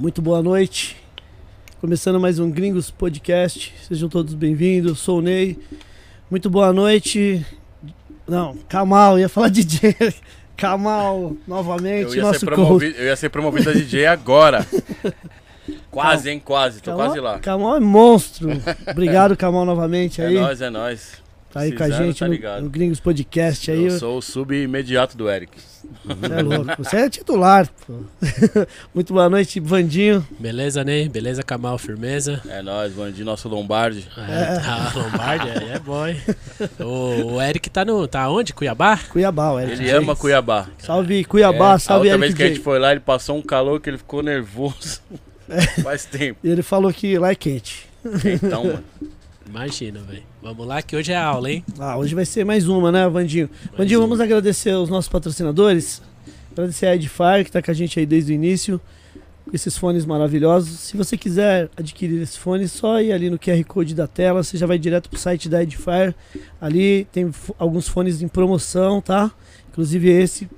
Muito boa noite. Começando mais um Gringos Podcast. Sejam todos bem-vindos. Sou o Ney. Muito boa noite. Não, Kamal, ia falar DJ. Kamal, novamente, Eu ia, nosso promovido, eu ia ser promovido a DJ agora. quase, hein? Quase. Tô quase lá. Kamal é monstro. Obrigado, Kamal, novamente É aí. nóis, é nóis. Tá aí com a Precisando, gente tá no, no Gringos Podcast aí. Eu sou o sub imediato do Eric. Você é louco. Você é titular, pô. Muito boa noite, Vandinho. Beleza, Ney? Beleza, Kamal? Firmeza? É nóis, Vandir, nosso Lombardi. É, tá, Lombardi, aí é bom, hein? O, o Eric tá no. Tá onde? Cuiabá? Cuiabá, o Eric. Ele J. ama Cuiabá. Salve Cuiabá, É, salve a outra Eric vez que a J. gente foi lá, ele passou um calor que ele ficou nervoso. É. Faz tempo. E ele falou que lá é quente. Então, mano. Imagina, velho. Vamos lá que hoje é aula, hein? Ah, hoje vai ser mais uma, né, Vandinho? Vandinho, uma. vamos agradecer aos nossos patrocinadores. Agradecer a Edifier, que tá com a gente aí desde o início. Com esses fones maravilhosos. Se você quiser adquirir esse fone, é só ir ali no QR Code da tela. Você já vai direto pro site da Edifier. Ali tem alguns fones em promoção, tá? Inclusive esse.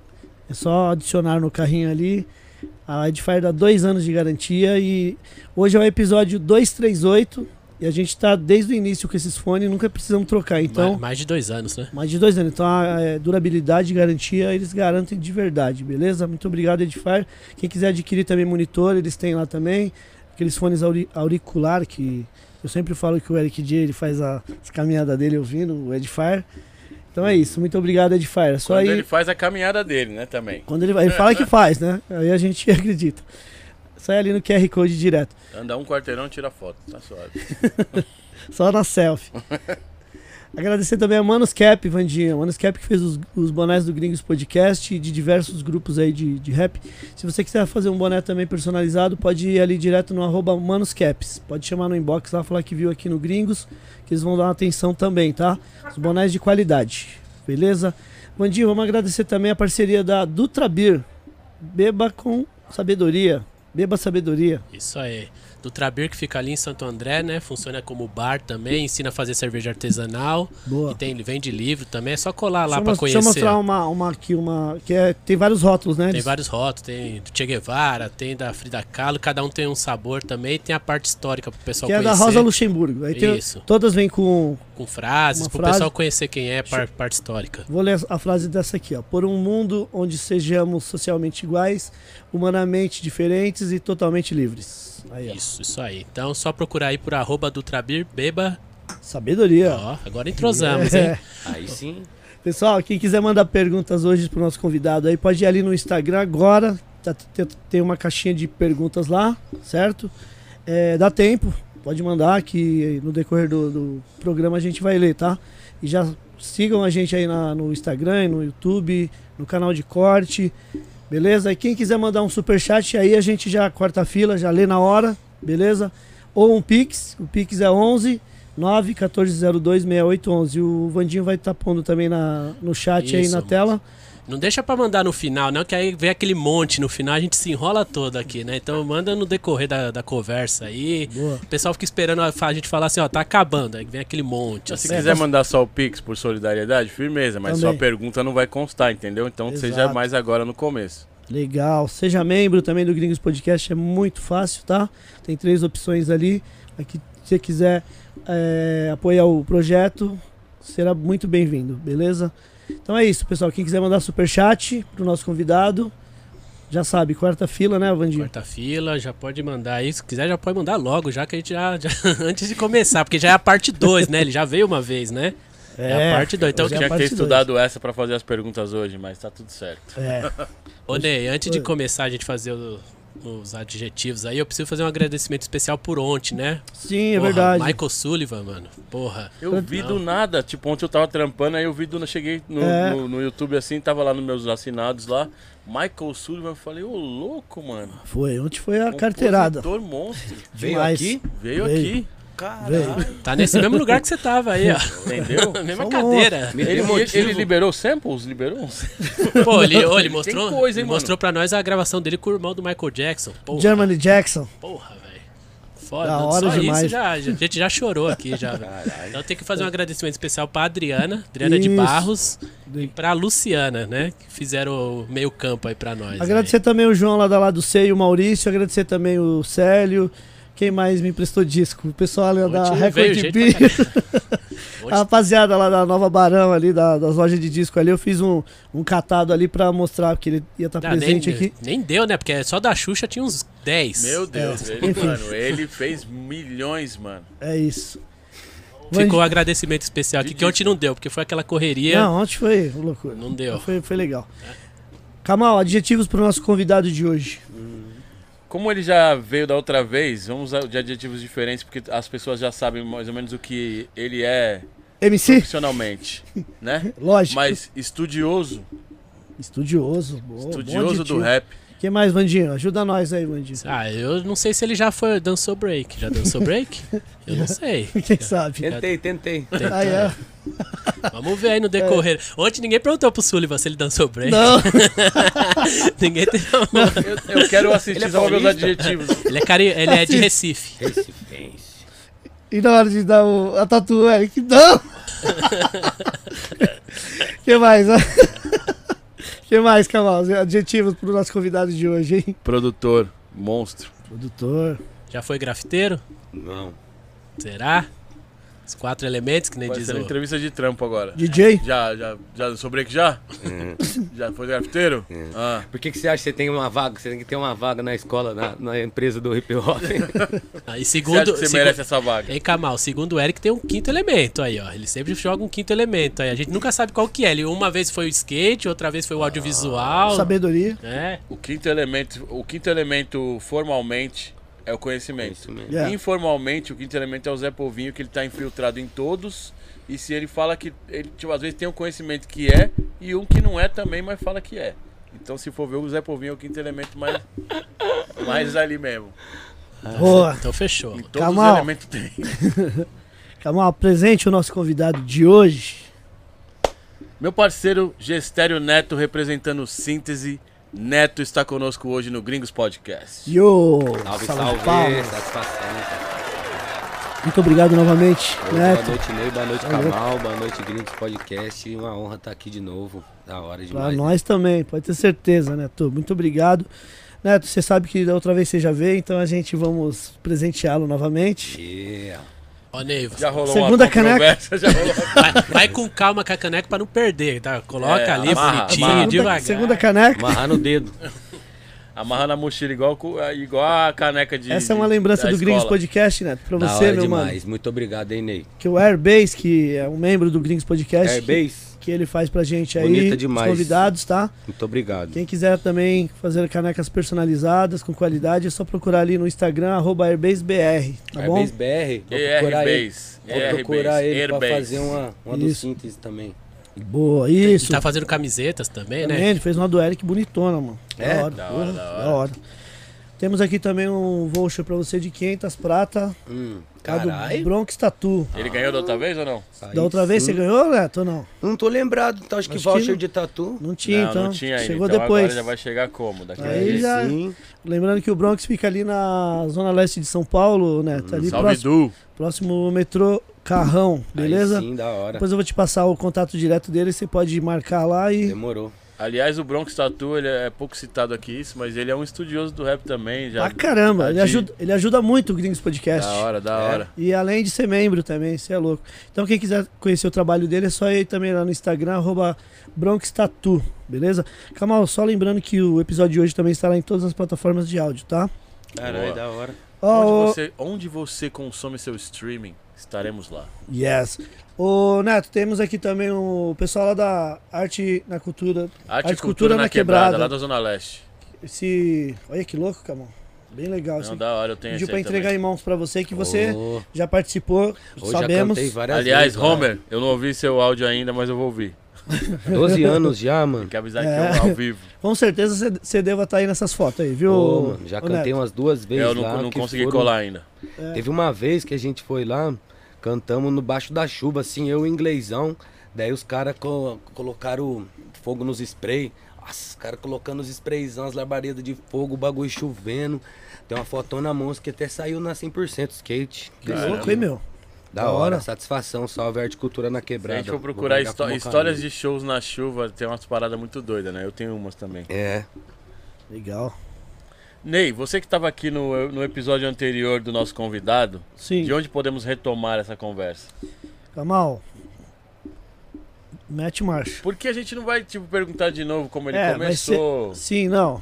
É só adicionar no carrinho ali. A Edifier dá dois anos de garantia e hoje é o episódio 238 e a gente tá desde o início com esses fones, nunca precisamos trocar. Então, Ma- mais de dois anos, né? mais de dois anos. Então, a é, durabilidade e garantia eles garantem de verdade, beleza? Muito obrigado, Edifier. Quem quiser adquirir também monitor, eles têm lá também. Aqueles fones auri auricular que eu sempre falo que o Eric J ele faz a, as caminhadas dele ouvindo, o Edifier. Então é isso. Muito obrigado, Edifier. É Só Quando aí. ele faz a caminhada dele, né, também. Quando ele, vai- ele fala que faz, né? Aí a gente acredita. Sai ali no QR Code direto. Anda um quarteirão e tira foto. Tá suave. Só na selfie. Agradecer também a Manos Cap, Vandinha. Manos Cap que fez os, os bonés do Gringos Podcast e de diversos grupos aí de, de rap. Se você quiser fazer um boné também personalizado, pode ir ali direto no arroba Manos Caps. Pode chamar no inbox lá, falar que viu aqui no Gringos, que eles vão dar uma atenção também, tá? Os bonés de qualidade, beleza? Vandinho, vamos agradecer também a parceria da Dutra Beer. Beba com sabedoria. Beba sabedoria. Isso aí. Do Trabir que fica ali em Santo André, né? Funciona como bar também, ensina a fazer cerveja artesanal. Boa. E tem, vende livro também. É só colar lá pra mos- deixa eu conhecer. mostrar uma, uma aqui, uma. Que é, tem vários rótulos, né? Tem vários rótulos, tem do Che Guevara, tem da Frida Kahlo, cada um tem um sabor também, tem a parte histórica pro pessoal Que é da conhecer. Rosa Luxemburgo. Aí tem- Isso. todas vêm com. Com frases, pro frase. pessoal conhecer quem é, par- parte histórica. Vou ler a frase dessa aqui, ó. Por um mundo onde sejamos socialmente iguais, humanamente diferentes e totalmente livres. Aí, ó. Isso, isso aí. Então só procurar aí por arroba Dutrabir, beba. Sabedoria. Ó, agora entrosamos, É. hein? Aí sim. Pessoal, quem quiser mandar perguntas hoje pro nosso convidado aí, pode ir ali no Instagram agora. Tá- tem- Tem uma caixinha de perguntas lá, certo? É, dá tempo, pode mandar que no decorrer do, do programa a gente vai ler, tá? E já sigam a gente aí na- no Instagram, no YouTube, no canal de corte, beleza? E quem quiser mandar um superchat aí, a gente já corta a fila, já lê na hora, beleza? Ou um Pix, o Pix é 11 9 1402 6811. O Vandinho vai estar pondo também na, no chat aí Isso, na mano. tela. Não deixa pra mandar no final, não, que aí vem aquele monte no final, a gente se enrola todo aqui, né? Então manda no decorrer da, da conversa aí. Boa. O pessoal fica esperando a a gente falar assim, ó, tá acabando. Aí vem aquele monte. Se assim. quiser mandar só o Pix por solidariedade, firmeza, mas Também. sua pergunta não vai constar, entendeu? Então seja Exato. mais agora no começo. Legal. Seja membro também do Gringos Podcast, é muito fácil, tá? Tem três opções ali. Aqui, se você quiser é, apoiar o projeto, será muito bem-vindo, beleza? Então é isso, pessoal. Quem quiser mandar superchat pro nosso convidado, já sabe, quarta fila, né, Vandinho? Quarta fila, já pode mandar aí. Se quiser, já pode mandar logo, já que a gente já. já- antes de começar, porque já é a parte 2, né? Ele já veio uma vez, né? É, a parte 2. Então, já Eu é tinha que ter parte dois. estudado essa pra fazer as perguntas hoje, mas tá tudo certo. É. Ô Ney, antes de começar a gente fazer o- os adjetivos aí, eu preciso fazer um agradecimento especial por ontem, né? Sim, é Porra, verdade. Michael Sullivan, mano. Porra. Eu vi do nada, tipo, ontem eu tava trampando, aí eu vi do cheguei no, É. no, no YouTube assim, tava lá nos meus assinados lá, Michael Sullivan, eu falei, ô louco, mano. Foi, ontem foi a carteirada. Monstro. Veio Demais. aqui? Veio, Veio. aqui, Caralho. Tá nesse mesmo lugar que você tava aí, ó. entendeu? Mesma Só cadeira. Me Ele, ele, liberou samples? Liberou? Pô, ele, ô, ele Tem mostrou, coisa, hein, ele mostrou pra nós a gravação dele com o irmão do Michael Jackson. Porra, Germany Jackson. porra velho. foda. Da hora Só demais. isso já, já- a gente já chorou aqui já. Então tem que fazer um agradecimento especial pra Adriana, Adriana de Isso. Barros, De- e pra Luciana, né? Que fizeram o meio campo aí pra nós. Agradecer também o João lá da lá do C e o Maurício, agradecer também o Célio. Quem mais me emprestou disco? O pessoal da Record gente B. pra caralho. A rapaziada lá da Nova Barão ali, da- das lojas de disco ali, eu fiz um, um catado ali pra mostrar, porque ele ia estar Ah, nem, presente aqui. nem deu, né? Porque só da Xuxa tinha uns 10. Meu Deus, É, ele, enfim. mano, ele fez milhões, mano. É isso. Ficou um agradecimento especial aqui, que ontem não deu, porque foi aquela correria. Não, ontem foi loucura. Não deu. Foi, foi legal. Kamal, adjetivos pro nosso convidado de hoje. Como ele já veio da outra vez, vamos usar de adjetivos diferentes, porque as pessoas já sabem mais ou menos o que ele é MC? profissionalmente, né? Lógico. Mas estudioso, Estudioso. Boa, estudioso do rap. Que mais, Vandinho? Ajuda nós aí, Vandinho. Ah, eu não sei se ele já foi dançou break. Já dançou break? Eu não sei. Quem sabe? Tentei, tentei. Ah, é. Vamos ver aí no decorrer. Ontem ninguém perguntou pro Sullivan se ele dançou break. Não, ninguém tem. Eu, eu quero assistir Ele é só meus adjetivos. Ele é, cari... ele é de Recife. Recifense. e na hora de dar o, a tatu, Eric, não! que mais? Que mais, Kamal? Adjetivos pro nosso convidado de hoje, hein? Produtor, monstro. Produtor. Já foi grafiteiro? Não. Será? Os quatro elementos, que nem Vai diz ser o. entrevista de trampo agora. DJ? Já, já, já sou break já? Já foi grafiteiro? Ah, Por que, que você acha que você tem uma vaga? Você tem que ter uma vaga na escola, na, na empresa do hip hop. Ah, e você segundo. acha que você segu- merece essa vaga? Ei, Kamal, segundo o Eric tem um quinto elemento aí, ó. Ele sempre joga um quinto elemento aí. A gente nunca sabe qual que é. Ele uma vez foi o skate, outra vez foi o audiovisual. Sabedoria. É. O quinto elemento, o quinto elemento formalmente é o conhecimento. Mesmo. Yeah. Informalmente, o quinto elemento é o Zé Povinho, que ele tá infiltrado em todos. E se ele fala que. Ele, tipo, às vezes tem um conhecimento que é e um que não é também, mas fala que é. Então, se for ver, o Zé Povinho é o quinto elemento mais, mais ali mesmo. Boa. Então fechou. Em todos Kamal. os elementos tem. Kamal, apresente o nosso convidado de hoje. Meu parceiro Gestério Neto, representando Síntese. Neto está conosco hoje no Gringos Podcast. Yo! Salve, Salve salve. Satisfação. Muito obrigado novamente, Boa Neto. noite, Ney. Boa noite, Valeu. Kamal. Boa noite, Gringos Podcast. Uma honra estar aqui de novo. Da hora Pra demais. nós também, pode ter certeza, Neto. Muito obrigado. Neto, você sabe que da outra vez você já veio, então a gente vamos presenteá-lo novamente. Yeah. Ó, Neiva. Já rolou Segunda uma caneca. conversa, já rolou. Vai, vai com calma com a caneca pra não perder, tá? Coloca É, ali amarra, bonitinho, amarra. Segunda, devagar. segunda caneca. Amarrar no dedo. Amarra na mochila igual, co- igual a caneca de. Essa é uma lembrança do Gringos. Podcast, Neto, pra da você, hora meu mano. demais. Muito obrigado, hein, Ney. Que o Airbase, que é um membro do Gringos Podcast, que, Airbase. Que ele faz pra gente aí, Bonita os demais. convidados, tá? Muito obrigado. Quem quiser também fazer canecas personalizadas com qualidade, é só procurar ali no Instagram, arroba AirbaseBR, tá bom? Airbase BR. Vou procurar ele. ER-Base. Vou procurar ele pra Airbase. fazer uma, uma do síntese também. Boa, Ele isso. tá fazendo camisetas também, Também, né? ele fez uma do Eric bonitona, mano. É? Da hora, Da hora, da hora. da hora. Temos aqui também um voucher pra você de 500 prata, Hum, lá do. Bronx Tattoo. Ele ganhou da outra vez ou não? Aí Da outra vez você ganhou, Neto, ou não? Não tô lembrado, então acho que Acho que voucher não. de tatu. Não tinha, não, então. não tinha ainda. Chegou então depois. agora já vai chegar como? Daqui Aí já- Sim. Lembrando que o Bronx fica ali na zona leste de São Paulo, Neto. Ali Hum, Salve, próximo, Du. próximo metrô Carrão, beleza? Aí sim, da hora. Depois eu vou te passar o contato direto dele, você pode marcar lá e. Demorou. Aliás, o Bronx Tattoo, ele é pouco citado aqui, isso, mas ele é um estudioso do rap também. Já Pra caramba, ele ajuda, ele ajuda muito o Gringos Podcast. Da hora, da É. hora. E além de ser membro também, você é louco. Então quem quiser conhecer o trabalho dele é só ir também lá no Instagram, arroba Bronx Tattoo, beleza? Kamal, só lembrando que o episódio de hoje também estará em todas as plataformas de áudio, tá? Caralho, da hora. Ó, Onde, você, onde você consome seu streaming, estaremos lá. Yes. Ô, Neto, temos aqui também o pessoal lá da Arte na Cultura. Arte, Arte Cultura, na, quebrada, lá da Zona Leste. Esse. Olha que louco, Kamal. Bem legal isso Não, da hora, eu tenho Pediu pra entregar também. em mãos pra você, que você Ô, já participou, Hoje já sabemos. cantei várias Aliás, vezes. Homer, eu não ouvi seu áudio ainda, mas eu vou ouvir. 12 anos já, mano. Tem que avisar É. que é ao vivo. Com certeza você- deva estar aí nessas fotos aí, viu? Ô, mano, já cantei Neto? umas duas vezes eu não, lá. não consegui foram- colar ainda. Teve uma vez que a gente foi lá, cantamos no baixo da chuva, assim, eu e inglêsão. Daí os caras co- colocaram fogo nos spray. Nossa, os caras colocando os sprayzão, as labaredas de fogo, o bagulho chovendo. Tem uma fotona monstro que até saiu na 100% skate. Que louco, hein, meu? Da Da hora, hora. satisfação, salve a horticultura na Se a quebrada. gente for procurar histó- histórias de shows na chuva, tem umas paradas muito doidas, né? Eu tenho umas também. É. Legal. Ney, você que estava aqui no, no episódio anterior do nosso convidado, Sim. de onde podemos retomar essa conversa? Kamal. Mete marcha. Porque a gente não vai tipo, perguntar de novo como ele É, ser- começou. Sim, não.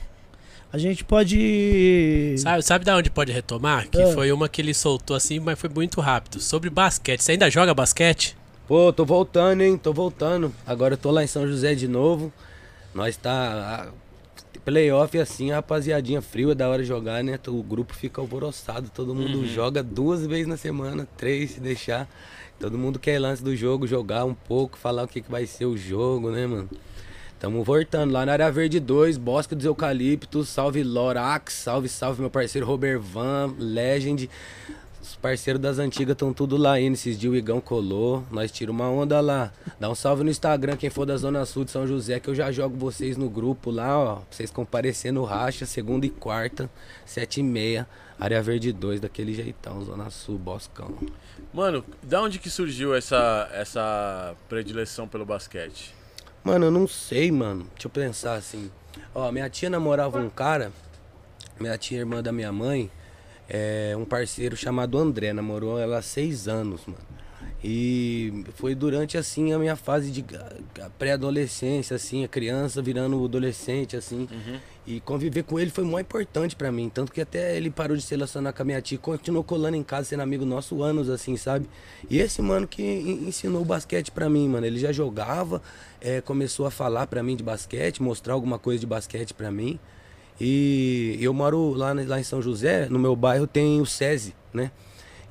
A gente pode. Sabe, sabe da onde pode retomar? Que Ah. foi uma que ele soltou assim, mas foi muito rápido. Sobre basquete. Você ainda joga basquete? Pô, tô voltando, hein? Tô voltando. Agora eu tô lá em São José de novo. Nós tá. Playoff assim, a rapaziadinha frio, é da hora jogar, né? O grupo fica alvoroçado, todo mundo joga duas vezes na semana, três se deixar. Todo mundo quer lance do jogo, jogar um pouco, falar o que, que vai ser o jogo, né, mano? Tamo voltando lá na área verde 2, Bosque dos Eucaliptos, salve Lorax, salve, salve meu parceiro Robert Van, Legend. Os parceiros das antigas estão tudo lá indo. Esses dias o Igão colou. Nós tira uma onda lá. Dá um salve no Instagram, quem for da Zona Sul de São José, que eu já jogo vocês no grupo lá, ó. Pra vocês comparecer no racha, segunda e quarta, sete e meia. Área Verde 2, daquele jeitão, Zona Sul, Boscão. Mano, da onde que surgiu essa, essa predileção pelo basquete? Mano, eu não sei, mano. Deixa eu pensar assim. Ó, minha tia namorava um cara, minha tia irmã da minha mãe, é um parceiro chamado André, namorou ela há seis anos, mano. E foi durante, assim, a minha fase de pré-adolescência, assim, a criança virando adolescente, assim. E conviver com ele foi muito importante pra mim. Tanto que até ele parou de se relacionar com a minha tia, continuou colando em casa, sendo amigo nosso anos, assim, sabe? E esse mano que en- ensinou o basquete pra mim, mano. Ele já jogava, eh, começou a falar pra mim de basquete, mostrar alguma coisa de basquete pra mim. E eu moro lá, lá em São José, no meu bairro tem o SESI, né?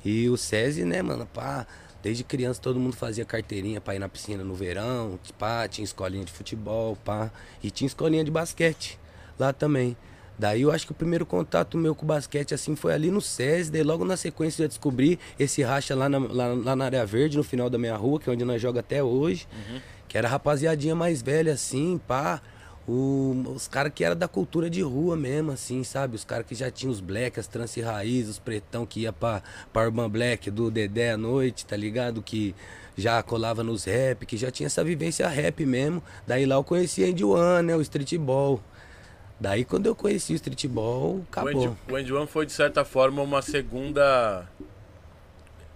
E o SESI, né, mano, pá, desde criança todo mundo fazia carteirinha pra ir na piscina no verão, pá, tinha escolinha de futebol, pá, e tinha escolinha de basquete lá também. Daí eu acho que o primeiro contato meu com o basquete assim foi ali no SESI, daí logo na sequência eu descobri esse racha lá na, lá, lá na área verde, no final da minha rua, que é onde nós joga até hoje, que era rapaziadinha mais velha assim, pá, o- os caras que era da cultura de rua mesmo, assim, sabe? Os caras que já tinham os black, as trance raiz, os pretão que ia pra, pra Urban Black do Dedé à noite, tá ligado? Que já colava nos rap, que já tinha essa vivência rap mesmo. Daí lá eu conheci a Andy One, né? O streetball. Daí quando eu conheci o streetball, O acabou. Andy, o Andy One foi, de certa forma, uma segunda.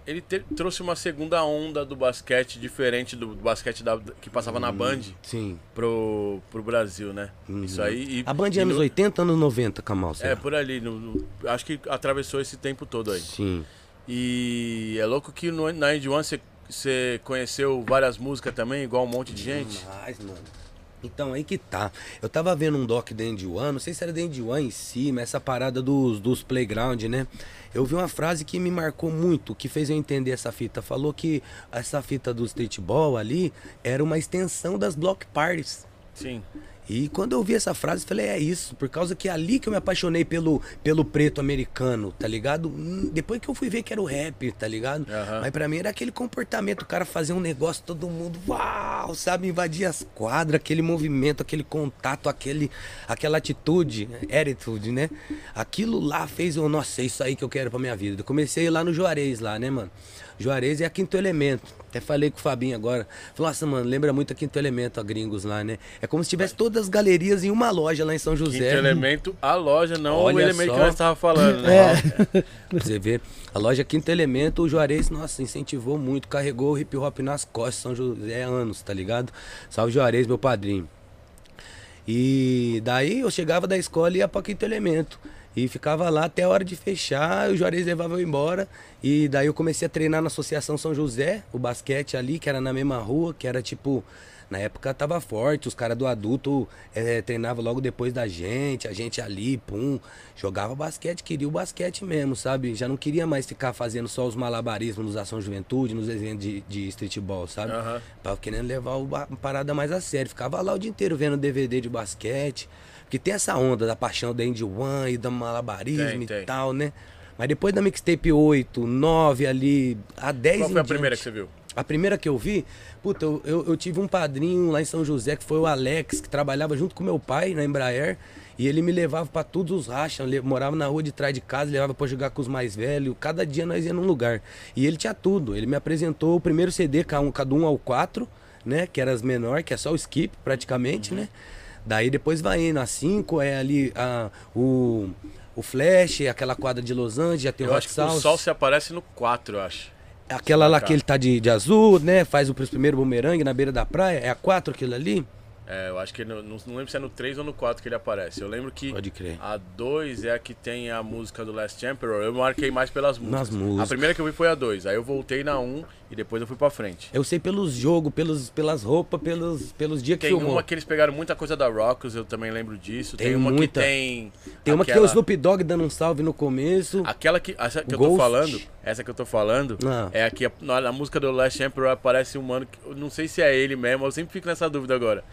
Ele te- trouxe uma segunda onda do basquete diferente do basquete da- que passava na Band Sim. pro, pro Brasil, né? Isso aí. e- A Band e é anos no- 80, anos 90, Kamal? É, por ali. no- no- acho que atravessou esse tempo todo aí. Sim. E é louco que no, na Andy One você- você conheceu várias músicas também, igual um monte de gente. Demais, mano. Então, aí que tá. Eu tava vendo um doc da Andy One, não sei se era da Andy One em si, mas essa parada dos, dos playground, né? Eu vi uma frase que me marcou muito, que fez eu entender essa fita. Falou que essa fita do streetball ali era uma extensão das block parties. Sim. E quando eu vi essa frase, eu falei, é isso, por causa que é ali que eu me apaixonei pelo, pelo preto americano, tá ligado? Hum, Depois que eu fui ver que era o rap, tá ligado? Aham. Mas pra mim era aquele comportamento, o cara fazer um negócio, todo mundo, uau, sabe, invadir as quadras, aquele movimento, aquele contato, aquele, aquela atitude, attitude, né? Aquilo lá fez eu, nossa, é isso aí que eu quero pra minha vida. Eu comecei lá no Juarez, lá, né, mano? Juarez é a Quinto Elemento. Até falei com o Fabinho agora. Falou, nossa, mano, lembra muito a Quinto Elemento, a Gringos lá, né? É como se tivesse todas as galerias em uma loja lá em São Quinto José. elemento, a loja, não o Olha elemento que só. nós estávamos falando, né? É. Você vê, a loja Quinto Elemento, o Juarez, nossa, incentivou muito, carregou o hip hop nas costas, São José há anos, tá ligado? Salve Juarez, meu padrinho. E daí eu chegava da escola e ia pra Quinto Elemento. E ficava lá até a hora de fechar, o Juarez levava eu embora. E daí eu comecei a treinar na Associação São José, o basquete ali, que era na mesma rua, que era tipo. Na época tava forte, os caras do adulto eh, treinavam logo depois da gente, a gente ali, pum, jogava basquete, queria o basquete mesmo, sabe? Já não queria mais ficar fazendo só os malabarismos nos Ação Juventude, nos eventos de, de streetball, sabe? Aham. Tava querendo levar a parada mais a sério. Ficava lá o dia inteiro vendo DVD de basquete. Porque tem essa onda da paixão da Indy One e do malabarismo Tem, e tem. tal, né? Mas depois da mixtape 8, 9 ali, a 10 Qual foi a diante- primeira que você viu? A primeira que eu vi, puta, eu, eu, eu tive um padrinho lá em São José, que foi o Alex, que trabalhava junto com meu pai na Embraer. E ele me levava pra todos os rachas, morava na rua de trás de casa, levava pra jogar com os mais velhos. Cada dia nós ia num lugar. E ele tinha tudo. Ele me apresentou o primeiro CD, cada um, ao 4, né? Que era as menor, que é só o skip, praticamente, né? Daí depois vai indo. A 5 é ali a, o, o Flash, aquela quadra de Los Angeles, já tem o Hot acho que o sol se aparece no 4, eu acho. Aquela lá Tá. que ele tá de, de azul, né? Faz o primeiro bumerangue na beira da praia. É a 4 aquilo ali? É, eu acho que no- não, não lembro se é no 3 ou no 4 que ele aparece. Eu lembro que Pode crer. a 2 é a que tem a música do Last Emperor. Eu marquei mais pelas músicas. Nas músicas. A primeira que eu vi foi a 2. Aí eu voltei na 1 e depois eu fui pra frente. Eu sei pelos jogos, pelos, pelas roupas, pelos, pelos dias que Tem filmou. uma que eles pegaram muita coisa da Rocks, eu também lembro disso. Tem, Tem uma muita. que tem. Tem uma que tem aquela- o Snoop Dogg dando um salve no começo. Aquela que, essa que eu tô Ghost. falando, essa que eu tô falando, Ah. é a que na, na música do Last Emperor aparece um mano que eu não sei se é ele mesmo, eu sempre fico nessa dúvida agora.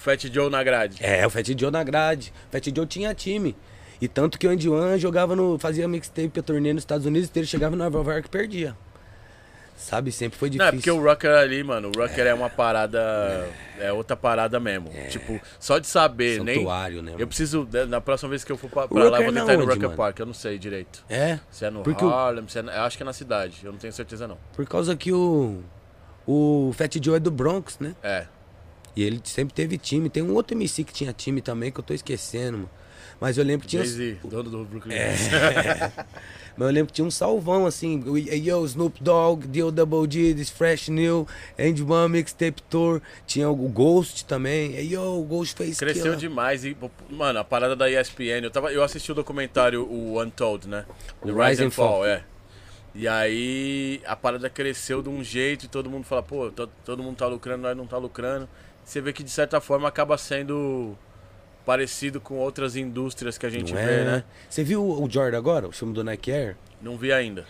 O Fat Joe na grade. É, o Fat Joe na grade. O Fat Joe tinha time. E tanto que o Andy One jogava no. fazia mixtape turnê nos Estados Unidos inteiro, chegava no Nova York e perdia. Sabe, sempre foi Não, difícil. é porque o Rocker ali, mano, o Rocker é, uma parada. É outra parada mesmo. Tipo, só de saber, nem. Santuário, né? Eu preciso, né, na próxima vez que eu for pra, pra lá, eu vou na tentar ir no Rocker mano? Park, eu não sei direito. É, Se é no Porque Harlem, se é eu acho que é na cidade, eu não tenho certeza não. por causa que o. O Fat Joe é do Bronx, né? É. E ele sempre teve time. Tem um outro MC que tinha time também que eu tô esquecendo, mano. Mas eu lembro que tinha. Jay-Z, dono do Brooklyn. É. Mas eu lembro que tinha um salvão assim. o- Yo, Snoop Dogg, Deal Double G, This Fresh New, Andy One Mixtape Tour. Tinha o Ghost também. E, Yo, o Ghost fez Cresceu kill. demais e, mano, a parada da ESPN, eu, tava, eu assisti o documentário, o Untold, né? The Rise and Fall. é. E aí a parada cresceu de um jeito e todo mundo fala, pô, to- todo mundo tá lucrando, nós não tá lucrando. Você vê que de certa forma acaba sendo parecido com outras indústrias que a gente Não vê, é? né? Você viu o Jordan agora, o filme do Nike Air? Não vi ainda.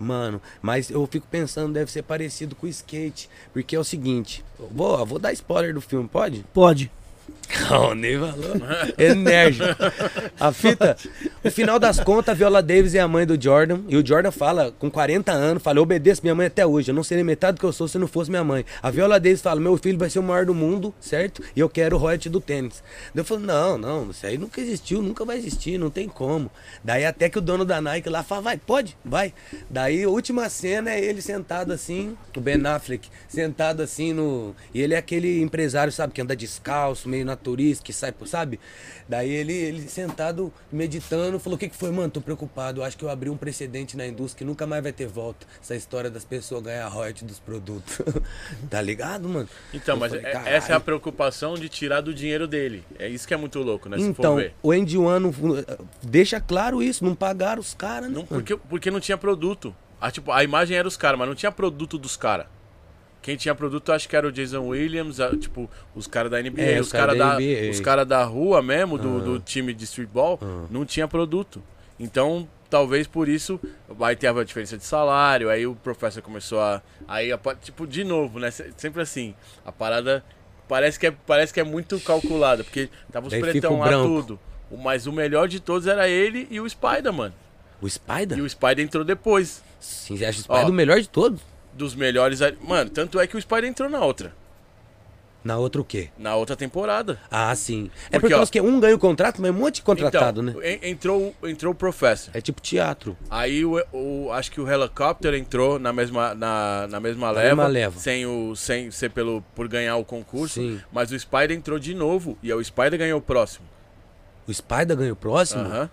Mano, mas eu fico pensando, deve ser parecido com o skate. Porque é o seguinte, vou, vou dar spoiler do filme, pode? Pode. Não, nem falou. Enérgico. A fita, no final das contas, a Viola Davis é a mãe do Jordan. E o Jordan fala, com 40 anos, fala, eu obedeço minha mãe até hoje. Eu não seria metade do que eu sou se não fosse minha mãe. A Viola Davis fala, meu filho vai ser o maior do mundo, certo? E eu quero o royalty do tênis. Daí eu falo, não, não, isso aí nunca existiu, nunca vai existir, não tem como. Daí até que o dono da Nike lá fala, vai, pode, vai. Daí a última cena é ele sentado assim, o Ben Affleck, sentado assim no... E ele é aquele empresário, sabe, que anda descalço, meio naturista, que sai, sabe? Daí ele, ele sentado, meditando, falou, o que que foi, mano? Tô preocupado, acho que eu abri um precedente na indústria que nunca mais vai ter volta. Essa história das pessoas ganhar royalty dos produtos. tá ligado, mano? Então, Eu mas falei, é- essa é a preocupação de tirar do dinheiro dele. É isso que é muito louco, né? Se for Então, ver. o One deixa claro isso, não pagaram os caras, né? Não, porque, porque não tinha produto. A, tipo, a imagem era os caras, mas não tinha produto dos caras. Quem tinha produto, acho que era o Jason Williams, a- tipo, os caras da NBA, É, os os cara caras da da, os cara da rua mesmo, do, do time de streetball, não tinha produto. Então, talvez por isso, aí teve a diferença de salário, aí o professor começou a. Aí, a tipo, de novo, né? Se- Sempre assim, a parada parece que é, parece que é muito calculada, porque tava os Daí pretão lá branco. tudo. O- Mas o melhor de todos era ele e o Spider, mano. O Spider? E o Spider entrou depois. Sim, você acha o Spider Ó. o melhor de todos? Dos melhores. Mano, tanto é que o Spider entrou na outra. Na outra o quê? Na outra temporada. Ah, sim. É Porque, por causa ó, um ganha o contrato, mas um monte de contratado, então, né? en- entrou, entrou o Professor. É tipo teatro. Aí o, o- acho que o Helicopter entrou na mesma, na, na mesma, leva, mesma leva. Sem, o, sem ser pelo, por ganhar o concurso. Sim. Mas o Spider entrou de novo. E aí o Spider ganhou o próximo. O Spider ganha o próximo? Aham.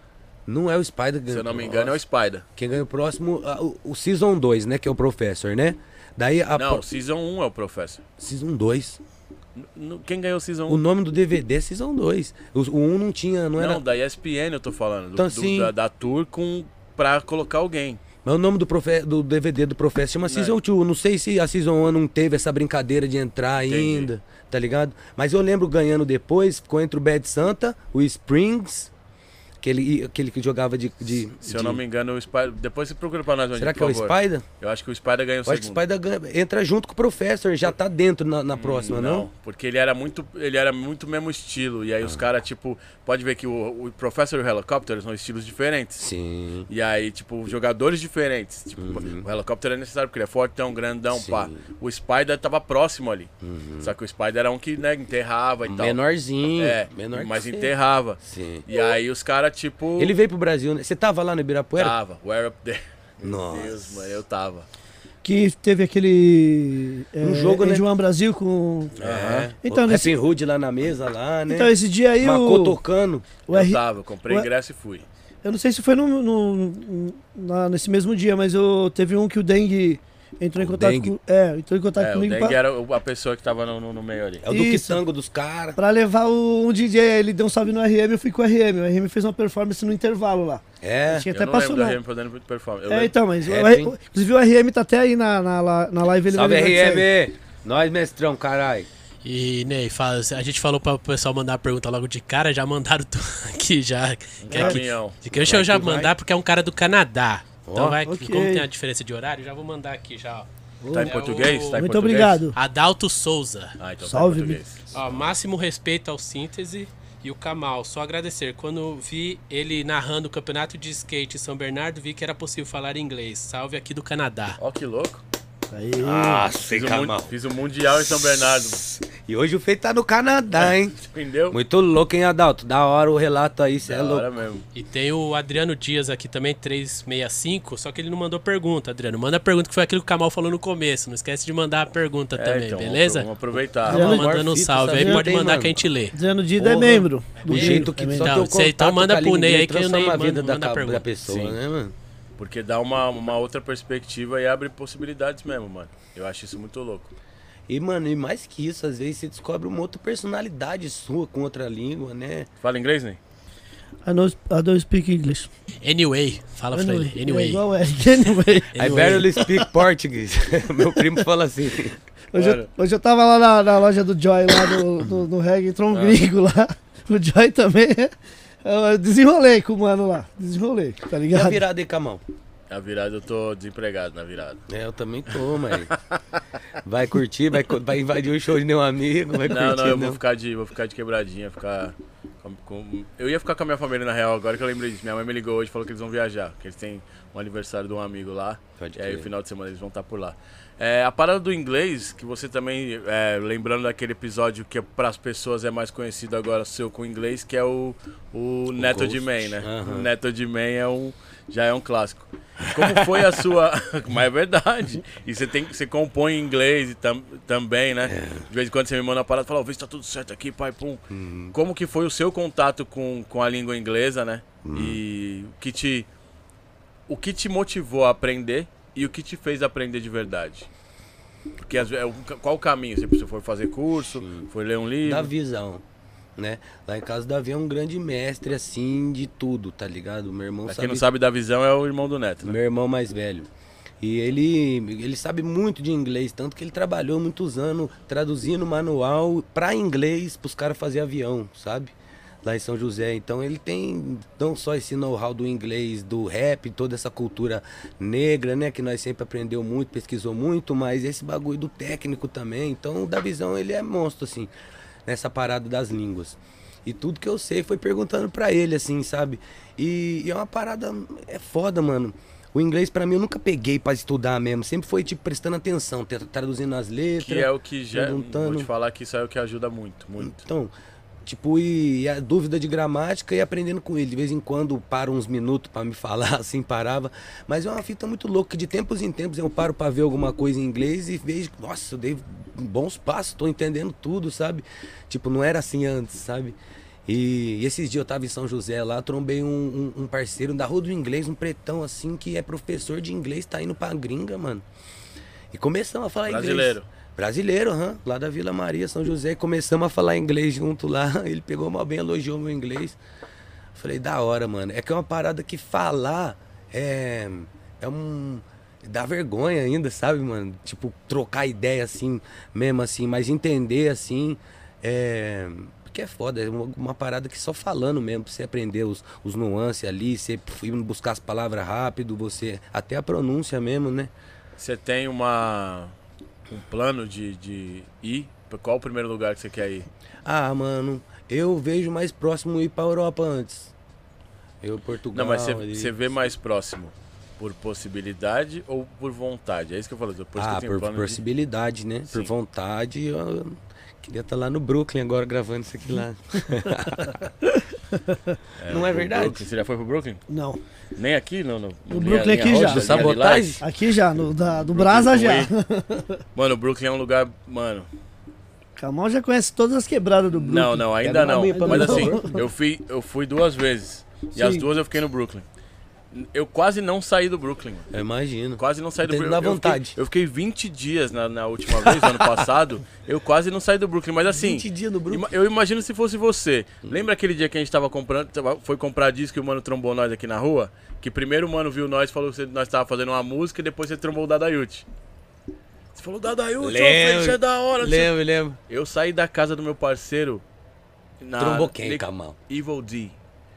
Não é o Spider que Se eu não me engano, é o. Spider. Quem ganha o próximo, ah, o, o Season 2, né? Que é o Professor, né? Daí a Não, pro- Season 1 é o Professor. Season 2. N- n- Quem ganhou o Season 1? O nome do DVD é Season 2. O, o 1 não tinha, não era. Não, da ESPN eu tô falando. Do, Então, do- sim. da, da tour com, pra colocar alguém. Mas o nome do, profe... do DVD do Professor chama Season 2. Não sei se a Season 1 não teve essa brincadeira de entrar Entendi. ainda, tá ligado? Mas eu lembro ganhando depois, ficou entre o Bad Santa, o Springs, Aquele, aquele que jogava de. de Se eu de- não me engano, o Spider. Depois você procura pra nós onde, Será que é o favor. Spider? Eu acho que o Spider ganhou o Eu acho que o segundo. Spider ganha- entra junto com o Professor, já tá dentro na, na próxima, não? Porque ele era muito, ele era muito mesmo estilo. E aí Ah. os caras, tipo, pode ver que o, o Professor e o Helicopter são estilos diferentes. Sim. E aí, tipo, jogadores diferentes. Tipo, Uhum. o Helicopter é necessário porque ele é fortão, grandão, pá. O Spider tava próximo ali. Uhum. Só que o Spider era um que, né, enterrava e tal. Menorzinho. É, menor mas que você. enterrava. Sim. E aí os caras, tipo. Ele veio pro Brasil, né? Você tava lá no Ibirapuera? Tava, where up there. Nossa. Meu Deus, mano, eu tava. Que teve aquele. Um jogo, né? João Brasil com. É. Então, o nesse- Hood lá na mesa, lá, né? Então, esse dia aí Macô o. tocando. o eu R- tava, eu comprei Ué? ingresso e fui. Eu não sei se foi no, no- na- nesse mesmo dia, mas eu teve um que o Dengue entrou em O contato Dengue? com. É, entrou em contato É, o comigo Dengue pra, era o- a pessoa que tava no, no- no meio ali. É o Duque Isso. Tango dos caras. pra levar o, um DJ. Ele deu um salve no RM, eu fui com o RM. O RM fez uma performance no intervalo lá. É. Tinha Eu até não lembro passou do não. RM fazendo performance. Eu É, lembro- então, mas. o É, R- tem. inclusive o RM tá até aí na, na, na- live. Ele Salve. RM! Nós, mestrão, caralho. E, Ney, fala, a gente falou para o pessoal mandar a pergunta logo de cara, já mandaram tu- aqui já. Que, que, caminhão. que deixa eu já mandar porque é um cara do Canadá. Então vai, ok. como tem a diferença de horário, já vou mandar aqui já. ó. Tá em É português? o- Tá em Muito português? obrigado. Adalto Souza. Ah, então Salve, tá em português. Ó, máximo respeito ao síntese e o Kamal. Só agradecer. Quando vi ele narrando o campeonato de skate em São Bernardo, vi que era possível falar inglês. Salve aqui do Canadá. Ó, que louco. Aí. Nossa, Fiz o, fiz o Mundial em São Bernardo. E hoje o feito tá no Canadá, hein? Entendeu? Muito louco, hein, Adalto? Da hora o relato aí, cê é Da louco. hora mesmo. E tem o Adriano Dias aqui também, 365, só que ele não mandou pergunta, Adriano. Manda a pergunta que foi aquilo que o Kamal falou no começo. Não esquece de mandar a pergunta É, também, então, beleza? Vamos aproveitar. Adriano mandando um salve aí, pode mandar mano. que a gente lê. Dizendo Dida é membro. Do jeito que também. só Então, teu então contato manda com a pro Ney aí que o transforma Ney a vida manda- da, manda a pergunta. da pessoa, Sim. né, mano? Porque dá uma, uma outra perspectiva e abre possibilidades mesmo, mano. Eu acho isso muito louco. E, mano, e mais que isso, às vezes você descobre uma outra personalidade sua com outra língua, né? Fala inglês, né? I don't, I don't speak English. Anyway, fala pra ele. É Anyway. igual é. Anyway. I Anyway. barely speak Portuguese. Meu primo fala assim. Hoje, eu, hoje eu tava lá na, na loja do Joy, lá no, no, no reggae, entrou um Ah. gringo lá. O Joy também. Eu desenrolei com o mano lá. Desenrolei, tá E a ligado? virada aí, Camão? Na virada eu tô desempregado na virada. É, eu também tô, mas. Vai curtir, vai, vai invadir o show de meu amigo, vai Não, curtir. não, eu vou ficar de, vou ficar de quebradinha, ficar com, com- Eu ia ficar com a minha família na real, agora que eu lembrei disso. Minha mãe me ligou hoje e falou que eles vão viajar, que eles têm um aniversário de um amigo lá. Pode E aí, no final de semana, eles vão estar por lá. É, a parada do inglês, que você também, é, lembrando daquele episódio que para as pessoas é mais conhecido agora seu com inglês, que é o, o, Neto de Ghost. Man, né? O Neto de Man é um, já é um clássico. Como foi a sua. Mas é verdade. E você, tem, você compõe em inglês tam, também, né? De vez em quando você me manda uma parada e fala, "Ó, vê se tá tudo certo aqui, pai, pum. Como que foi o seu contato com, com a língua inglesa, né? E o que te. O que te motivou a aprender e o que te fez aprender de verdade? Porque às vezes, é qual o caminho? Você foi fazer curso, foi ler um livro? Da visão, né? Lá em casa, Davi é um grande mestre, assim, de tudo, tá ligado? Meu irmão Pra sabe quem não sabe da visão, é o irmão do Neto, né? Meu irmão mais velho. E ele, ele sabe muito de inglês, tanto que ele trabalhou muitos anos traduzindo manual pra inglês pros caras fazer avião, sabe? Lá em São José. Então ele tem não só esse know-how do inglês, do rap, toda essa cultura negra, né? Que nós sempre aprendeu muito, pesquisou muito, mas esse bagulho do técnico também. Então o da visão ele é monstro, assim, nessa parada das línguas. E tudo que eu sei foi perguntando pra ele, assim, sabe? E, e é uma parada. É foda, mano. O inglês pra mim eu nunca peguei pra estudar mesmo. Sempre foi, tipo, prestando atenção, tra- traduzindo as letras. Que é o que já. Vou te falar que isso é o que ajuda muito, muito. Então, tipo, e, a dúvida de gramática e aprendendo com ele. De vez em quando para uns minutos pra me falar, assim, parava. Mas é uma fita muito louca, que de tempos em tempos eu paro pra ver alguma coisa em inglês e vejo, nossa, eu dei bons passos, tô entendendo tudo, sabe? Tipo, não era assim antes, sabe? E, e esses dias eu tava em São José lá, trombei um, um- um parceiro da rua do inglês, um pretão assim, que é professor de inglês, tá indo pra gringa, mano. E começamos a falar Brasileiro. inglês. Brasileiro, aham. Lá da Vila Maria, São José. Começamos a falar inglês junto lá. Ele pegou mal bem, elogiou meu inglês. Falei, da hora, mano. É que é uma parada que falar é. É um. Dá vergonha ainda, sabe, mano? Tipo, trocar ideia assim, mesmo assim, mas entender assim. É. que é foda. É uma, uma parada que só falando mesmo, pra você aprender os, os nuances ali, você ir buscar as palavras rápido, você. Até a pronúncia mesmo, né? Você tem uma um plano de, de ir? Qual o primeiro lugar que você quer ir? Ah, mano, eu vejo mais próximo ir pra Europa antes. Eu, Portugal. Não, mas você, você vê mais próximo por possibilidade ou por vontade? É isso que eu falo. Depois que Ah, eu tenho por plano de... possibilidade, né? Sim. Por vontade, eu queria estar lá no Brooklyn agora gravando isso aqui lá. Não é verdade? Brooklyn. Você já foi pro Brooklyn? Não. Nem aqui, não? No, No Brooklyn aqui já. Do sabotagem? Aqui já, no, da, do Brasa já. Mano, o Brooklyn é um lugar. Mano. Kamal já conhece todas as quebradas do Brooklyn. Não, não, ainda não. Mas mim, assim, eu fui, eu fui duas vezes. E Sim. as duas eu fiquei no Brooklyn. Eu quase não saí do Brooklyn. Eu imagino. Quase não saí do Brooklyn. Eu fiquei- vontade. Eu fiquei 20 dias na, na última vez, ano passado. Eu quase não saí do Brooklyn. Mas assim, 20 dias no Brooklyn. eu imagino se fosse você. Lembra aquele dia que a gente tava comprando, foi comprar disco e o mano trombou nós aqui na rua? Que primeiro o mano viu nós, falou que nós tava fazendo uma música e depois você trombou o Dadayute. Você falou, Lembro. Fred, é da hora. não sei Lembro, lembro. eu saí da casa do meu parceiro. Na Trombou quem, Kamal? Evil D.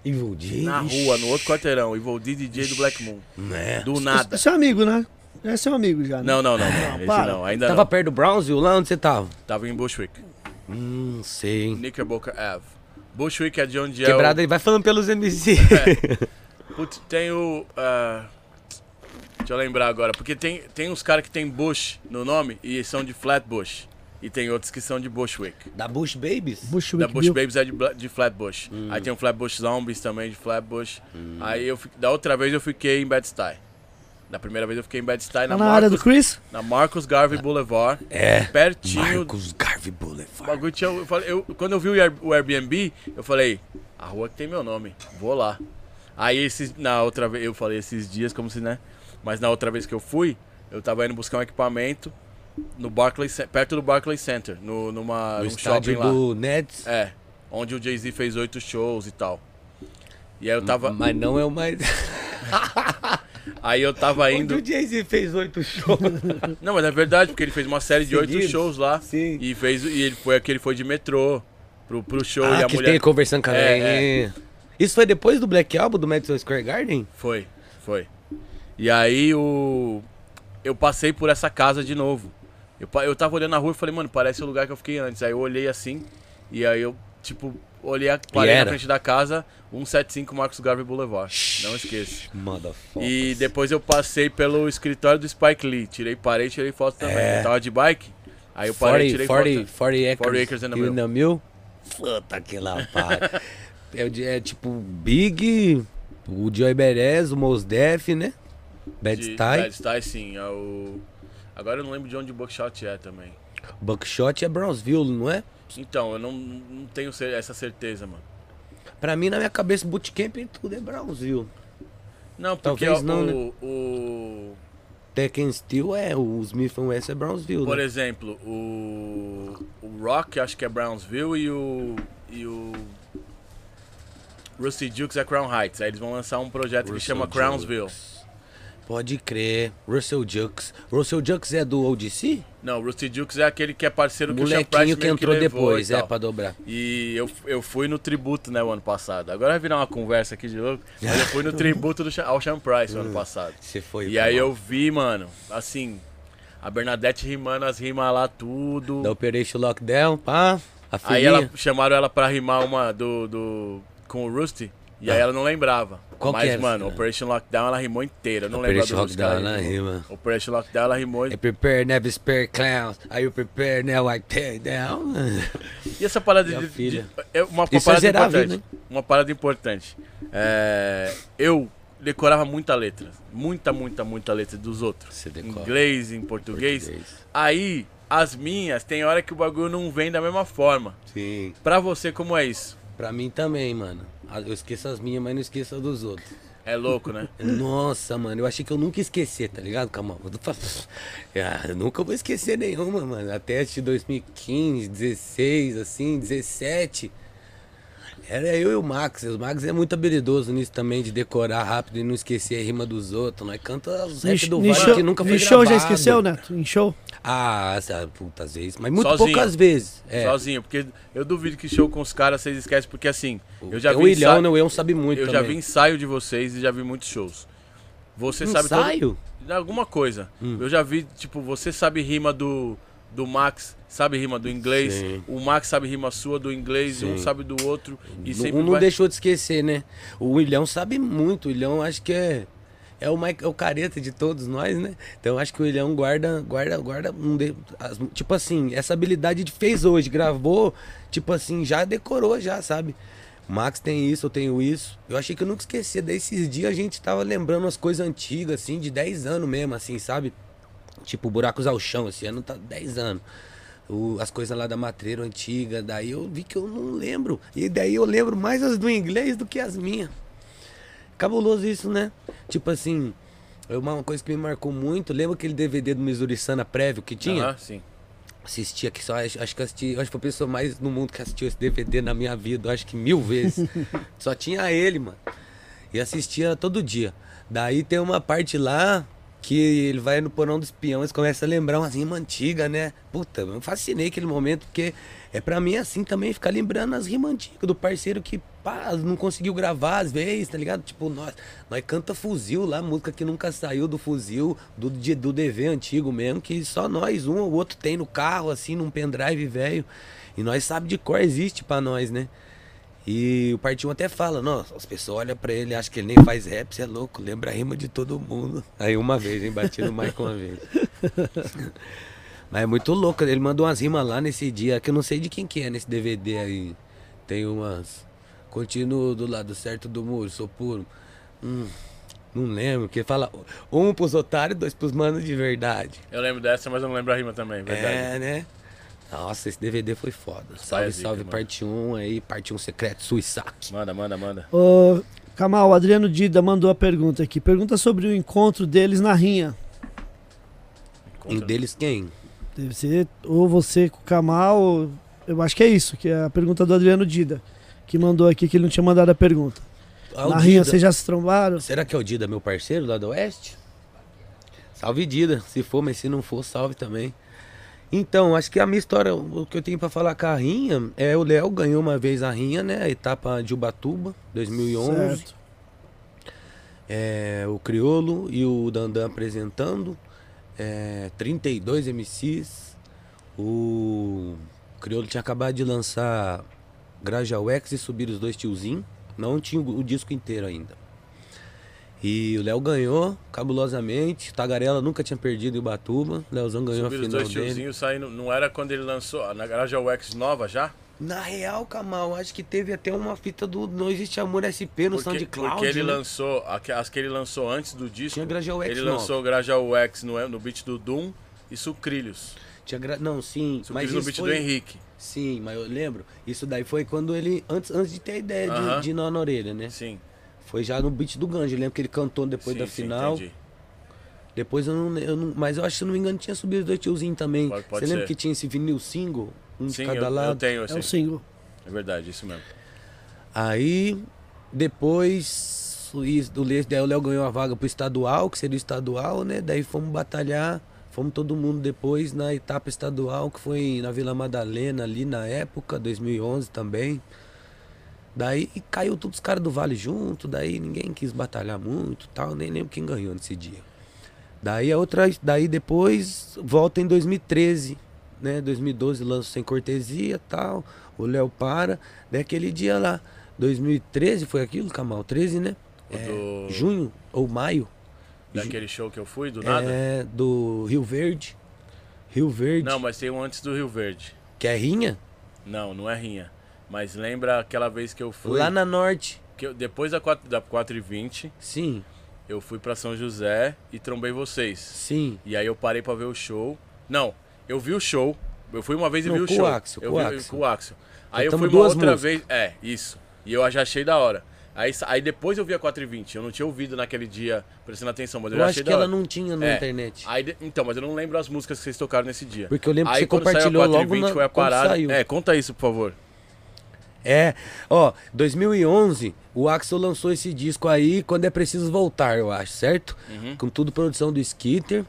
Evil J? Na rua, no outro quarteirão. Evil D, DJ do Black Moon. Né? Do nada. É um amigo, né? É um amigo já, né? Não, não, não. Não, não esse para. não, ainda Tava não. perto do Brownsville, lá onde você tava? Tava em Bushwick. Hum, não sei. Knickerbocker Ave. Bushwick é de onde é Quebrada, ele vai falando pelos MC. o... Putz, tem o... ah, Deixa eu lembrar agora. Porque tem, tem uns caras que tem Bush no nome e são de Flatbush. E tem outros que são de Bushwick. da Bush Babies? Bushwick Da Bush Bill. Babies é de, de Flatbush. Hum. Aí tem o Flatbush Zombies também de Flatbush. Aí eu da outra vez eu fiquei em Bed-Stuy. Da primeira vez eu fiquei em Bed-Stuy Tá na, na área do Marcos, Chris? na Marcos Garvey Boulevard. É. Pertinho. Marcos Garvey O Boulevard. bagulho tinha. Eu falei, eu- quando eu vi o Air- o Airbnb, eu falei, a rua que tem meu nome, vou lá. Aí esses, na outra vez, eu falei esses dias como se, né? Mas na outra vez que eu fui, eu tava indo buscar um equipamento no Barclays, perto do Barclays Center, no, numa, No num shopping lá. Nets. É, onde o Jay-Z fez oito shows e tal. E aí eu tava, Mas não é o mais. aí eu tava Onde indo. o Jay-Z fez oito shows. Não, mas é verdade, porque ele fez uma série de oito shows lá. Sim. E fez e ele foi aquele foi de metrô pro, pro show ah, e a que mulher tem ele conversando com a É, velhinha. Isso foi depois do Black Album, do Madison Square Garden? Foi, foi. E aí o. Eu passei por essa casa de novo. Eu, eu tava olhando na rua e falei, mano, parece o lugar que eu fiquei antes. Aí eu olhei assim, e aí eu, tipo, olhei, a- parei na frente da casa, 175 Marcos Garvey Boulevard. Não esqueça. Motherfucker. E depois eu passei pelo escritório do Spike Lee. Tirei, parei e tirei foto também. É. Eu tava de bike, aí eu parei e 40, tirei 40, foto. 40 acres, 40 acres a in a mill. Puta pá. é, é tipo Big, o Joey Beres, o Mos Def, né? Bad Style. Bad Style, sim. É o... Agora eu não lembro de onde o Buckshot é também. Buckshot é Brownsville, não é? Então, eu não, não tenho essa certeza, mano. Pra mim, na minha cabeça, bootcamp e tudo é Brownsville. Não, porque Talvez o, não, né? o, Tekken Steel é, o Smith West é Brownsville, Por né? exemplo, o, o Rock acho que é Brownsville e o. E o. Rusty Jukes é Crown Heights. Aí eles vão lançar um projeto que Russell chama Crownsville. Pode crer. Russell Jux. Russell Jux é do ODC? Não, o Rusty Jukes é aquele que é parceiro que o Sean Price que entrou levou depois, é, pra dobrar. E eu, eu fui no tributo, né, o ano passado. Agora vai virar uma conversa aqui de louco. Mas eu fui no tributo do, ao Sean Price o ano passado. Você foi E aí pra- eu vi, mano, assim, a Bernadette rimando as rimas lá, tudo. Da Operation Lockdown, pá. Aí ela chamaram ela pra rimar uma do, do com o Rusty. E aí ela não lembrava. Qual que Mas, era, mano? Operation Lockdown ela rimou inteira. Eu não lembro Operation. Lockdown, ela rima. Operation Lockdown ela rimou. I prepare, never spare clowns. Are you prepared now? I tear down. E essa parada de. de- é uma, uma é parada a importante. vida, Uma parada importante. É, eu decorava muita letra. Muita, muita, muita letra dos outros. Você Em decora. inglês, em português. Português. Aí, as minhas, tem hora que o bagulho não vem da mesma forma. Sim. Pra você, como é isso? Pra mim também, mano. Ah, Eu esqueço as minhas, mas não esqueço as dos outros. É louco, né? Nossa, mano, eu achei que eu nunca ia esquecer, tá ligado, falando- Ah, eu nunca vou esquecer nenhuma, mano. Até de 2015, 16, assim, 17. Era eu e o Max. O Max é muito habilidoso nisso também, de decorar rápido e não esquecer a rima dos outros. Nós canta os rap do Vale show, que nunca foi em show já gravado. esqueceu, Neto? Em show? Ah, essa, putas vezes. Mas muito Sozinho. poucas vezes. É. Sozinho, porque eu duvido que show com os caras vocês esquecem, porque assim, eu já Tem vi o Ilhão, ensaio- né? O Ilhão sabe muito eu já também. vi ensaio de vocês e já vi muitos shows. Você sabe todo- Ensaio? alguma coisa. Hum. Eu já vi, tipo, você sabe rima do, do Max, sabe rima do inglês, Sim. o Max sabe rima sua do inglês, Sim. um sabe do outro. E sempre um não vai... deixou de esquecer, né? O Ilhão sabe muito. O Ilhão acho que é. É o, Mike, é o careta de todos nós, né? Então acho que o Ilhão guarda, guarda, guarda. um de- as- tipo assim, essa habilidade de fez hoje, gravou, tipo assim, já decorou, já, sabe? O Max tem isso, eu tenho isso. Eu achei que eu nunca esquecia. Daí esses dias a gente tava lembrando umas coisas antigas, assim, de 10 anos mesmo, assim, sabe? Tipo, buracos ao chão, esse ano tá 10 anos. O- as coisas lá da matreira antiga, daí eu vi que eu não lembro. E daí eu lembro mais as do inglês do que as minhas. Cabuloso isso, né? Tipo assim, é uma coisa que me marcou muito. Lembra aquele DVD do Missouri Sana prévio que tinha? Aham, sim. Assistia que só acho, acho que assisti, acho que foi a pessoa mais no mundo que assistiu esse DVD na minha vida, acho que mil vezes. só tinha ele, mano. E assistia todo dia. Daí tem uma parte lá que ele vai no porão do espião e começa a lembrar umas rimas antigas, né? Puta, eu fascinei aquele momento, porque é pra mim assim também ficar lembrando as rimas antigas do parceiro que, pá, não conseguiu gravar às vezes, tá ligado? Tipo, nós, nós canta fuzil lá, música que nunca saiu do fuzil, do, do DV antigo mesmo, que só nós, um ou outro tem no carro, assim, num pendrive velho. E nós sabe de cor, existe pra nós, né? E o Partião até fala, nossa, as pessoas olham pra ele e acham que ele nem faz rap, você é louco, lembra a rima de todo mundo. Aí uma vez, hein, bati no Mike uma vez. Mas é muito louco, ele mandou umas rimas lá nesse dia, que eu não sei de quem que é nesse DVD aí. Tem umas. Continuo do lado certo do muro, sou puro. Hum, não lembro, que fala um pros otários, dois pros manos de verdade. Eu lembro dessa, mas eu não lembro a rima também, verdade. É, né? Nossa, esse DVD foi foda. Pai é Salve, zica, salve, mano. parte 1 aí, parte 1 secreto, Suisaque. Manda, manda, manda. Ô, Kamal, o Adriano Dida mandou a pergunta aqui. Pergunta sobre o encontro deles na rinha. Em deles quem? Deve ser ou você com o Kamal. ou- Eu acho que é isso, que é a pergunta do Adriano Dida. Que mandou aqui que ele não tinha mandado a pergunta. Ah, na rinha, vocês já se trombaram? Será que é o Dida, meu parceiro lá do Oeste? Salve Dida, se for, mas se não for, salve também. Então, acho que a minha história, o que eu tenho pra falar com a Rinha, é o Léo ganhou uma vez a Rinha, né? A etapa de Ubatuba, 2011. Certo. É, o Criolo e o Dandan apresentando. É, 32 MCs. O Criolo tinha acabado de lançar Grajaú X e subir os dois tiozinhos. Não tinha o disco inteiro ainda. E o Léo ganhou cabulosamente. Tagarela nunca tinha perdido em Ubatuba. Leozão ganhou Subiram a os final dois dele. tiozinhos saindo. Não era quando ele lançou na garagem UX nova já? Na real, Kamal, acho que teve até uma fita do Não Existe Amor SP no Porque, SoundCloud. porque ele né? lançou, as que ele lançou antes do disco. Tinha Grajaú X Ele nova. lançou Grajaú X no, no beat do Doom e Sucrilhos. Tinha gra... Não, sim. mas Sucrilhos no isso beat foi... do Henrique. Sim, mas eu lembro. Isso daí foi quando ele. Antes, antes de ter a ideia de, Aham. de nó na orelha, né? Sim. Foi já no beat do Ganjo. Eu lembro que ele cantou depois sim, da sim, final. entendi. depois eu não, eu não. Mas eu acho que se não me engano tinha subido os dois tiozinhos também. Pode- pode Você lembra ser. que tinha esse vinil single? Um de Sim, cada eu, eu lado. tenho, É assim. o single. É verdade, isso mesmo. Aí, depois, do daí o Léo ganhou a vaga pro estadual, que seria o estadual, né? Daí fomos batalhar, fomos todo mundo depois na etapa estadual, que foi na Vila Madalena ali na época, 2011 também. Daí caiu todos os caras do Vale junto, daí ninguém quis batalhar muito tal, nem lembro quem ganhou nesse dia. Daí a outra, daí depois volta em 2013, né? 2012 lanço sem cortesia tal. O Léo para. Daí aquele dia lá, 2013 foi aquilo, Camal? 13, né? É, do- Junho ou maio. Daquele show que eu fui, do nada? É, do Rio Verde. Rio Verde. Não, mas tem um antes do Rio Verde. Que é Rinha? Não, não é rinha. Mas lembra aquela vez que eu fui. Lá na Norte. que eu- depois da 4, da 4 e 20, Sim, eu fui pra São José e trombei vocês. sim. E aí eu parei pra ver o show. Não, eu vi o show. Eu fui uma vez e Não, vi o show. Axel, eu com o vi Axel. com o Axel. Aí eu fui uma outra músicas. vez. É, isso. E eu já achei da hora. Aí, aí depois eu vi a 4 e 20. Eu não tinha ouvido naquele dia prestando atenção, mas eu, Eu já acho achei que da ela hora. não tinha na É. internet. Aí então, mas eu não lembro as músicas que vocês tocaram nesse dia. Porque eu lembro que aí você saiu a compartilhou 4 logo 20 na, foi a parada. saiu. É, conta isso, por favor. É, ó, 2011, o Axel lançou esse disco aí, Quando é Preciso Voltar, eu acho, certo? Uhum. Com tudo produção do Skitter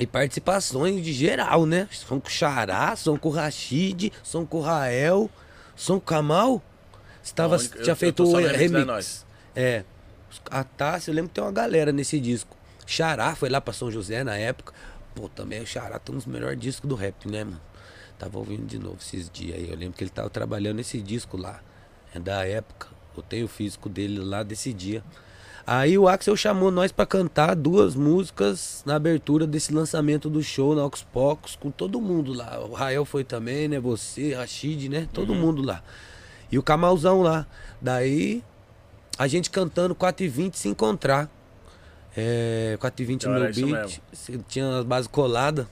e participações de geral, né? Som com Xará, som com Rashid, som com Rael, som com Kamal. Você tava, eu- tinha eu feito o no remix? É. A Tassi, eu lembro que tem uma galera nesse disco. Xará foi lá pra São José na época. Pô, também o Xará tem um dos melhores discos do rap, né, mano? Tava ouvindo de novo esses dias aí. Eu lembro que ele tava trabalhando nesse disco lá. É da época. Eu tenho o físico dele lá desse dia. Aí o Axel chamou nós pra cantar duas músicas na abertura desse lançamento do show na Ox Pocos, com todo mundo lá. O Rael foi também, né? Você, Rashid, né? Todo mundo lá. E o Camalzão lá. Daí a gente cantando 4 e 20 se encontrar. É, 4 e 20 no beat. Tinha as bases coladas.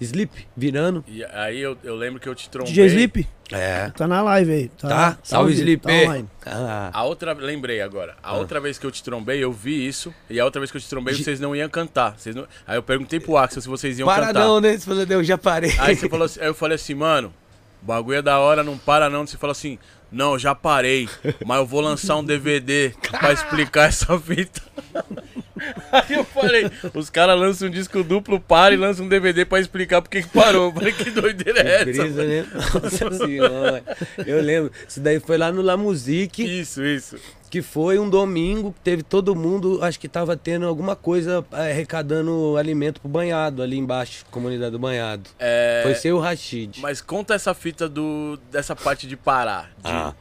Sleep, virando. E aí eu, eu lembro que eu te trombei. DJ Sleep, É. tá na live aí. Tá, Tá? Salve, Sleep. Tá online. Ah, A outra, lembrei agora. A Ah. outra vez que eu te trombei, eu vi isso. E a outra vez que eu te trombei, vocês não iam cantar. Vocês não... Aí eu perguntei pro Axel se vocês iam paradão, cantar. né? Você falou, eu já parei. Aí você falou assim, aí eu falei assim, mano, o bagulho é da hora, não para não. Você falou assim, não, eu já parei, mas eu vou lançar um DVD pra explicar essa fita. Aí eu falei, os caras lançam um disco duplo, para e lançam um DVD pra explicar por que parou. Eu falei, que doideira é essa? Brisa, né? Nossa senhora. Eu lembro. Isso daí foi lá no La Musique, Isso, isso. que foi um domingo que teve todo mundo, acho que tava tendo alguma coisa eh, arrecadando alimento pro banhado ali embaixo, comunidade do banhado. É, Foi seu Rashid. Mas conta essa fita do, dessa parte de parar. de- Ah.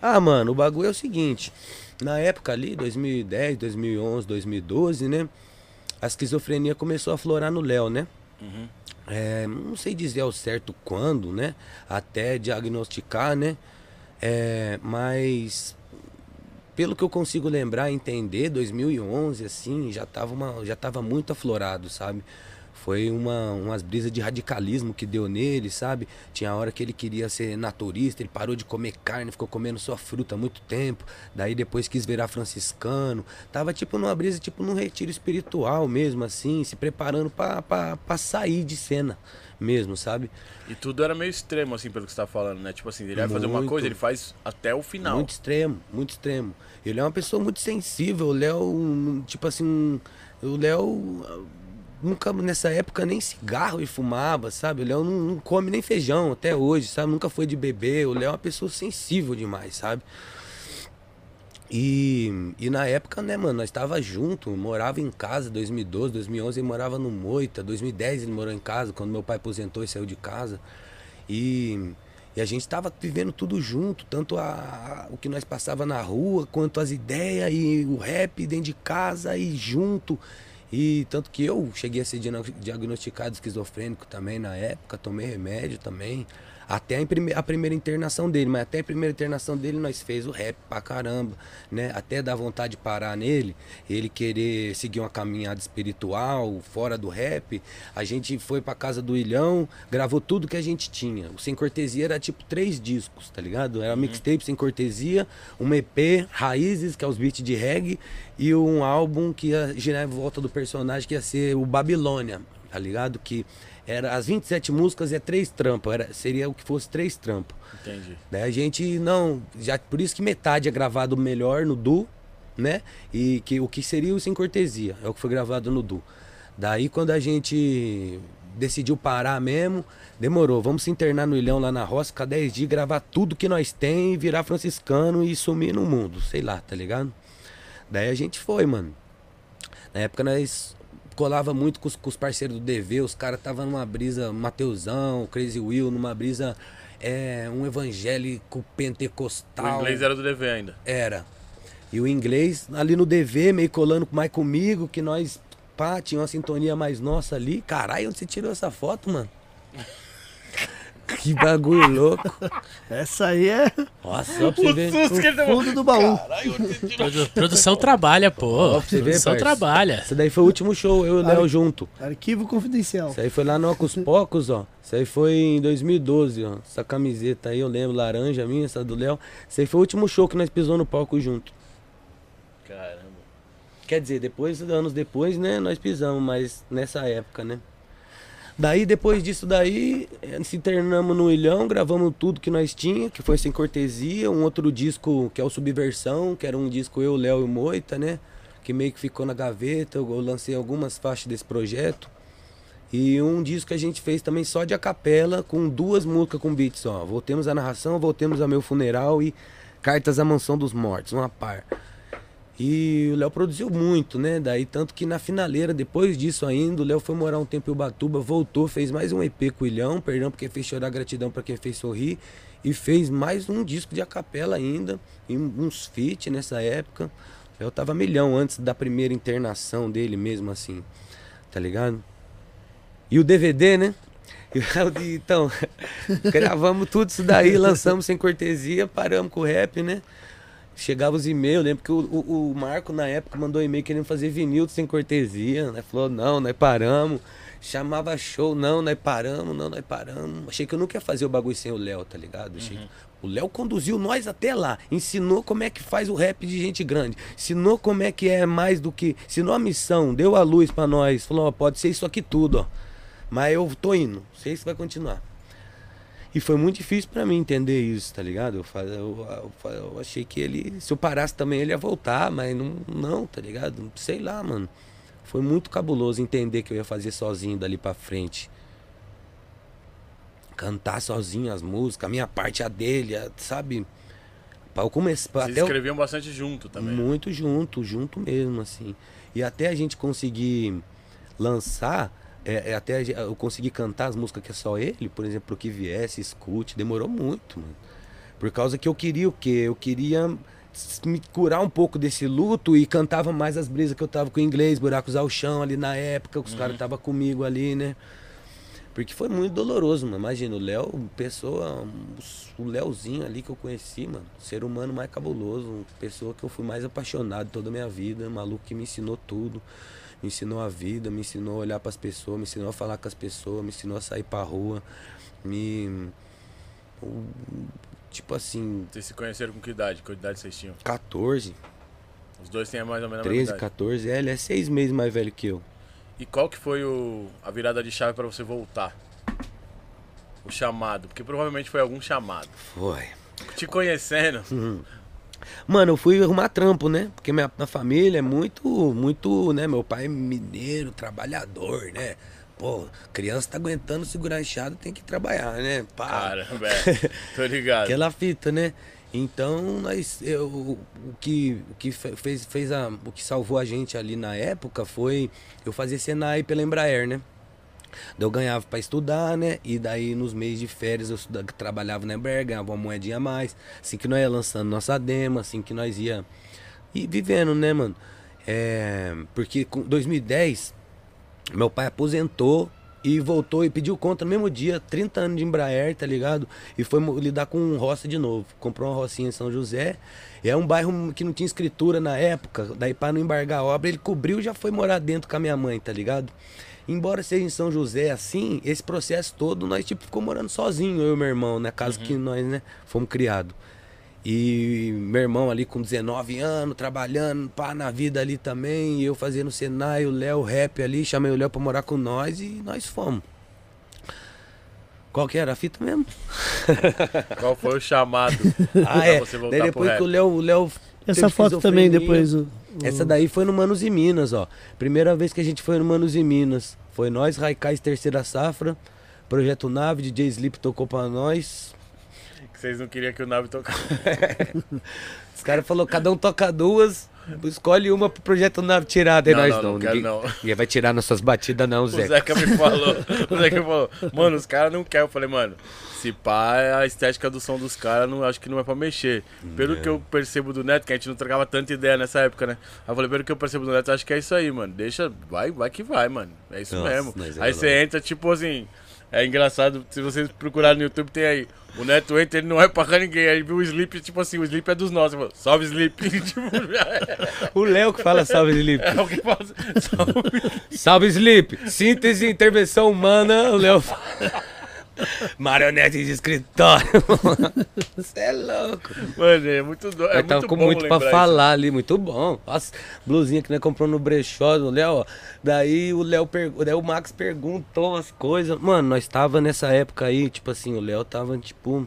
Ah, mano, o bagulho é o seguinte. Na época ali, 2010, 2011, 2012, né? A esquizofrenia começou a florar no Léo, né? Uhum. É, não sei dizer ao certo quando, né? Até diagnosticar, né? É, mas pelo que eu consigo lembrar, entender, 2011 assim, já tava uma, já tava muito aflorado, sabe? Foi uma, umas brisas de radicalismo que deu nele, sabe? Tinha hora que ele queria ser naturista, ele parou de comer carne, ficou comendo só fruta há muito tempo. Daí depois quis virar franciscano. Tava tipo numa brisa, tipo num retiro espiritual mesmo, assim, se preparando pra sair de cena mesmo, sabe? E tudo era meio extremo, assim, pelo que você tá falando, né? Tipo assim, ele vai fazer uma coisa, ele faz até o final. Muito extremo, muito extremo. Ele é uma pessoa muito sensível. O Léo, tipo assim, o Léo nunca nessa época nem cigarro ele fumava, sabe? O Léo não, não come nem feijão até hoje, sabe? Nunca foi de beber. O Léo é uma pessoa sensível demais, sabe? E, e na época, né, mano, nós estava junto, morava em casa, 2012, 2011 ele morava no Moita, 2010 ele morou em casa, quando meu pai aposentou e saiu de casa. E, e a gente estava vivendo tudo junto, tanto a, a- o que nós passava na rua, quanto as ideias e o rap dentro de casa e junto. E tanto que eu cheguei a ser diagno- diagnosticado esquizofrênico também na época, tomei remédio também. Até a, prime- a primeira internação dele, mas até a primeira internação dele nós fez o rap pra caramba, né? Até dar vontade de parar nele, ele querer seguir uma caminhada espiritual, fora do rap. A gente foi pra casa do Ilhão, gravou tudo que a gente tinha. O Sem Cortesia era tipo três discos, tá ligado? Era mixtape Sem Cortesia, um EP, Raízes, que é os beats de reggae, e um álbum que ia girar em volta do personagem, que ia ser o Babilônia, tá ligado? Que era as 27 músicas é três trampos, era, seria o que fosse três trampos. Entendi. Daí a gente não, já por isso que metade é gravado melhor no Du, né? E que o que seria o sem cortesia, é o que foi gravado no Du. Daí quando a gente decidiu parar mesmo, demorou, vamos se internar no Ilhão lá na roça, ficar 10 dias, gravar tudo que nós tem, virar franciscano e sumir no mundo, sei lá, tá ligado? Daí a gente foi, mano. Na época nós colava muito com os, com os parceiros do DV, os caras tava numa brisa, Mateusão, Crazy Will, numa brisa, é, um evangélico O pentecostal. inglês era do DV ainda. Era. E o inglês ali no DV, meio colando mais comigo, que nós, pá, tinha uma sintonia mais nossa ali. Caralho, onde você tirou essa foto, mano? que bagulho louco. Essa aí é Nossa, só pra você ver. o fundo do baú. Produ- produção trabalha, pô. Ó, pra você ver, produção parça. trabalha. Esse daí foi o último show, eu e o Léo junto. Arquivo confidencial. Isso aí foi lá no Ocus Pocos, ó. Isso aí foi em 2012, ó. Essa camiseta aí, eu lembro, laranja minha, essa do Léo. Isso aí foi o último show que nós pisou no palco junto. Caramba. Quer dizer, depois, anos depois, né, nós pisamos, mas nessa época, né? Daí, depois disso daí, eh, se internamos no Ilhão, gravamos tudo que nós tinha, que foi sem cortesia. Um outro disco que é o Subversão, que era um disco eu, Léo e Moita, né? Que meio que ficou na gaveta. Eu lancei algumas faixas desse projeto. E um disco que a gente fez também só de acapela, com duas músicas com beats só. Voltemos à narração, voltemos ao meu funeral e Cartas à Mansão dos Mortos, uma par. E o Léo produziu muito, né? Daí tanto que na finaleira, depois disso ainda, o Léo foi morar um tempo em Ubatuba, voltou, fez mais um EP com o Ilhão, perdão porque fez chorar, gratidão para quem fez sorrir. E fez mais um disco de acapela ainda, e uns feat nessa época. O Léo tava milhão antes da primeira internação dele mesmo, assim, tá ligado? E o DVD, né? Então, gravamos tudo isso daí, lançamos sem cortesia, paramos com o rap, né? Chegava os e-mails, lembro que o, o, o, Marco na época mandou e-mail querendo fazer vinil sem cortesia, né? Falou, não, nós paramos. Chamava show, não, nós paramos, não, nós paramos. Achei que eu nunca ia fazer o bagulho sem o Léo, tá ligado? Achei... Uhum. O Léo conduziu nós até lá, ensinou como é que faz o rap de gente grande, ensinou como é que é mais do que. Ensinou a missão, deu a luz para nós, falou: ó, pode ser isso aqui tudo, ó. Mas eu tô indo, sei se vai continuar. E foi muito difícil para mim entender isso, tá ligado? Eu, eu, eu, eu, achei que ele, se eu parasse também, ele ia voltar, mas não, não, tá ligado? Sei lá, mano. Foi muito cabuloso entender que eu ia fazer sozinho dali pra frente. Cantar sozinho as músicas, a minha parte, a dele, a, sabe? Eu começar. Vocês até escreviam bastante junto também. Muito junto, junto mesmo, assim. E até a gente conseguir lançar é, é, até eu conseguir cantar as músicas que é só ele, por exemplo, que viesse, escute, demorou muito, mano. Por causa que eu queria o quê? Eu queria me curar um pouco desse luto e cantava mais as brisas que eu tava com o inglês, buracos ao chão ali na época, que os uhum. caras estavam comigo ali, né? Porque foi muito doloroso, mano. Imagina, o Léo, pessoa, o Léozinho ali que eu conheci, mano, ser humano mais cabuloso, pessoa que eu fui mais apaixonado toda a minha vida, maluco que me ensinou tudo me ensinou a vida, me ensinou a olhar para as pessoas, me ensinou a falar com as pessoas, me ensinou a sair para rua, me tipo assim, vocês se conheceram com que idade? Que idade vocês tinham? 14. Os dois têm mais ou menos 13, a 14, é, ele é seis meses mais velho que eu. E qual que foi o, a virada de chave para você voltar? O chamado, porque provavelmente foi algum chamado. Foi. Te conhecendo, uhum. Mano, eu fui arrumar trampo, né? Porque minha, minha família é muito, muito, né? Meu pai é mineiro, trabalhador, né? Pô, criança tá aguentando segurar a enxada, tem que trabalhar, né? Pá. Caramba, é. tô ligado. Aquela fita, né? Então, nós, eu, o que, o que fez, fez a, o que salvou a gente ali na época foi eu fazer Senai pela Embraer, né? Daí eu ganhava para estudar, né? E daí nos meses de férias eu estudava, trabalhava na Embraer, ganhava uma moedinha a mais. Assim que nós ia lançando nossa demo, assim que nós ia e vivendo, né, mano? É, porque com 2010 meu pai aposentou e voltou e pediu conta no mesmo dia, 30 anos de Embraer, tá ligado? E foi lidar com roça de novo. Comprou uma rocinha em São José. É um bairro que não tinha escritura na época. Daí para não embargar a obra, ele cobriu e já foi morar dentro com a minha mãe, tá ligado? Embora seja em São José assim, esse processo todo nós tipo ficou morando sozinho, eu e meu irmão, na casa uhum. que nós, né, fomos criados. E meu irmão ali com 19 anos, trabalhando, pá, na vida ali também, e eu fazendo Senai, o Léo rap ali, chamei o Léo pra morar com nós e nós fomos. Qual que era a fita mesmo? Qual foi o chamado ah, é. você voltar Daí depois que o Léo, o Léo Essa foto também depois o... Essa daí foi no Manos e Minas, ó. Primeira vez que a gente foi no Manos e Minas. Foi nós, Raikais Terceira Safra, Projeto Nave, DJ Sleep tocou pra nós. Que vocês não queriam que o Nave tocasse. Os caras falaram, cada um toca duas. Escolhe uma pro projeto Nave tirar, daí não, nós não. não, ninguém, não. ninguém vai tirar nas suas batidas, não, Zé. O Zeca me falou. O Zeca me falou, mano, os caras não querem. Eu falei, mano, se pá, a estética do som dos caras, não, acho que não é pra mexer. Pelo é. que eu percebo do Neto, que a gente não trocava tanta ideia nessa época, né? Aí eu falei, pelo que eu percebo do Neto, acho que é isso aí, mano. Deixa, vai, vai que vai, mano. É isso Nossa, mesmo. É aí você entra, tipo assim. É engraçado, se vocês procurarem no YouTube, tem aí. O Neto entra, ele não é pra ninguém. Aí viu o Sleep, tipo assim, o Sleep é dos nossos. Falou, salve Sleep. tipo, o Léo que fala salve Sleep. É o que fala. Salve, salve Sleep. Síntese e intervenção humana, o Léo fala. Marionete de escritório. Você é louco. Mano, é muito doido. É Eu tava muito com muito pra falar ali, muito bom. Nossa, blusinha que nós comprou no brechó do Léo. Daí o Léo pergu- daí o Max perguntou as coisas. Mano, nós tava nessa época aí, tipo assim, o Léo tava, tipo,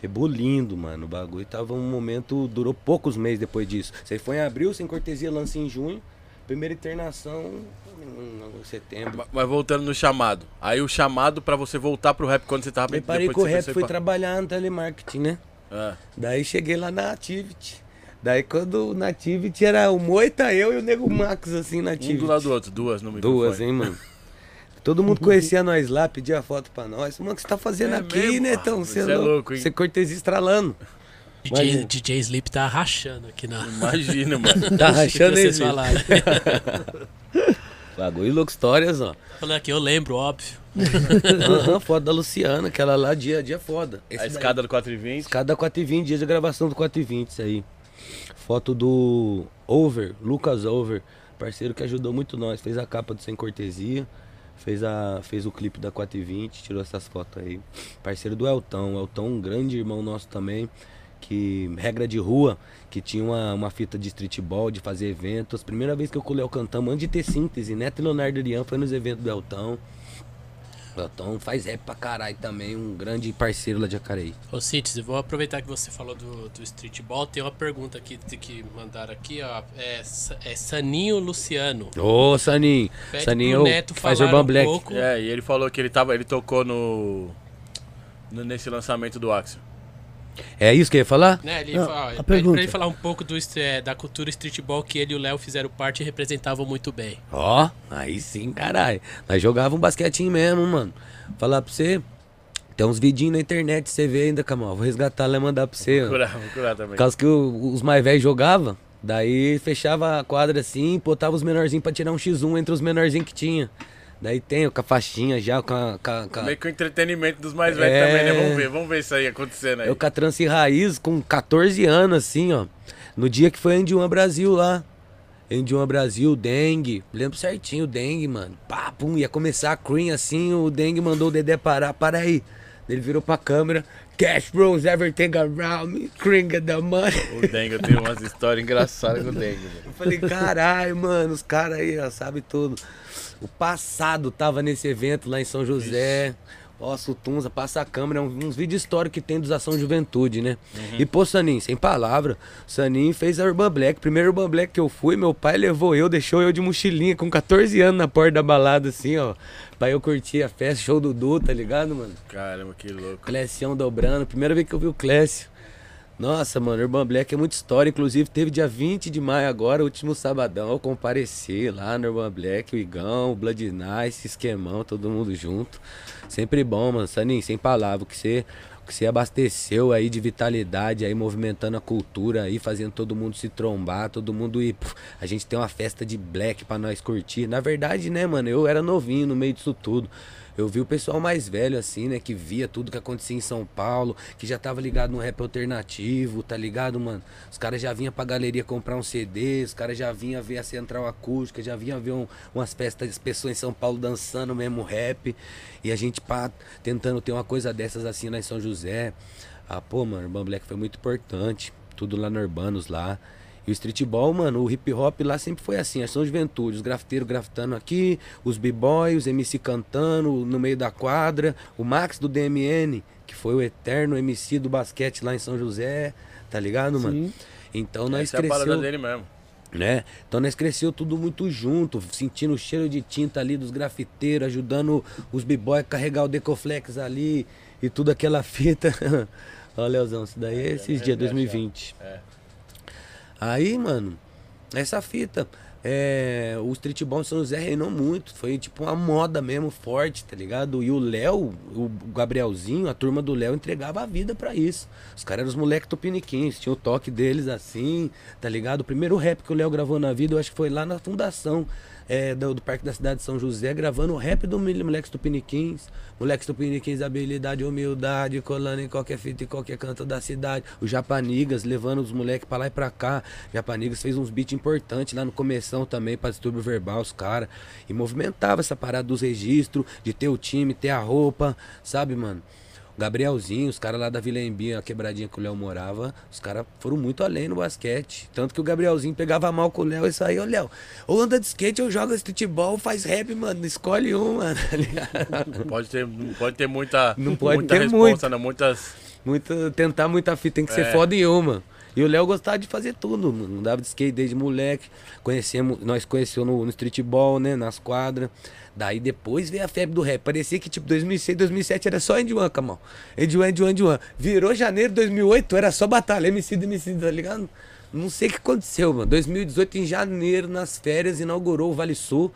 rebulindo, mano. O bagulho tava um momento, durou poucos meses depois disso. Você foi em abril, sem cortesia, lança em junho. Primeira internação em setembro. Mas voltando no chamado. Aí o chamado pra você voltar pro rap quando você tava Me parei com o rap, foi fui pra- trabalhar no telemarketing, né? É. Daí cheguei lá na Activity. Daí quando na Activity era o Moita, eu e o Nego Max, assim, na Um Activity. do lado do outro, duas no microfone. Duas, hein, mano? Todo mundo conhecia nós lá, pedia foto pra nós. Mano, o que você tá fazendo É aqui, mesmo? Netão? Ah, Você você é louco, hein? Você cortesia estralando. DJ, Imagina. DJ Sleep tá rachando aqui na. Imagina, mano. Tá rachando aí. Bagulho louco histórias, ó. Falando aqui, eu lembro, óbvio. Aham, foto da Luciana, aquela lá, dia, dia foda. Esse A escada do 420. Escada 420, dia de gravação do 420, isso aí. Foto do Over, Lucas Over, parceiro que ajudou muito nós. Fez a capa do Sem Cortesia, fez, a, fez o clipe da 420, tirou essas fotos aí. Parceiro do Eltão, Eltão, um grande irmão nosso também, que regra de rua, que tinha uma, uma fita de streetball, de fazer eventos. Primeira vez que eu com o Léo cantamos, antes de ter síntese, Neto e Leonardo Irian foi nos eventos do Eltão. O Eltão faz rap pra caralho também, um grande parceiro lá de Jacareí. Ô, Síntese, vou aproveitar que você falou do, do streetball. Tem uma pergunta aqui que- que mandaram aqui, ó. É, é Saninho Luciano. Ô, Saninho. Pede Saninho pro Neto faz Urban um Black. pouco. É, e ele falou que ele tava. Ele tocou no. no- nesse lançamento do Axel. É isso que eu ia falar? Né, ele Ah, fala, pergunta. pra ele falar um pouco do, é, da cultura streetball que ele e o Léo fizeram parte e representavam muito bem. Ó, aí sim, caralho. Nós jogávamos um basquetinho mesmo, mano. Falar pra você. Tem uns vidinhos na internet, você vê ainda, Camal. Vou resgatar lá e mandar pra você. Vou curar, vou curar também. Por causa que o- os mais velhos jogavam. Daí fechava a quadra assim, botava os menorzinhos pra tirar um X1 entre os menorzinhos que tinha. Daí tem com a faixinha já, com a. Com a, Meio que o entretenimento dos mais velhos É. também, né? Vamos ver, vamos ver isso aí acontecendo aí. Eu com a trance raiz com 14 anos, assim, ó. No dia que foi a Indiuma Brasil lá. Indiuma Brasil, Dengue. Lembro certinho, Dengue, mano. Pá, pum, ia começar a Cream assim, o Dengue mandou o Dedé parar. Para aí. Ele virou pra câmera. Cash bros, everything around me. Got the money. O Dengue, eu tenho umas histórias engraçadas com o Dengue. Eu falei, caralho, mano, os caras aí, ó, sabe tudo. O passado tava nesse evento lá em São José. Ó, Sutunza, passa a câmera, um- uns vídeos históricos que tem dos Ação Juventude, né? E, pô, Sanin, sem palavra, Sanin fez a Urban Black. Primeiro Urban Black que eu fui, meu pai levou eu, deixou eu de mochilinha com 14 anos na porta da balada, assim, ó. Pra eu curtir a festa, show do Du, tá ligado, mano? Caramba, que louco. Clécião dobrando, primeira vez que eu vi o Clécio. Nossa, mano, Urban Black é muita história. Inclusive, teve dia 20 de maio agora, último sabadão. Eu compareci lá no Urban Black, o Igão, o Blood Nice, Esquemão, todo mundo junto. Sempre bom, mano. Saninho, sem palavra, que você, que você abasteceu aí de vitalidade, aí movimentando a cultura aí, fazendo todo mundo se trombar, todo mundo ir. a gente tem uma festa de black pra nós curtir. Na verdade, né, mano, eu era novinho no meio disso tudo. Eu vi o pessoal mais velho, assim, né? Que via tudo que acontecia em São Paulo, que já tava ligado no rap alternativo, tá ligado, mano? Os caras já vinham pra galeria comprar um CD, os caras já vinham ver a central acústica, já vinham ver um- umas festas, as pessoas em São Paulo dançando mesmo rap. E a gente, pá, tentando ter uma coisa dessas assim lá em São José. Ah, pô, mano, Urban Black foi muito importante. Tudo lá no Urbanos lá. E o streetball, mano, o hip hop lá sempre foi assim, ação juventude, os grafiteiros grafitando aqui, os b-boys, os MC cantando no meio da quadra, o Max do DMN, que foi o eterno MC do basquete lá em São José, tá ligado, mano? Sim. Então nós Essa é a parada cresceu, dele mesmo. né? Então nós cresceu tudo muito junto, sentindo o cheiro de tinta ali dos grafiteiros, ajudando os b-boys a carregar o Decoflex ali e tudo aquela fita. Ó, Leozão, isso daí é esses dias, 2020. É. Aí, mano, essa fita. É, o streetball em São José reinou muito. Foi tipo uma moda mesmo forte, tá ligado? E o Léo, o Gabrielzinho, a turma do Léo entregava a vida pra isso. Os caras eram os moleques tupiniquins, tinha o toque deles assim, tá ligado? O primeiro rap que o Léo gravou na vida, eu acho que foi lá na fundação. É, do, do Parque da Cidade de São José, gravando o rap do Moleques Tupiniquins. Moleques Tupiniquins, habilidade, humildade, colando em qualquer fita e qualquer canto da cidade. O Japanigas, levando os moleques pra lá e pra cá. Japanigas fez uns beats importantes lá no começão também, pra distúrbio verbal, os caras. E movimentava essa parada dos registros, de ter o time, ter a roupa, sabe, mano? Gabrielzinho, os caras lá da Vila Embinha, a quebradinha que o Léo morava, os caras foram muito além no basquete. Tanto que o Gabrielzinho pegava mal com o Léo e saía, ô Léo, ou anda de skate ou joga streetball, faz rap, mano, escolhe um, mano, tá ligado? Pode ter, pode ter muita, Não pode muita ter resposta, muito. não, muitas. Muito, tentar muita fita, tem que ser É. foda em uma. E o Léo gostava de fazer tudo, mano. Andava de skate desde moleque. Conhecemos, nós conhecemos no, no streetball, né? Nas quadras. Daí depois veio a febre do rap. Parecia que tipo 2006, 2007 era só Andy-One, camão. Andy-One, Andy-One, Andy-One. Virou janeiro de 2008, era só batalha. MC MC, tá ligado? Não sei o que aconteceu, mano. 2018, em janeiro, nas férias, inaugurou o Vale Sul,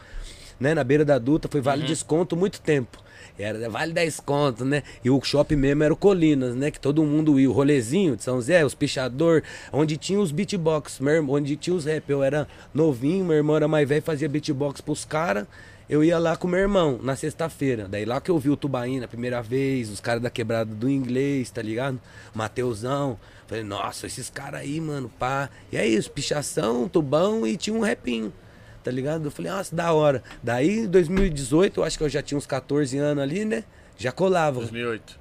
né? Na beira da Duta. Foi Vale Desconto muito tempo. Era Vale 10 conto, né? E o shopping mesmo era o Colinas, né? Que todo mundo ia. O rolezinho de São Zé, os pichador, onde tinha os beatbox, irmão, onde tinha os rap. Eu era novinho, meu irmão era mais velho, fazia beatbox pros caras. Eu ia lá com meu irmão na sexta-feira. Daí lá que eu vi o Tubaína a primeira vez, os caras da quebrada do inglês, tá ligado? Mateusão. Falei, nossa, esses caras aí, mano, pá. E é isso, pichação, tubão e tinha um rapinho tá ligado? Eu falei, nossa, da hora. Daí, em 2018, eu acho que eu já tinha uns 14 anos ali, né? Já colava. 2008.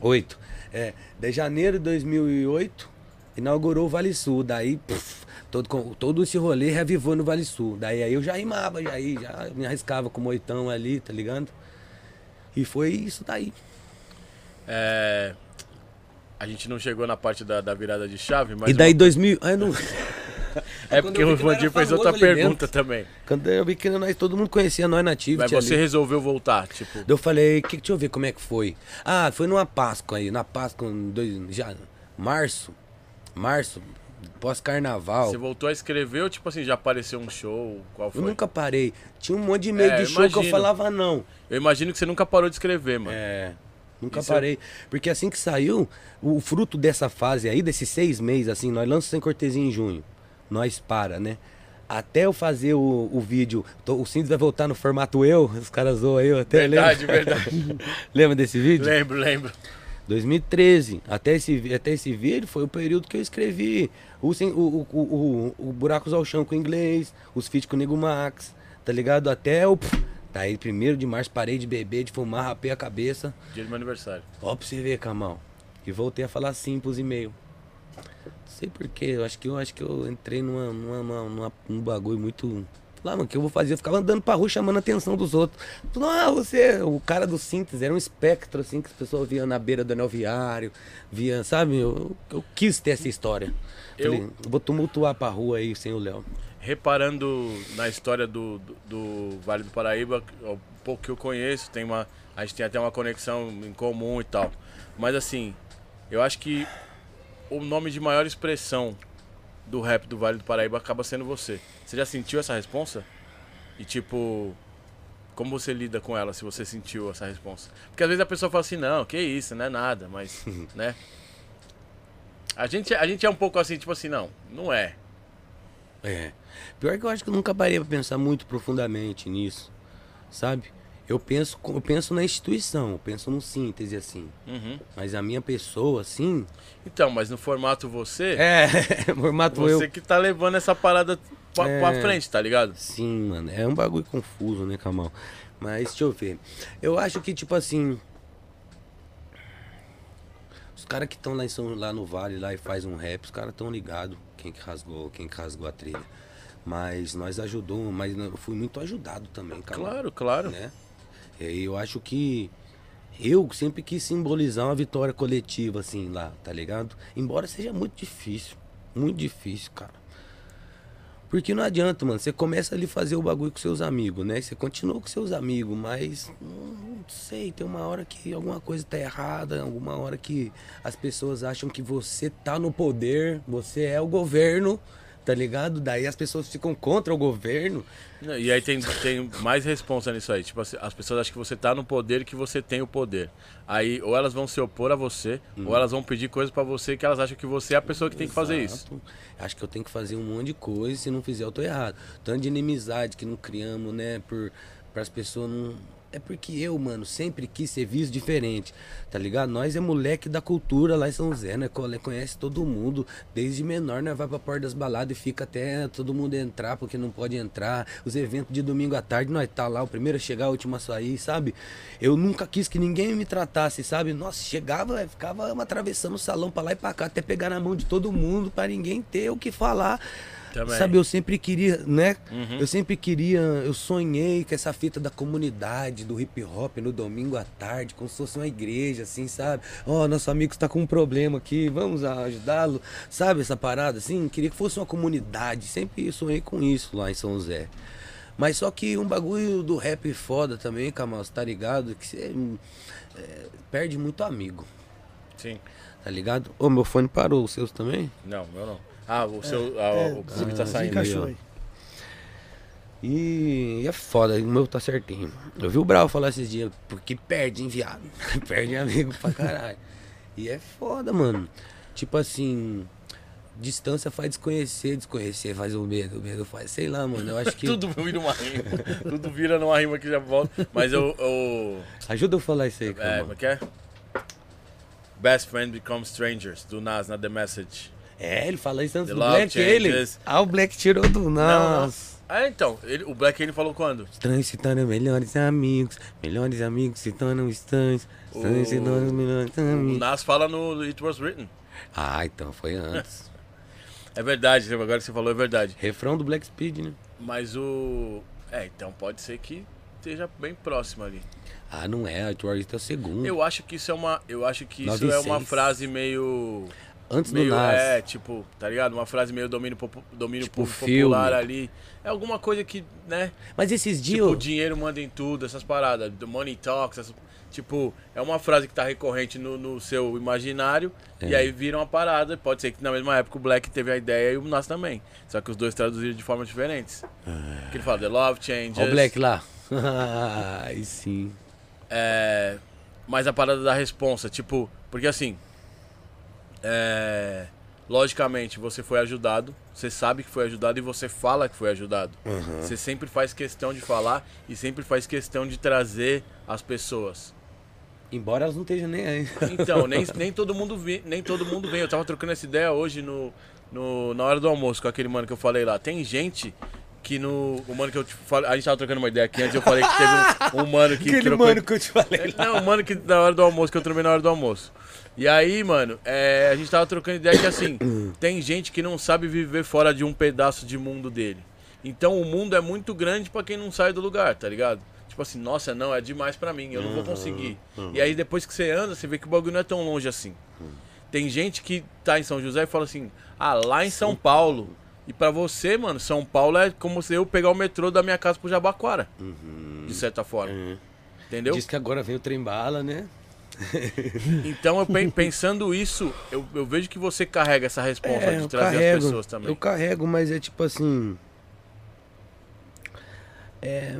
8. É, de janeiro de 2008, inaugurou o Vale Sul. Daí, puf, todo, todo esse rolê reavivou no Vale Sul. Daí aí eu já rimava, já, aí, já me arriscava com o moitão ali, tá ligado? E foi isso daí. É, a gente não chegou na parte da, da virada de chave, mas. e daí, 2000. Ah, eu não... é porque eu o Vandir fez outra ali pergunta também. Quando eu vi que nós, todo mundo conhecia nós nativos. Mas você resolveu voltar, tipo. Eu falei, que, deixa eu ver como é que foi. Ah, foi numa Páscoa aí, na Páscoa, dois, já, março, março, pós-carnaval. Você voltou a escrever ou, tipo assim, já apareceu um show? Qual Eu foi? nunca parei. Tinha um monte de e-mail É, de show que eu imagino. falava não. Eu imagino que você nunca parou de escrever, mano. É, nunca Isso é- parei. Porque assim que saiu, o fruto dessa fase aí, desses seis meses, assim, nós lançamos sem cortesia em junho. Nós para, né? Até eu fazer o, o vídeo, tô- o Cindy vai voltar no formato eu, os caras zoam eu até, Verdade, lembra? verdade. lembra desse vídeo? lembro, lembro. 2013. Até esse, até esse vídeo foi o período que eu escrevi o, o, o, o, o Buracos ao Chão com o inglês, os feats com o Nego Max, tá ligado? Até o. Daí, primeiro de março, parei de beber, de fumar, rapei a cabeça. Dia do meu aniversário. Ó, pra você ver, Camão. E voltei a falar sim pros e-mails. Sei porquê, eu acho que eu acho que eu entrei numa, numa, numa, num bagulho muito. Lá, mano, o que eu vou fazer? Eu ficava andando pra rua chamando a atenção dos outros. Falando, ah, você, o cara do síntese, era um espectro, assim, que as pessoas viam na beira do anel viário, via, sabe? Eu, eu quis ter essa história. Eu- Falei, vou tumultuar pra rua aí sem o Léo. Reparando na história do, do, do Vale do Paraíba, o pouco que eu conheço, tem uma, a gente tem até uma conexão em comum e tal. Mas assim, eu acho que o nome de maior expressão do rap do Vale do Paraíba acaba sendo você. Você já sentiu essa responsa? E tipo, como você lida com ela se você sentiu essa responsa? Porque às vezes a pessoa fala assim, não, que isso, não é nada, mas, né? A gente, a gente é um pouco assim, tipo assim, não, não é. É. Pior que eu acho que eu nunca parei pra pensar muito profundamente nisso, sabe? Eu penso, eu penso na instituição, eu penso no síntese, assim. Uhum. Mas a minha pessoa, assim. Então, mas no formato você, É, formato você eu. que tá levando essa parada pra, É. pra frente, tá ligado? Sim, mano. É um bagulho confuso, né, Kamal? Mas deixa eu ver. Eu acho que, tipo assim. Os caras que estão lá, em São- lá no Vale lá e faz um rap, os caras estão ligados quem que rasgou, quem que rasgou a trilha. Mas nós ajudou, mas eu fui muito ajudado também, Kamal. Claro, claro. né? Aí eu acho que eu sempre quis simbolizar uma vitória coletiva, assim, lá, tá ligado? Embora seja muito difícil, muito difícil, cara. Porque não adianta, mano. Você começa ali fazer o bagulho com seus amigos, né? Você continua com seus amigos, mas não sei, tem uma hora que alguma coisa tá errada, alguma hora que as pessoas acham que você tá no poder, você é o governo, tá ligado? Daí as pessoas ficam contra o governo. E aí tem, tem mais responsa nisso aí. Tipo, as pessoas acham que você tá no poder que você tem o poder. Aí, ou elas vão se opor a você, ou elas vão pedir coisas pra você que elas acham que você é a pessoa que tem que fazer isso. Exato. Acho que eu tenho que fazer um monte de coisa, e se não fizer eu tô errado. Tanto de inimizade que não criamos, né, por para as pessoas não é porque eu, mano, sempre quis ser visto diferente, tá ligado? Nós é moleque da cultura lá em São Zé, né? Cole- Conhece todo mundo. Desde menor, nós vai pra porta das baladas e fica até todo mundo entrar, porque não pode entrar. Os eventos de domingo à tarde, nós tá lá, o primeiro a chegar, o último a sair, sabe? Eu nunca quis que ninguém me tratasse, sabe? Nossa, chegava, ficava atravessando o salão pra lá e pra cá, até pegar na mão de todo mundo, pra ninguém ter o que falar. Também. Sabe, eu sempre queria, né? Uhum. Eu sempre queria, eu sonhei com essa fita da comunidade, do hip hop no domingo à tarde, como se fosse uma igreja, assim, sabe? Ó, nosso amigo está com um problema aqui, vamos ajudá-lo, sabe? Essa parada, assim, queria que fosse uma comunidade, sempre sonhei com isso lá em São José. Mas só que um bagulho do rap foda também, você tá ligado? Que você é, perde muito amigo, Sim. tá ligado? Ô, meu fone parou, os seus também? Não, meu não. Ah, o seu. ah, é, o Zip tá ah, saindo aí. E é foda, o meu tá certinho. Eu vi o Brau falar esses dias, porque perde, hein, viado? perde amigo pra caralho. E é foda, mano. Tipo assim, distância faz desconhecer, desconhecer faz o medo, o medo faz, sei lá, mano. Eu acho que. Tudo vira uma rima. Tudo vira numa rima que já volta. Mas eu. eu Ajuda eu a falar isso aí, é, cara. como é que é? Best Friend Becomes Strangers, do Nas na The Message. É, ele fala isso antes The do Black, ele. changes. Ah, o Black tirou do Nossa. Ah, então. Ele, o Black ele falou quando? Estranhos se tornam melhores amigos, melhores amigos se tornam estranhos, estranhos se O- tornam melhores O amigos. Nas fala no It Was Written. Ah, então foi antes. É verdade, agora que você falou é verdade. Refrão do Black Speed, né? Mas o. É, então pode ser que esteja bem próximo ali. Ah, não é, o Warriors é o segundo. Eu acho que isso é uma. Eu acho que isso é uma frase meio. Antes meio do Nas. é, tipo, tá ligado? Uma frase meio domínio, popu- domínio Tipo público filme. popular ali. É alguma coisa que, né? Mas esses dias. Tipo, o dinheiro manda em tudo, essas paradas. The money talks. essas- tipo, é uma frase que tá recorrente no, no seu imaginário. E É. aí vira uma parada. Pode ser que na mesma época o Black teve a ideia e o Nas também. Só que os dois traduziram de formas diferentes. Que ele fala, The love changes. Ó o Black lá. Aí sim. É, mas a parada da responsa, tipo, porque assim, é, logicamente você foi ajudado, você sabe que foi ajudado e você fala que foi ajudado. Você sempre faz questão de falar e sempre faz questão de trazer as pessoas. Embora elas não estejam nem aí. Então, nem, nem todo mundo vi, nem todo mundo vem. Eu tava trocando essa ideia hoje no, no, na hora do almoço com aquele mano que eu falei lá. Tem gente que no. O mano que eu te falei. A gente tava trocando uma ideia aqui antes, eu falei que teve um, um mano que. Aquele trocou- mano que eu te falei lá. não, o mano que na hora do almoço, que eu tromei na hora do almoço. E aí, mano, é, a gente tava trocando ideia que assim, tem gente que não sabe viver fora de um pedaço de mundo dele. Então o mundo é muito grande pra quem não sai do lugar, tá ligado? Tipo assim, nossa, não, é demais pra mim, eu não vou conseguir. E aí depois que você anda, você vê que o bagulho não é tão longe assim. Tem gente que tá em São José e fala assim, ah, lá em São Paulo. E pra você, mano, São Paulo é como se eu pegar o metrô da minha casa pro Jabaquara. De certa forma. Entendeu? Diz que agora vem o trem bala, né? Então, eu pen- pensando isso, eu, eu vejo que você carrega essa responsa É, de trazer carrego, as pessoas também. Eu carrego, mas é tipo assim. É.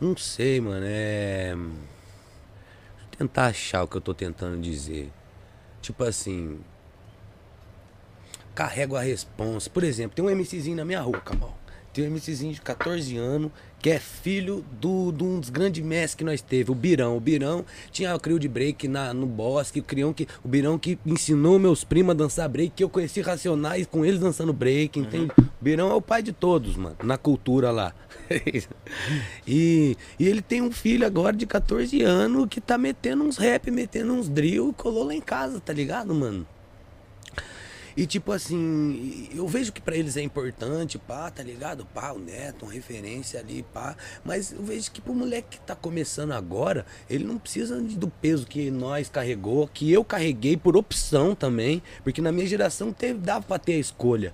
Não sei, mano. É. Deixa eu tentar achar o que eu tô tentando dizer. Tipo assim. Carrego a responsa. Por exemplo, tem um MCzinho na minha rua, Camal. Tem um MCzinho de 14 anos, que é filho do, de um dos grandes mestres que nós teve, o Birão. O Birão tinha o crio de break na, no bosque, o, crião que, o Birão que ensinou meus primos a dançar break, que eu conheci Racionais com eles dançando break, entende? O Birão é o pai de todos, mano, na cultura lá. e, e ele tem um filho agora de 14 anos que tá metendo uns rap, metendo uns drill, colou lá em casa, tá ligado, mano? E tipo assim, eu vejo que pra eles é importante, pá, tá ligado? Pá, o Neto, uma referência ali, pá. Mas eu vejo que pro moleque que tá começando agora, ele não precisa do peso que nós carregou, que eu carreguei por opção também. Porque na minha geração teve, dava pra ter a escolha.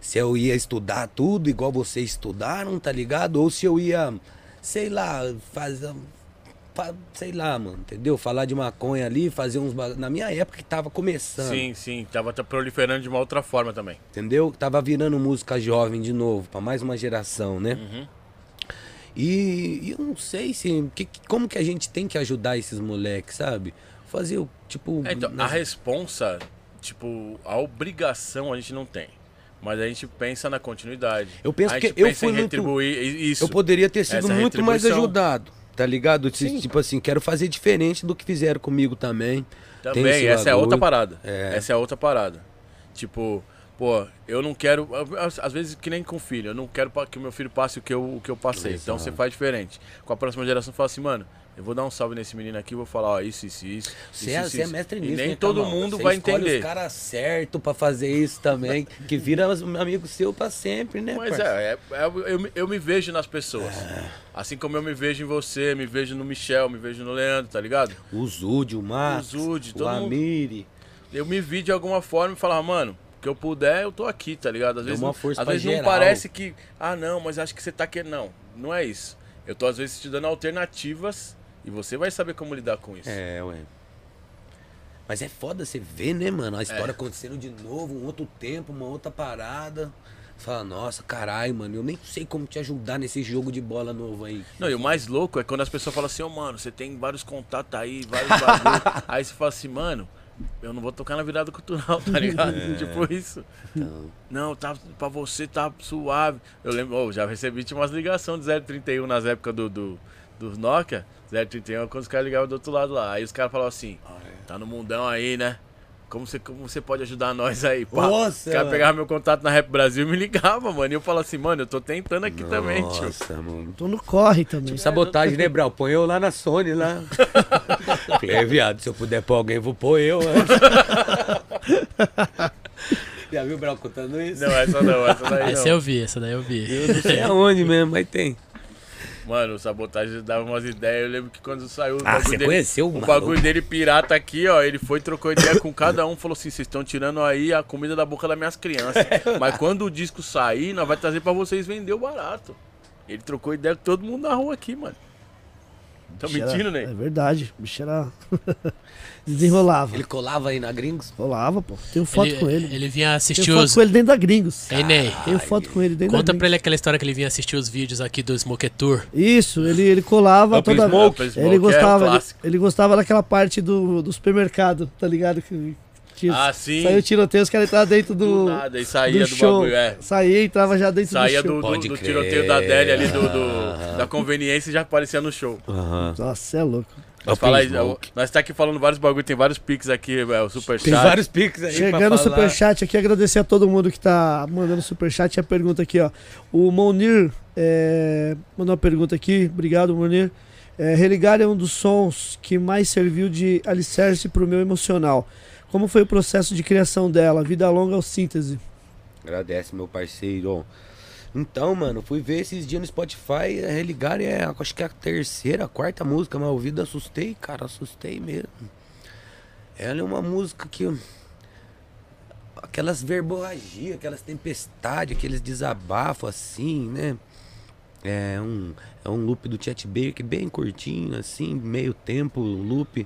Se eu ia estudar tudo igual vocês estudaram, tá ligado? Ou se eu ia, sei lá, fazer fa- sei lá, mano, entendeu? Falar de maconha ali, fazer uns. Na minha época que tava começando. Sim, sim. Tava proliferando de uma outra forma também. Entendeu? Tava virando música jovem de novo, pra mais uma geração, né? Uhum. E, e eu não sei se. Que, como que a gente tem que ajudar esses moleques, sabe? Fazer o. Tipo. É, então, a responsa, tipo, a obrigação a gente não tem. Mas a gente pensa na continuidade. Eu penso que eu fui muito- isso. Eu poderia ter sido muito mais ajudado, tá ligado? Ti- Tipo assim, quero fazer diferente do que fizeram comigo também. Também, essa é outra parada. É. Essa é outra parada. Tipo, pô, eu não quero. às- vezes, que nem com filho, eu não quero que o meu filho passe o que eu, o que eu passei. Então você faz diferente. Com a próxima geração, fala assim, mano. Eu vou dar um salve nesse menino aqui, vou falar, ó, isso, isso, isso. Você é, isso, é mestre E nisso, nem né, todo Camão? mundo Você vai escolhe entender. os caras certos pra fazer isso também, que vira um amigo seu pra sempre, né, Mas é, é- é- eu, me- eu me vejo nas pessoas. É. Assim como eu me vejo em você, me vejo no Michel, me vejo no Leandro, tá ligado? O Zude, o Max, O Zude, o mundo- Amiri. Eu me vi de alguma forma e falava, mano, que eu puder, eu tô aqui, tá ligado? Às Deu vezes, uma não- força às vezes não geral. parece que, ah, não, mas acho que você tá querendo. Não, não é isso. Eu tô às vezes te dando alternativas e você vai saber como lidar com isso. É, ué. Mas é foda você ver, né, mano? A história acontecendo de novo, um outro tempo, uma outra parada. Você fala, nossa, caralho, mano, eu nem sei como te ajudar nesse jogo de bola novo aí. Não, e o mais louco é quando as pessoas falam assim, ô mano, você tem vários contatos aí, vários bagulho. aí você fala assim, mano, eu não vou tocar na virada cultural, tá ligado? tipo isso. Então, Não, tá, pra você tá suave. Eu lembro, ô, já recebi tinha umas ligações do 031 nas épocas do, do, dos Nokia. 031 é quando os caras ligavam do outro lado lá. Aí os caras falavam assim, tá no mundão aí, né? Como você, como você pode ajudar nós aí? Pá. Nossa, Os caras mano. pegavam meu contato na Rap Brasil e me ligavam, mano. E eu falava assim, mano, eu tô tentando aqui também, tio. Nossa, mano. Tô no corre também. Sabotagem, né, Brau? Põe eu lá na Sony, lá. Falei, é, viado, se eu puder pôr alguém, vou pôr eu. né? Já viu o Brau contando isso? Não, essa não, essa daí Essa não. eu vi, essa daí eu vi. Eu não sei aonde mesmo, mas tem. Mano, o sabotagem dava umas ideias. Eu lembro que quando saiu o Ah, você dele, conheceu o maluco? bagulho dele pirata aqui, ó. Ele foi, trocou ideia com cada um, falou assim: vocês estão tirando aí a comida da boca das minhas crianças. Mas quando o disco sair, nós vai trazer pra vocês vender o barato. Ele trocou ideia com todo mundo na rua aqui, mano. Bicho mentindo, né? É verdade. O bicho era. Desenrolava. Ele colava aí na Gringos? Rolava, pô. Tenho foto ele, com ele. ele vinha assistir Tenho foto os. com ele dentro da Gringos. Ei, Ney, Tenho foto com ele dentro conta da pra ele Gringos. aquela história que ele vinha assistir os vídeos aqui do Smoke Tour. Isso, ele, ele colava Up toda Smoke. Up Smoke Ele é gostava, um ele, ele gostava daquela parte do, do supermercado, tá ligado? Que, que Ah, sim. Saiu o tiroteio, os caras entravam dentro do. Do nada, e saía do, show. bagulho, é. Saía e entrava já dentro Saía do show. do, do, do tiroteio da Deli ali, do, do- da conveniência e já aparecia no show. Aham. Nossa, é louco. Mas Up fala nós tá aqui falando vários bagulho, tem vários pics aqui, é, o superchat. Tem vários piques aí Chegando falar. superchat aqui, agradecer a todo mundo que tá mandando superchat. A pergunta aqui, ó. O Monir é, mandou uma pergunta aqui. Obrigado, Monir. É, Religar é um dos sons que mais serviu de alicerce pro meu emocional. Como foi o processo de criação dela? Vida longa ou síntese? Agradece, meu parceiro. Então, mano, fui ver esses dias no Spotify, é, religar é, acho que é a terceira, a quarta música, mas ouvido assustei, cara, assustei mesmo. Ela é uma música que. Aquelas verborragias, aquelas tempestades, aqueles desabafos assim, né? É um, é um loop do Chet Baker bem curtinho, assim, meio tempo, loop.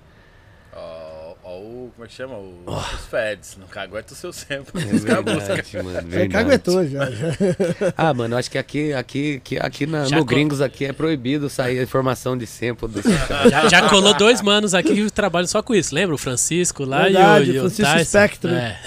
O. Como é que chama? O, Os Feds. Não cagueta o seu sempre. É verdade, mano. Você verdade. caguetou já. já. Ah, mano, eu acho que aqui, aqui, aqui, aqui na- no Gringos aqui é proibido sair a informação de sample do Já, já colou dois manos aqui que trabalham só com isso. Lembra? O Francisco lá Verdade, e o, e o Francisco Tyson. Spectre. É.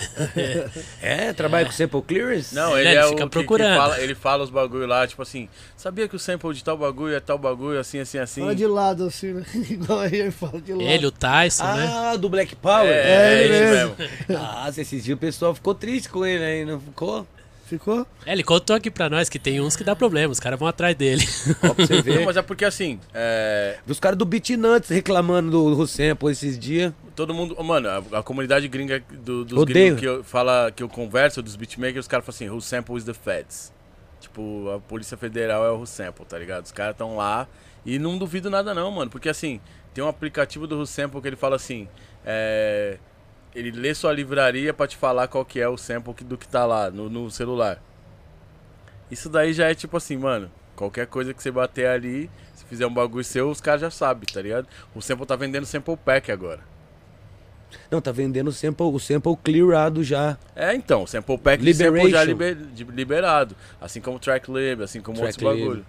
É, trabalha com sample clearance? Não, É, ele ele é fica o que- que, procurando. fala, ele fala os bagulho lá, tipo assim, sabia que o sample de tal bagulho é tal bagulho, assim, assim, assim. Fala de lado, assim, né? Igual aí, fala de lado. Ele, o Tyson, né? Ah, do Black Power? É, É, é, ele isso mesmo. Nossa, esses dias o pessoal ficou triste com ele aí, não ficou? Ficou? É, ele contou aqui pra nós que tem uns que dá problema, os caras vão atrás dele. Ó, pra você Não, ver. mas é porque assim, é, os caras do Nuts reclamando do, do sample esses dias. todo mundo. Mano, a, a comunidade gringa do, dos Odeio. gringos que eu, fala, que eu converso, dos beatmakers, os caras falam assim, who sample is the feds. Tipo, a Polícia Federal é o who sample, tá ligado? Os caras estão lá e não duvido nada não, mano. Porque assim, tem um aplicativo do sample que ele fala assim, é, ele lê sua livraria pra te falar qual que é o sample do que tá lá no, no celular. Isso daí já é tipo assim, mano, qualquer coisa que você bater ali, você fizer um bagulho seu, os caras já sabem, tá ligado? O sample tá vendendo sample pack agora. Não, tá vendendo o sample, o sample clearado já. É, então, sample pack de sample já liber- liberado. Assim como track lib, assim como Track outros lib.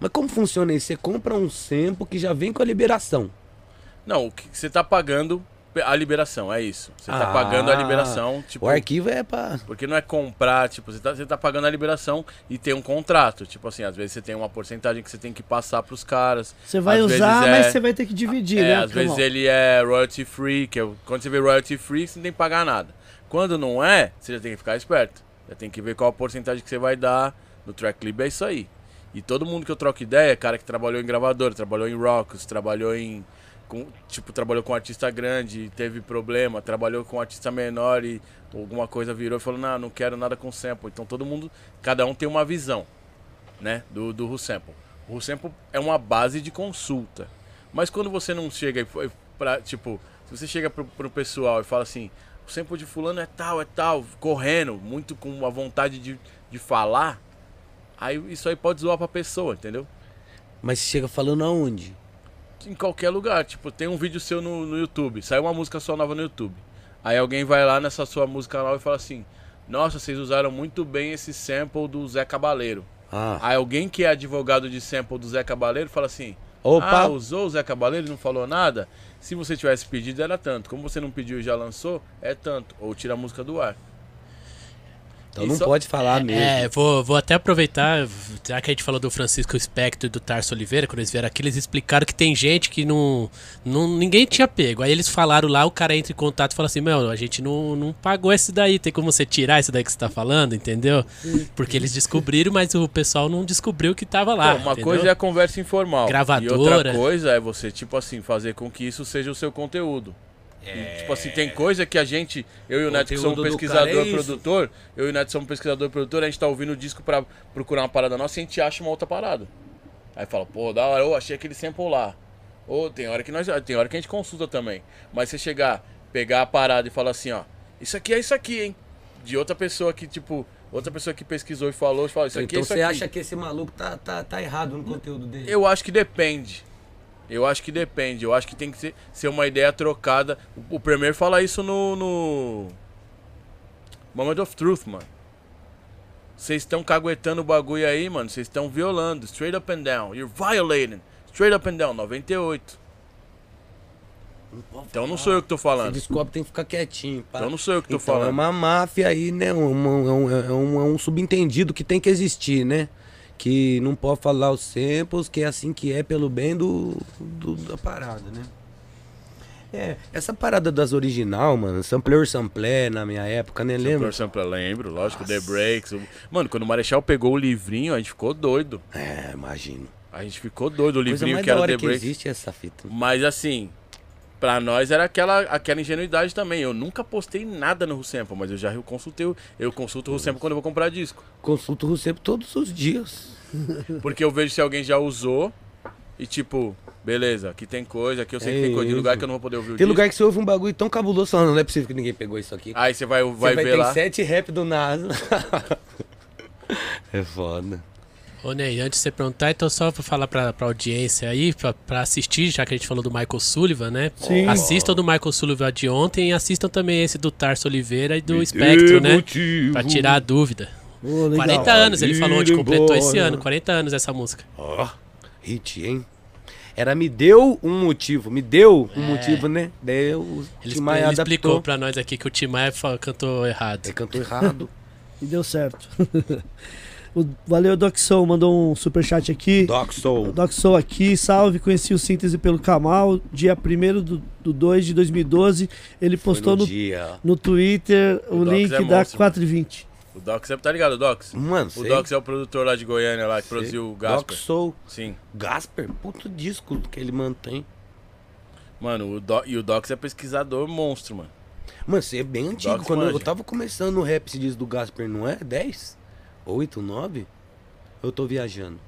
Mas como funciona isso? Você compra um sample que já vem com a liberação. Não, o que você tá pagando a liberação, é isso. Você tá Ah, pagando a liberação, tipo. o arquivo é pra. Porque não é comprar, tipo, você tá, você tá pagando a liberação e tem um contrato. Tipo assim, às vezes você tem uma porcentagem que você tem que passar pros caras. Você vai Às usar, vezes é- mas você vai ter que dividir, É, né? às vezes ele é royalty free, que é, quando você vê royalty free, você não tem que pagar nada. Quando não é, você já tem que ficar esperto. Já tem que ver qual a porcentagem que você vai dar no track lib, é isso aí. E todo mundo que eu troco ideia, cara que trabalhou em gravador, trabalhou em rocks, trabalhou em com- tipo, trabalhou com artista grande, e teve problema, trabalhou com artista menor e alguma coisa virou e falou, não, não quero nada com sample. Então todo mundo, cada um tem uma visão, né, do, do Sample. O Sample é uma base de consulta. Mas quando você não chega e pra, tipo, se você chega pro, pro pessoal e fala assim, o sample de fulano é tal, é tal, correndo, muito com a vontade de, de falar, aí isso aí pode zoar pra pessoa, entendeu? Mas chega falando aonde? em qualquer lugar. Tipo, tem um vídeo seu no, no YouTube, saiu uma música sua nova no YouTube. Aí alguém vai lá nessa sua música nova e fala assim: Nossa, vocês usaram muito bem esse sample do Zé Cabaleiro. Ah. Aí alguém que é advogado de sample do Zé Cabaleiro fala assim: Opa! Ah, usou o Zé Cabaleiro e não falou nada? Se você tivesse pedido, era tanto. Como você não pediu e já lançou, é tanto. Ou tira a música do ar. Então não Isso- pode falar mesmo. É, vou, vou até aproveitar, já que a gente falou do Francisco Spector e do Tarso Oliveira, quando eles vieram aqui, eles explicaram que tem gente que não, não. Ninguém tinha pego. Aí eles falaram lá, o cara entra em contato e fala assim: Meu, a gente não, não pagou esse daí, tem como você tirar esse daí que você tá falando, entendeu? Porque eles descobriram, mas o pessoal não descobriu que tava lá. Então, uma entendeu? coisa é a conversa informal. Gravadora. E outra coisa é você, tipo assim, fazer com que isso seja o seu conteúdo. E, tipo assim, tem coisa que a gente, eu e o Neto, que somos pesquisador é e isso. produtor, eu e o Neto somos pesquisador e produtor, a gente tá ouvindo o disco pra procurar uma parada nossa e a gente acha uma outra parada. Aí fala, pô, da hora, eu achei aquele sample lá. Ou tem hora que nós, tem hora que a gente consulta também. Mas você chegar, pegar a parada e falar assim, ó, isso aqui é isso aqui, hein? De outra pessoa que, tipo, outra pessoa que pesquisou e falou, fala, isso aqui então é isso você aqui. acha que esse maluco tá, tá, tá errado no conteúdo dele? Eu acho que depende. Eu acho que depende. Eu acho que tem que ser, ser uma ideia trocada. O, o Premier fala isso no, no. Moment of Truth, mano. Vocês estão caguetando o bagulho aí, mano. Vocês estão violando. Straight up and down. You're violating. Straight up and down. 98. Então não sou eu que tô falando. descobre, tem que ficar quietinho. pá. Então não sou eu que tô Então, falando. É uma máfia aí, né? Um, um, é um, é um- é um subentendido que tem que existir, né? Que não pode falar os samples, que é assim que é pelo bem do, do- da parada, né? É, essa parada das original, mano, sampler sampler na minha época, né? Lembra? Sampler, sampler, lembro, lógico, The Breaks. o- Mano, quando o Marechal pegou o livrinho, a gente ficou doido. É, imagino. A gente ficou doido. O Coisa livrinho mais que da era hora The Breaks. existe essa fita. Mas assim, pra nós era aquela, aquela ingenuidade também. Eu nunca postei nada no Rusample, mas eu já consultei, o- eu consulto o Rusample quando eu vou comprar disco. Consulto o sempre todos os dias. Porque eu vejo se alguém já usou e tipo, beleza, aqui tem coisa, aqui eu sei que É tem coisa, tem lugar isso. que eu não vou poder ouvir o Tem disco. lugar que você ouve um bagulho tão cabuloso falando, não é possível que ninguém pegou isso aqui. Aí você vai, Você vai, ver ter lá. sete rap do NASA. é foda. Ô Ney, antes de você perguntar, então só pra falar pra, pra audiência aí, pra, pra assistir, já que a gente falou do Michael Sullivan, né? Sim. Assistam do Michael Sullivan de ontem e assistam também esse do Tarso Oliveira e do Spectro, né? Pra tirar a dúvida. Legal. 40 anos, ele falou onde completou esse ano, 40 anos essa música. Ó, hit, hein? Era me deu um motivo, me deu um motivo, né? Daí o Ele, Tim Maia ele explicou adaptou. pra nós aqui que o Tim Maia cantou errado. Ele cantou errado. E deu certo. o, valeu, Doxon, mandou um superchat aqui. Doc Soul. Doxon aqui, salve, conheci o Síntese pelo Kamal, dia 1 do, do 2 de 2012. Ele postou no, no no Twitter o, O link é da monstro, 420. O Dox, você tá ligado, Dox? Mano, O. Dox é o produtor lá de Goiânia, lá, que sei. produziu o Doc Gasper. Soul. Sim. Gasper, puto disco que ele mantém. Mano, o Do... e o Dox é pesquisador monstro, mano. Mano, você é bem antigo. Doc Quando eu tava começando o rap, se diz do Gasper, não é? 10? 8, 9? Eu tô viajando.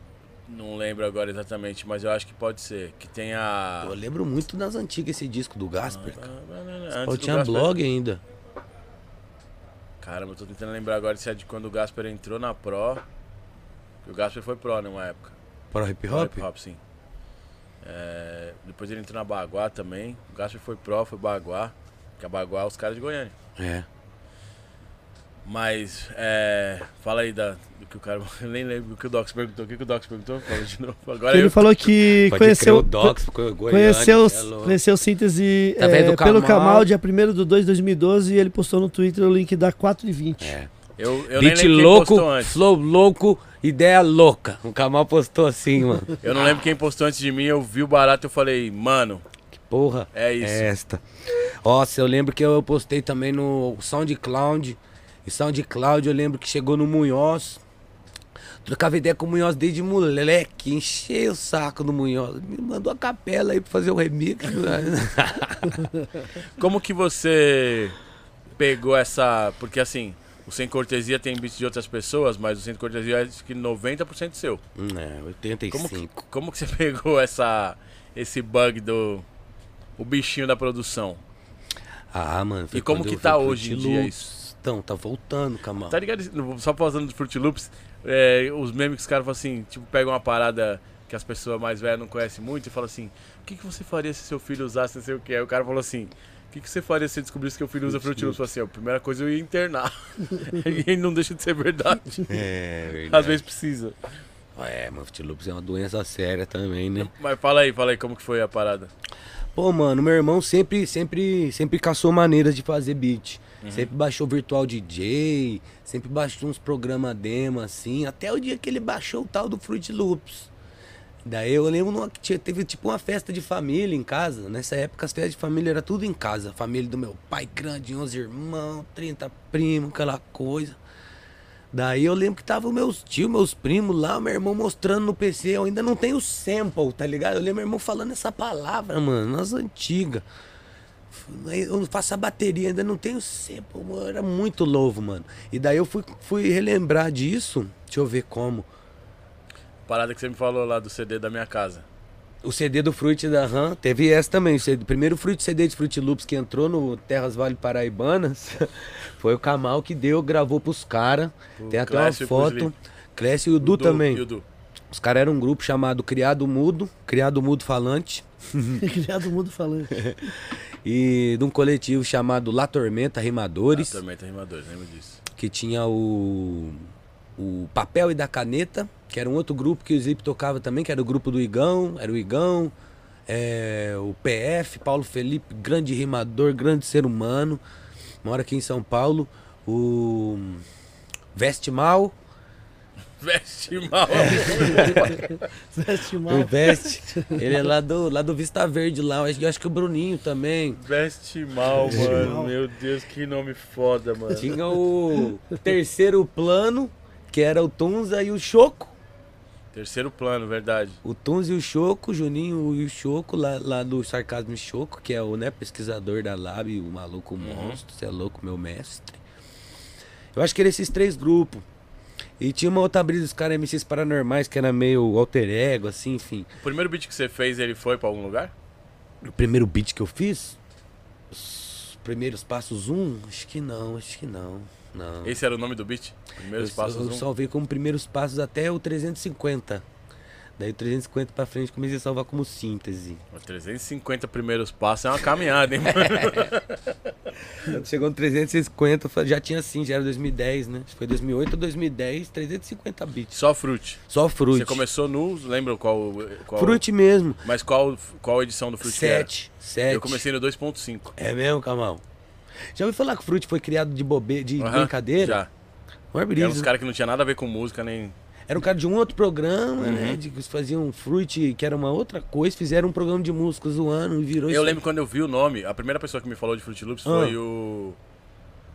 Não lembro agora exatamente, mas eu acho que pode ser. Que tem a. Eu lembro muito das antigas esse disco do Gasper. Eu do tinha Gasper- blog ainda. Caramba, eu tô tentando lembrar agora se é de quando o Gasper entrou na Pro. O Gasper foi Pro numa época. Para o hip Pro hop? Hip hop, sim. É, depois ele entrou na Baguá também. O Gasper foi pro, foi Baguá. Que a Baguá é os caras de Goiânia. É. Mas, é, fala aí da, do que o cara. Eu nem lembro o que o Docs perguntou. O que, que o Docs perguntou? Fala de novo. Agora Ele eu. falou que Pode crer, conheceu, o Docs, Goiânia, conheceu, é conheceu síntese Através é, do pelo Kamal. Kamal, dia 1 de 2 de 2012, e ele postou no Twitter o link da 4 e 20. É. Eu, eu Beat lembro quem louco, postou antes. flow louco, ideia louca. O Kamal postou assim, mano. Eu não lembro quem postou antes de mim. Eu vi o barato e eu falei, mano, Que porra. é isso. É esta. Nossa, eu lembro que eu postei também no SoundCloud. E SoundCloud eu lembro que chegou no Munhoz. Trocava ideia com o Munhoz desde moleque. Enchei o saco do Munhoz. Me mandou a capela aí pra fazer o remix. Como que você pegou essa. Porque assim, o Sem Cortesia tem beat de outras pessoas, mas o Sem Cortesia é que 90% seu. É, 85. Como que, como que você pegou essa, esse bug do. O bichinho da produção? Ah, mano. E como que tá hoje em dia isso? Então, tá voltando, Kamal. Tá ligado? Só pausando do Fruit Loops, é, os memes que os caras falam assim, tipo, pegam uma parada que as pessoas mais velhas não conhecem muito e falam assim, o que, que você faria se seu filho usasse não sei o que? Aí o cara falou assim, o que, que você faria se você descobrisse que o filho usa Fruit Loops? Assim, a primeira coisa eu ia internar. e não deixa de ser verdade. É, Às verdade. vezes precisa. É, mas Fruit Loops é uma doença séria também, né? Mas fala aí, fala aí como que foi a parada. Pô, mano, meu irmão sempre, sempre, sempre caçou maneiras de fazer beat. Sempre baixou Virtual DJ, sempre baixou uns programas demo, assim, até o dia que ele baixou o tal do Fruit Loops. Daí eu lembro que tinha, teve tipo uma festa de família em casa. Nessa época as festas de família era tudo em casa. Família do meu pai grande, 11 irmãos, 30 primos, aquela coisa. Daí eu lembro que tava os meus tios, meus primos lá, meu irmão mostrando no PC. Eu ainda não tenho sample, tá ligado? Eu lembro meu irmão falando essa palavra, mano, nas antigas. Eu faço a bateria, ainda não tenho mano. Era muito louco, mano. E daí eu fui, fui relembrar disso. Deixa eu ver como. Parada que você me falou lá do CD da minha casa. O CD do Fruit da RAM, teve essa também. O, CD, primeiro Fruit CD de Fruit Loops que entrou no Terras Vale Paraibanas foi o Kamal que deu, gravou pros caras. Tem até uma Clécio e pro foto. Clécio e o Du, também. E o Du. Os caras eram um grupo chamado Criado Mudo, Criado Mudo Falante. Criado mundo falando. E de um coletivo chamado La Tormenta Rimadores. Também tem rimadores, lembro disso. que tinha o, o Papel e da Caneta, que era um outro grupo que o Zip tocava também, que era o grupo do Igão, era o Igão, é, o PF, Paulo Felipe, grande rimador, grande ser humano, mora aqui em São Paulo, o Veste Mal, Veste mal. Veste o mal. Veste, ele é lá do, lá do Vista Verde lá, eu acho, eu acho que o Bruninho também. Veste mal, Veste mano. mal. Meu Deus, que nome foda, mano. Tinha o terceiro plano, que era o Tunza e o Choco. Terceiro plano, verdade. O Tunz e o Choco, o Juninho e o Choco, lá, lá do Sarcasmo e Choco, que é o né, pesquisador da Lab, o maluco monstro, você é louco, meu mestre. Eu acho que eram esses três grupos. E tinha uma outra brisa dos caras MCs paranormais, que era meio alter ego, assim, enfim. O primeiro beat que você fez, ele foi pra algum lugar? O primeiro beat que eu fiz, os primeiros passos, um, acho que não, acho que não. Não. Esse era o nome do beat? Primeiros eu, passos eu um. salvei como primeiros passos até o 350. Daí o 350 pra frente comecei a salvar como síntese. Os 350 primeiros passos é uma caminhada, hein, mano? Chegou no 350, fa- já tinha assim, já era 2010, né? Acho que foi 2008 ou 2010, 350 bits. Só Fruit. Só Fruit. Você começou no. Lembra qual. qual Fruit mesmo. Mas qual, qual edição do Fruit que era? 7. 7. Eu comecei no 2.5. É mesmo, Kamal? Já ouviu falar que o Fruit foi criado de bobe... de Aham, brincadeira? Já. Eram uns caras que não tinha nada a ver com música, nem. Era um cara de um outro programa, Uhum. né? De que faziam Fruit, que era uma outra coisa, fizeram um programa de música zoando e virou Eu isso. lembro quando eu vi o nome, a primeira pessoa que me falou de Fruit Loops Ah. foi o.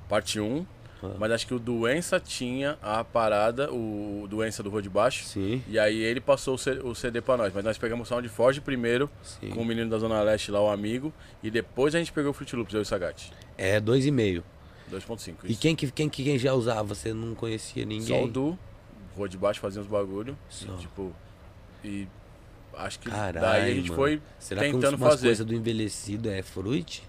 Parte 1. Ah. Mas acho que o Doença tinha a parada, o Doença do Rua de Baixo. Sim, E aí ele passou o C- o CD pra nós. Mas nós pegamos o Sound Forge primeiro, sim. com o menino da Zona Leste lá, o amigo. E depois a gente pegou o Fruit Loops, eu e o Sagat. É, dois e meio. 2.5. E quem que, quem que quem já usava? Você não conhecia ninguém? Só o Du, Rua de Baixo fazia uns bagulho. Só. E, tipo. E acho que Caralho, daí a gente mano. foi Será que tentando uns- umas fazer. coisas do envelhecido é fruit?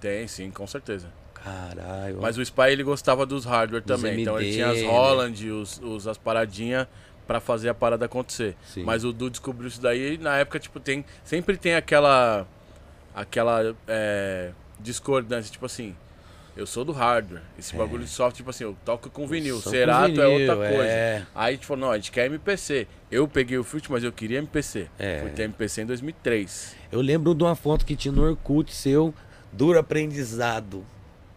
Tem, sim, com certeza. Caralho. Mas o Spy ele gostava dos hardware Dos também. Então ele MD, tinha as né? Holland, os, os- as paradinhas pra fazer a parada acontecer. Sim. Mas o Du descobriu isso daí e na época, tipo, tem. Sempre tem aquela. Aquela é, discordância, tipo assim. Eu sou do hardware. Esse bagulho de software, tipo assim, eu toco com vinil. Só com Cerato é outra vinil, coisa. é. Aí a gente falou, não, a gente quer MPC. Eu peguei o Fruit, mas eu queria MPC. É. Fui ter MPC em 2003. Eu lembro de uma foto que tinha no Orkut seu, duro aprendizado.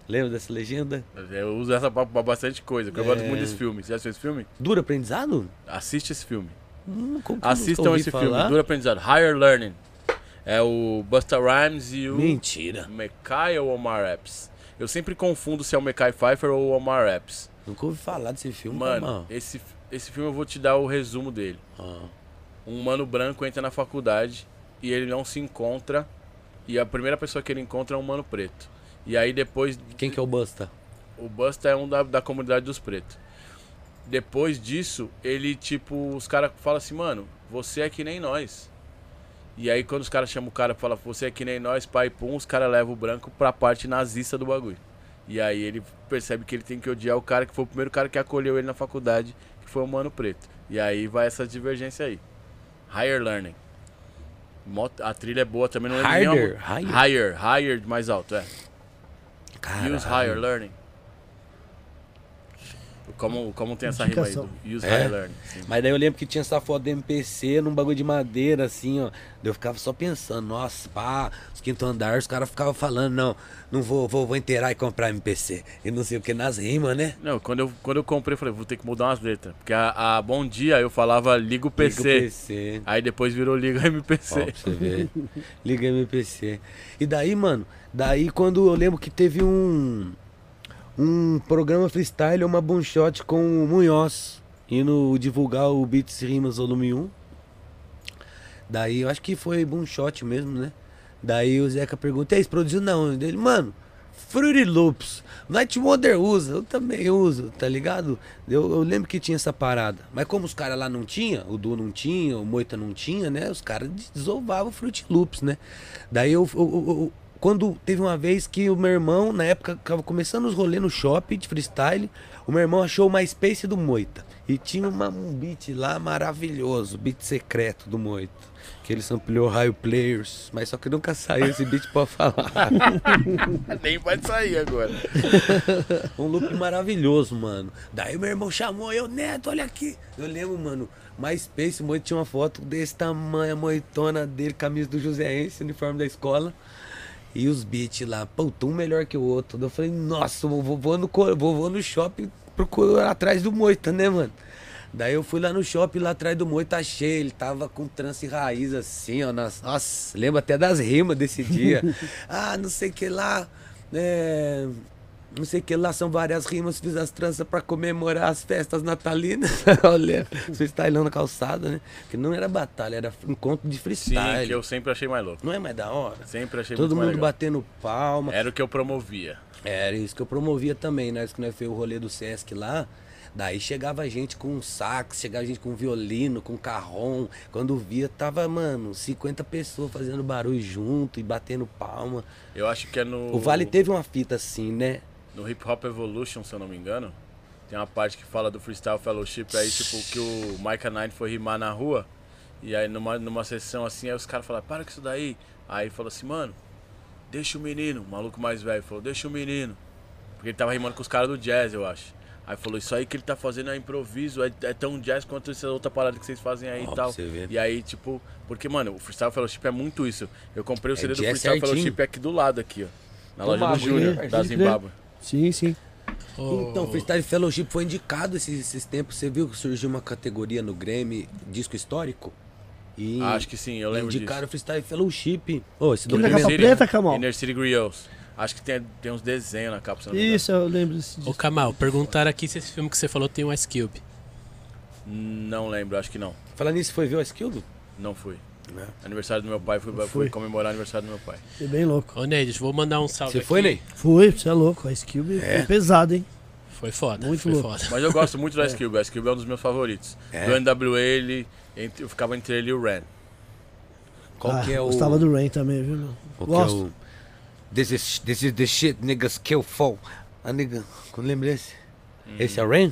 Lembra dessa legenda? Eu uso essa pra, pra bastante coisa, porque eu gosto É. muito desse filme. Você já assistiu esse filme? Duro aprendizado? Assiste esse filme. Hum, Assistam esse falar? filme, Duro Aprendizado. Higher Learning. É o Busta Rhymes e o Mentira. Mekai ou Omar Epps. Eu sempre confundo se é o Mekai Pfeiffer ou o Omar Epps. Nunca ouvi falar desse filme, Mano, Kamal. esse, esse filme eu vou te dar o resumo dele. Ah, Um mano branco entra na faculdade e ele não se encontra. E a primeira pessoa que ele encontra é um mano preto. E aí depois. Quem que é o Busta? O Busta é um da, da comunidade dos pretos. Depois disso, ele, tipo, os caras falam assim, mano, você é que nem nós. E aí, quando os caras chamam o cara e falam, você é que nem nós, pai, pum, os caras levam o branco pra parte nazista do bagulho. E aí ele percebe que ele tem que odiar o cara que foi o primeiro cara que acolheu ele na faculdade, que foi o Mano Preto. E aí vai essa divergência aí. Higher Learning. A trilha é boa também, não lembro a- Higher? Higher, higher, mais alto, é. Caralho. Use Higher Learning. Como, como tem essa rima aí? Do Use É? Learning. sim. Mas daí eu lembro que tinha essa foto do MPC num bagulho de madeira, assim, ó. Eu ficava só pensando, nossa, pá, os quinto andar, os caras ficavam falando, não, não vou, vou, vou inteirar e comprar MPC. E não sei o que, nas rimas, né? Não, quando eu, quando eu comprei, eu falei, vou ter que mudar umas letras. Porque a, a Bom Dia eu falava Liga o PC. Liga o PC. Aí depois virou Liga Ó, MPC. pra você ver. Liga MPC. E daí, mano, daí quando eu lembro que teve um um programa freestyle, uma boom shot com o Munhoz, indo divulgar o Beats Rimas Volume 1. Daí eu acho que foi boom shot mesmo, né? Daí o Zeca pergunta, e produziu não? Ele, mano, Fruity Loops, Night Wonder usa, eu também uso, tá ligado? Eu, eu lembro que tinha essa parada. Mas como os caras lá não tinha, o Du não tinha, o Moita não tinha, né? Os caras desovavam o Fruity Loops, né? Daí eu- eu- eu- quando teve uma vez que o meu irmão, na época, tava começando os rolês no shopping de freestyle, o meu irmão achou o MySpace do Moita. E tinha uma, um beat lá maravilhoso, beat secreto do Moita. Que ele ampliou Raio Players, mas só que nunca saiu esse beat pra falar. Nem vai sair agora. Um loop maravilhoso, mano. Daí meu irmão chamou eu, Neto, olha aqui. Eu lembro, mano, MySpace, o Moito tinha uma foto desse tamanho, a moitona dele, camisa do Joséense, uniforme da escola. E os beats lá, puta, um melhor que o outro. Eu falei, nossa, vou no, vou no shopping procurar atrás do Moita, né, mano? Daí eu fui lá no shopping, lá atrás do Moita, achei. Ele tava com trance raiz assim, ó. Nas, nossa, lembro até das rimas desse dia. ah, não sei o que lá. É, não sei o que lá, são várias rimas, fiz as tranças pra comemorar as festas natalinas. Olha, freestyle na calçada, né? Que não era batalha, era encontro de Sim, freestyle. que eu sempre achei mais louco. Não é mais da hora? Sempre achei Todo mundo legal. batendo palma. Era o que eu promovia. Era isso que eu promovia também, né? Isso que nós fez o rolê do Sesc lá. Daí chegava gente com sax, chegava gente com violino, com carrom. Quando via, tava, mano, 50 pessoas fazendo barulho junto e batendo palma. Eu acho que é no. O Vale teve uma fita assim, né? No Hip Hop Evolution, se eu não me engano. Tem uma parte que fala do Freestyle Fellowship aí, tipo, que o Micah Nine foi rimar na rua. E aí numa, numa sessão assim, aí os caras falaram, para com isso daí. Aí falou assim, mano, deixa o menino. O maluco mais velho falou, deixa o menino. Porque ele tava rimando com os caras do jazz, eu acho. Aí falou, isso aí que ele tá fazendo é improviso, é, é tão jazz quanto essa outra parada que vocês fazem aí e tal. E aí, tipo, porque, mano, o Freestyle Fellowship é muito isso. Eu comprei o É CD do jazz Freestyle certinho. Fellowship aqui do lado, aqui, ó. Na loja do Júnior, hein, da crer. Zimbábue. Sim, sim. Então, Freestyle Fellowship foi indicado esses, esses tempos. Você viu que surgiu uma categoria no Grammy, disco histórico? E Acho que sim, eu lembro indicaram disso. o Freestyle Fellowship. Ô, esse documento... capa preta, Kamal? Inner City Griots. Acho que tem, tem uns desenhos na capa. Isso, eu lembro desse Ô disco. Kamal, perguntaram aqui se esse filme que você falou tem um Ice Cube. Não lembro, acho que não. Falando nisso, foi ver o Skildo? Não fui. É. Aniversário do meu pai, fui, Fui. fui comemorar o aniversário do meu pai. Foi bem louco. Ô, Neide, vou mandar um salve Você aqui. foi, Ney? Foi, você é louco. A Cube foi pesado, hein? Foi foda, Muito foi louco. foda. Mas eu gosto muito do Ice Cube. O Ice Cube é um dos meus favoritos. É? Do NWA, ele, eu ficava entre ele e o Ren. Qual Ah, que é o... Gostava do Rain também, viu, meu? Qual que é Gosto. o... This is, this is the shit niggas kill for. A nigga... Quando lembra esse? Esse é o Rain?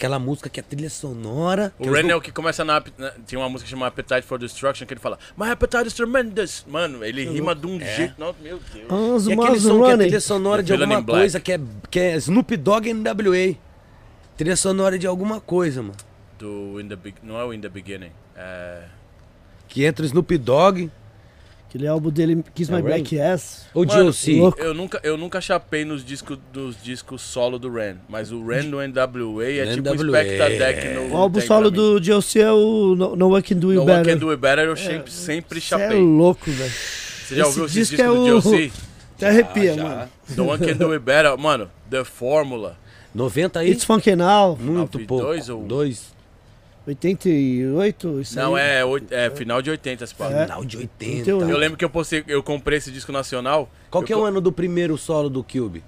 Aquela música que é trilha sonora. O Ren é o que começa na, na- Tem uma música chamada Appetite for Destruction que ele fala My appetite is tremendous. Mano, ele rima de um jeito. Não, meu Deus. Os E aquele som que é Running. trilha sonora de alguma Black. coisa, que é, que é Snoop Dogg e NWA. Trilha sonora de alguma coisa, mano. Do In the Be- Não é o In the Beginning. É. Que entra o Snoop Dogg, Aquele álbum dele, Kiss É My o Black Ass. o louco. Eu nunca, eu nunca chapei nos discos, dos discos solo do Ren, mas o Ren no NWA é tipo o NWA. Spectre Deck no O álbum solo do DLC é o No, no One Can Do It No One Better. Can Do It Better eu sempre, sempre Cê é chapei. louco, velho. Você já Esse ouviu esses disco discos é do o- DLC? Até arrepia, Ah, mano. The One Can Do It Better, mano, The Formula. 90 aí, It's Funk Now, muito pouco. dois ou- Dois. 88, isso Não, aí. é, oit- é final de 80 esse papo. É. Final de 80. 88. Eu lembro que eu postei, eu comprei esse disco nacional. Qual que é co- o ano do primeiro solo do Cube?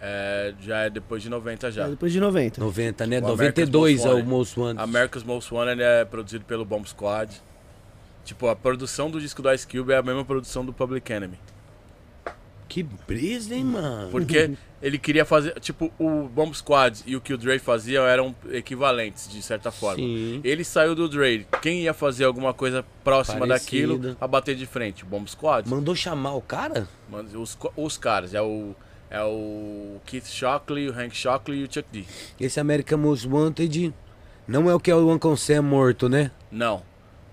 É, já é depois de 90 já. É, depois de 90. 90, né? O 92 é America's o Most Most Wanted. America's Most Wanted é produzido pelo Bomb Squad. Tipo, a produção do disco do Ice Cube é a mesma produção do Public Enemy. Que brisa, hein, mano? Porque ele queria fazer. Tipo, o Bomb Squad e o que o Dre fazia eram equivalentes, de certa forma. Sim. Ele saiu do Dre. Quem ia fazer alguma coisa próxima Parecida. daquilo a bater de frente? Bomb Squad. Mandou chamar o cara? Os, os caras, é o. É o Keith Shockley, o Hank Shockley e o Chuck D. Esse American Most Wanted não é o que é o Uncle Sam morto, né? Não.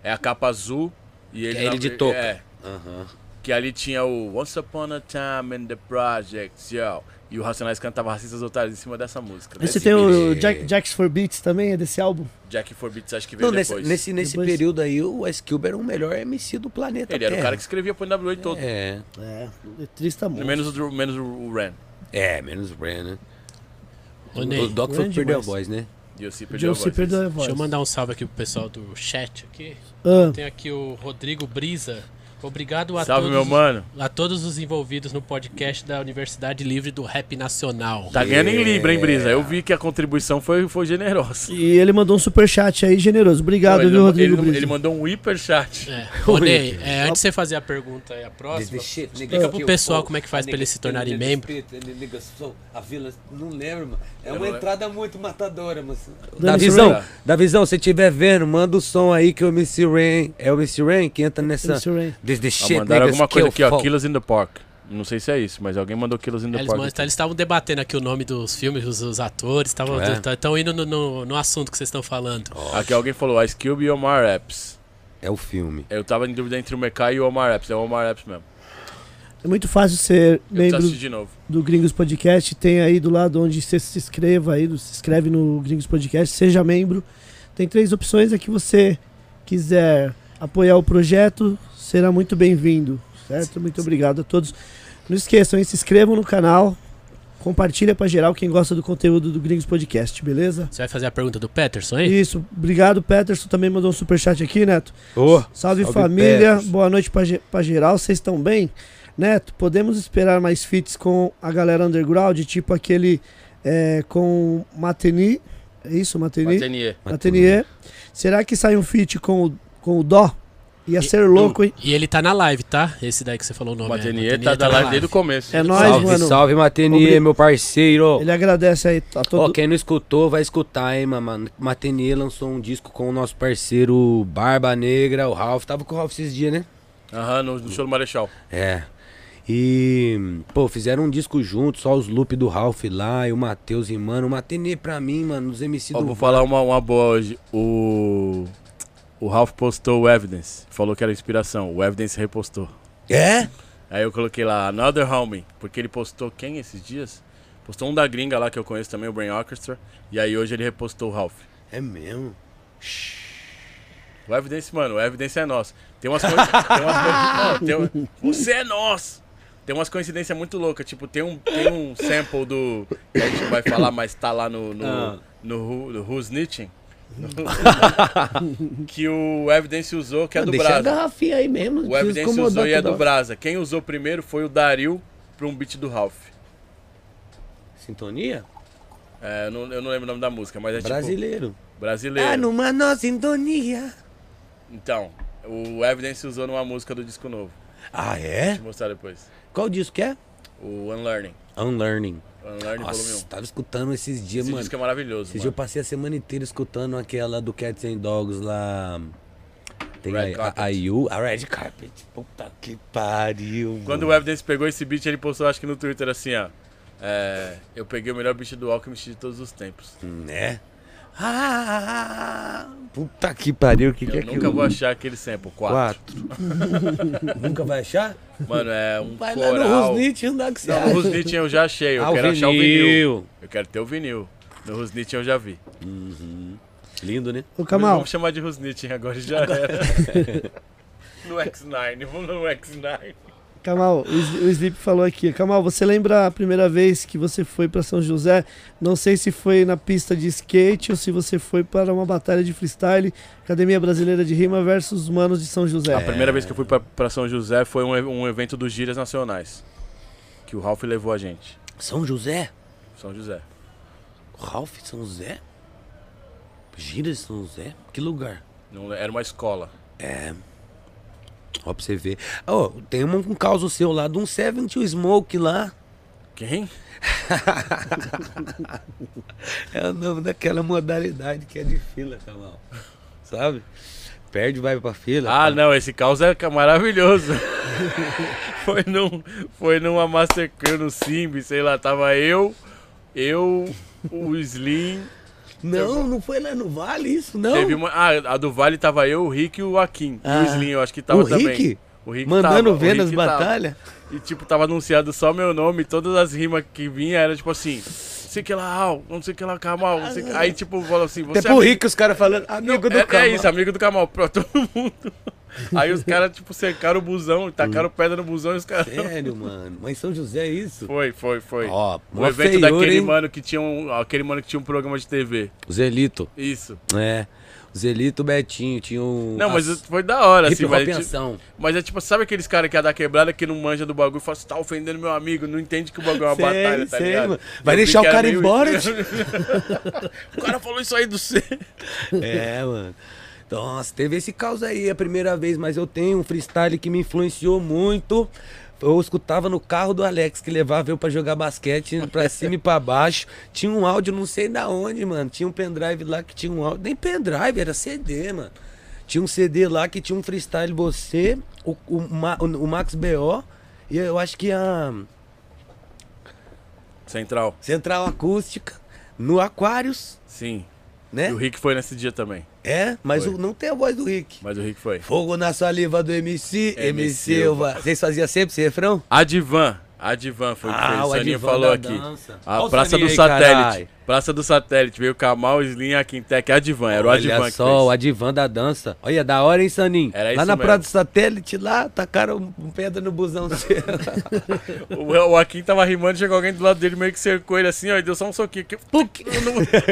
É a capa azul e ele. é ele de touca. É. Aham. Que ali tinha o Once Upon a Time in the Projects, yo. E o Racionais cantava Racistas Otários em cima dessa música. Desse tem o. Jack, Jacks for Beats também, é desse álbum? Jack for Beats, acho que veio Não, nesse, depois. nesse, nesse Depois- período aí, o Ice Cube era o melhor MC do planeta Ele era o Terra. cara que escrevia pro NWA todo. É. É, letrista muito. Menos o, Drew- menos o Ren. É, menos o Brand, né? Ô, O Doc que perdeu a voz, né? E eu se perdeu a John voz. se perdeu a voz. Deixa eu mandar um salve aqui pro pessoal do chat aqui. Ah, Tem aqui o Rodrigo Brisa. Obrigado a Salve, todos, meu mano. a todos os envolvidos no podcast da Universidade Livre do Rap Nacional. Tá ganhando em Libra, hein, Brisa? Eu vi que a contribuição foi, foi generosa. e ele mandou um superchat aí generoso. Obrigado, Não, viu, Rodrigo ele, ele mandou um hiper chat. É. Ô, Ney, é, antes de você fazer a pergunta aí, a próxima, explica pro pessoal como é que faz pra eles se tornarem membro. A vila, não lembro, mano. É uma entrada muito matadora, mas. Dani Davizão, Ray. Davizão, se estiver vendo, manda o som aí que o MC Rain. É o MC Rain que entra nessa. This, this Ah, shit, mandaram alguma coisa aqui, ó. Killers in the Park. Não sei se é isso, mas alguém mandou Killers in the Eles Park. man- aqui. eles estavam debatendo aqui o nome dos filmes, os, os atores, estavam É. estão indo no, no- no assunto que vocês estão falando. Aqui alguém falou Ice Cube e Omar Epps. É o filme. Eu tava em dúvida entre o Mekai e o Omar Epps. É o Omar Epps mesmo. É muito fácil ser Eu membro assistir de novo. do Gringos Podcast. Tem aí do lado onde você se inscreva aí, se inscreve no Gringos Podcast, seja membro. Tem três opções aqui. você quiser apoiar o projeto, será muito bem-vindo, certo? Muito obrigado a todos. Não esqueçam, hein, se inscrevam no canal, compartilha pra geral quem gosta do conteúdo do Gringos Podcast, beleza? Você vai fazer a pergunta do Peterson aí? Isso, obrigado, Peterson também mandou um superchat aqui, Neto. Ô, Salve, Salve, família, Peterson. boa noite pra geral, vocês estão bem? Neto, podemos esperar mais feats com a galera underground, tipo aquele é, com Mateni, é isso, Mateni? Matenier. Matenier. Será que sai um feat com o, com o Dó? Ia ser louco, hein? E ele tá na live, tá? Esse daí que você falou o nome. é, Matenier tá da live desde o começo. É nóis, salve, mano. salve, Matenier, meu parceiro. Ele agradece aí a Ó, todo... quem não escutou, vai escutar, hein, mano. Matenier lançou um disco com o nosso parceiro Barba Negra, o Ralph. Tava com o Ralph esses dias, né? Aham, no, no show do Marechal. É. E, pô, fizeram um disco junto, só os loop do Ralph lá e o Matheus rimando. O Matenier pra mim, mano, os MC Ó, do vou falar uma, uma boa hoje. O. O Ralph postou o Evidence. Falou que era inspiração. O Evidence repostou. É? Aí eu coloquei lá, Another Homie. Porque ele postou quem esses dias? Postou um da gringa lá que eu conheço também, o Brain Orchestra. E aí hoje ele repostou o Ralph. É mesmo? O Evidence, mano, o Evidence é nosso. Tem umas coisas. tem umas coisas. Um- você é nosso! Tem umas coincidências muito loucas. Tipo, tem um, tem um sample do. Que a gente não vai falar, mas tá lá no. no, Ah. no, Who- no Who's Snitching. Que o Evidence usou, que é do Deixa a Brasa. garrafinha aí mesmo. O Evidence usou e é do. Brasa. Quem usou primeiro foi o Daryl pra um beat do Ralph. Sintonia? É, eu, não, eu não lembro o nome da música, mas é Brasileiro. tipo. Brasileiro. Ah, numa nossa sintonia. Então, o Evidence usou numa música do disco novo. Ah, Vou é? te mostrar depois. Qual disco que é? O Unlearning. Unlearning. Unlearning volume 1. Nossa, tava escutando esses dias, Esse mano. disco é maravilhoso, Esses dias mano. eu passei a semana inteira escutando aquela do Cats and Dogs lá. Tem Red a, a, a a Red Carpet. Puta que pariu. Quando o mano. Evidence pegou esse beat, ele postou, acho que no Twitter, assim, ó. É, eu peguei o melhor beat do Alchemist de todos os tempos. Né? Ah, puta que pariu, o que, que é Eu nunca vou achar aquele sample, 4. Quatro. nunca vai achar? Mano, é um Vai lá no coral. Rusnit, onde é que você Não, acha? no Rusnit eu já achei, eu Ah, o quero achar o vinil. Eu quero ter o vinil. No Rusnit eu já vi. Lindo, né? Ô, Kamal, Vamos chamar de Rusnit, hein? agora já era. no X9, vamos no X9. Kamal, o Sli- o Sleep falou aqui. Kamal, você lembra a primeira vez que você foi pra São José? Não sei se foi na pista de skate ou se você foi para uma batalha de freestyle, Academia Brasileira de Rima versus Manos de São José. A primeira vez que eu fui pra, pra São José foi um, um evento dos Gírias Nacionais. Que o Ralph levou a gente. São José? São José. Ralph São José? De São José? Que lugar? Não- era uma escola. É. Ó, pra você ver. Ó, tem um, um caos seu lá de um 70 Smoke lá. Quem? É o nome daquela modalidade que é de fila, Kamal. Sabe? Perde, vai pra fila. Ah, não, esse caos é maravilhoso. foi, num, foi numa Mastercard no Simbi, sei lá, tava eu, eu, o Slim. Não, não foi lá no Vale isso, não. Teve uma, ah, a do Vale tava eu, o Rick e o Akin. Ah. E o Slim, eu acho que tava o também. Rick? O Rick Mandando tava, ver nas batalhas? E tipo, tava anunciado só meu nome, todas as rimas que vinha era tipo assim, não sei que lá, não sei que lá, Kamal, não sei que... Aí tipo, falou assim, você Até pro Rick os caras falando, amigo do é, Kamal. é isso, amigo do Kamal, pra todo mundo. Aí os caras, tipo, cercaram o busão, tacaram pedra no busão e os caras. Sério, mano. Mas São José é isso? Foi, foi, foi. Ó, o evento feiura, daquele hein? mano que tinha um. Aquele mano que tinha um programa de TV. O Zelito. Isso. É. O Zelito, Betinho, tinha um... Não, mas as- foi da hora, Hip assim, mas, em é ti- ação. mas é tipo, sabe aqueles caras que é da quebrada que não manja do bagulho e fala assim, tá ofendendo meu amigo, não entende que o bagulho é uma Sei, batalha, tá sei, ligado? mano. Vai Eu deixar o cara meio- embora, tio? o cara falou isso aí do C. É, mano. Nossa, teve esse caos aí a primeira vez, mas eu tenho um freestyle que me influenciou muito. Eu escutava no carro do Alex que levava eu pra jogar basquete pra cima e pra baixo. Tinha um áudio, não sei da onde, mano. Tinha um pendrive lá que tinha um áudio. Nem pendrive, era CD, mano. Tinha um CD lá que tinha um freestyle você, o, o, Ma- o Max BO e eu acho que a Central. Central Acústica no Aquários, Sim. né? E o Rick foi nesse dia também. É, mas o- não tem a voz do Rick. Mas o Rick foi. Fogo na saliva do MC, MC MC Silva. Vocês faziam sempre esse refrão? Adivan. Adivan foi o que Ah, fez. o O Saninho falou aqui. dança. A Olha o Praça do aí, Satélite. carai. Praça do Satélite. Veio Kamal, Slim, a Quintec, Adivan. Era o Olha Adivan que só, o fez. Adivan da dança. Olha, da hora, hein, Saninho? Era lá isso na mesmo. Praça do Satélite, lá, tacaram um pedra no busão. O, o Akin tava rimando, chegou alguém do lado dele, meio que cercou ele assim, ó, e deu só um soquinho. Que... Puc!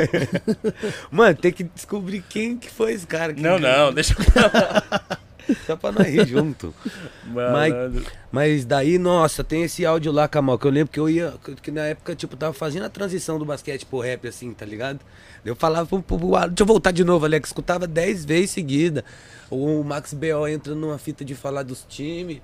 Mano, tem que descobrir quem que foi esse cara. que- Não, não, deixa eu Só pra nós rir junto. Malandro. Mas daí, nossa, tem esse áudio lá, Kamal, que eu lembro que eu ia. que- na época, tipo, tava fazendo a transição do basquete pro rap, assim, tá ligado? Eu falava pro, pro, pro Deixa eu voltar de novo, Alex. Escutava 10 vezes seguida. O Max B.O. entra numa fita de falar dos times.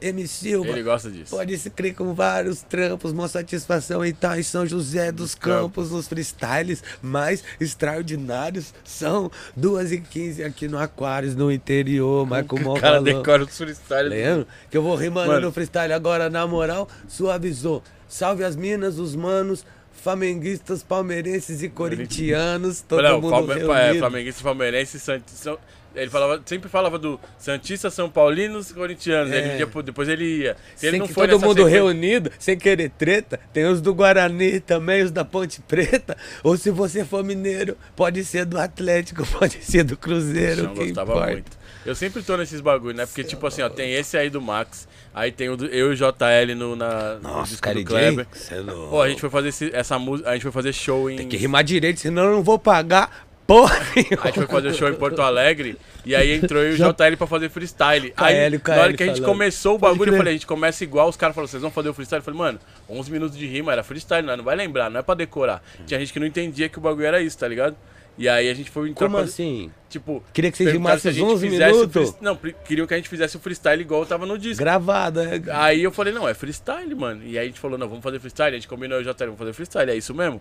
M. Silva. Ele gosta disso. Pode se crer com vários trampos, uma satisfação em estar em São José dos Campos, nos freestyles mais extraordinários. São 2 e 15 aqui no Aquários, no interior, mas com O cara decora os freestyle. Lembro que eu vou rimando Mano. no freestyle agora, na moral, suavizou. Salve as minas, os manos, flamenguistas, palmeirenses e corintianos, todo Não, mundo Palme- reunido. é, Flamenguista, Palmeirense, Santista. Ele falava, sempre falava do Santista, São Paulinos, Corintianos. É. Ele ia, depois ele ia. Se ele Sem não que foi todo mundo sequência- reunido, sem querer treta. Tem os do Guarani também, os da Ponte Preta. Ou se você for mineiro, pode ser do Atlético, pode ser do Cruzeiro. Não gostava importa. muito. Eu sempre tô nesses bagulho, né? Porque, tipo assim, ó, tem esse aí do Max, aí tem o do, eu e o JL no, na, no Nossa, disco cara, do Kleber. É. Pô, a gente foi fazer esse- essa música, a gente foi fazer show em. Tem que rimar direito, senão eu não vou pagar porra nenhuma. A gente foi fazer show em Porto Alegre e aí entrou eu e o JL pra fazer freestyle. Aí, KL, na hora que a gente falando. começou o bagulho, eu falei, a gente começa igual, os caras falaram, vocês vão fazer o freestyle? Eu falei, mano, 11 minutos de rima, era freestyle, não, não vai lembrar, não é pra decorar. Tinha gente que não entendia que o bagulho era isso, tá ligado? E aí a gente foi entrar Como pra- assim? Tipo, Queria que vocês rimassem gente 11 fizesse o minutos. freest- Não, queriam que a gente fizesse o freestyle igual tava no disco. Gravado, é. Aí eu falei, não, é freestyle, mano. E aí a gente falou, não, vamos fazer freestyle. A gente combinou, eu já vamos fazer freestyle, é isso mesmo.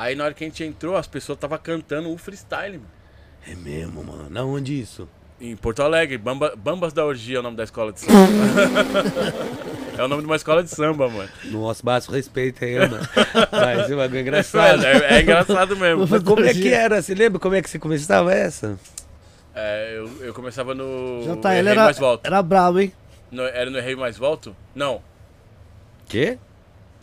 Aí na hora que a gente entrou, as pessoas estavam cantando o freestyle, mano. É mesmo, mano. Aonde isso? Em Porto Alegre, Bamba- Bambas da Orgia é o nome da escola de samba. é o nome de uma escola de samba, mano. Nossa, baixo respeito aí, mano. Mas esse bagulho é engraçado. É, é engraçado mesmo. Mas como é que era? Você lembra como é que você começava essa? É, eu, eu começava no. JL Errei era, Mais Volto. era brabo, hein? No- era no Errei Mais Volto? Não. Quê?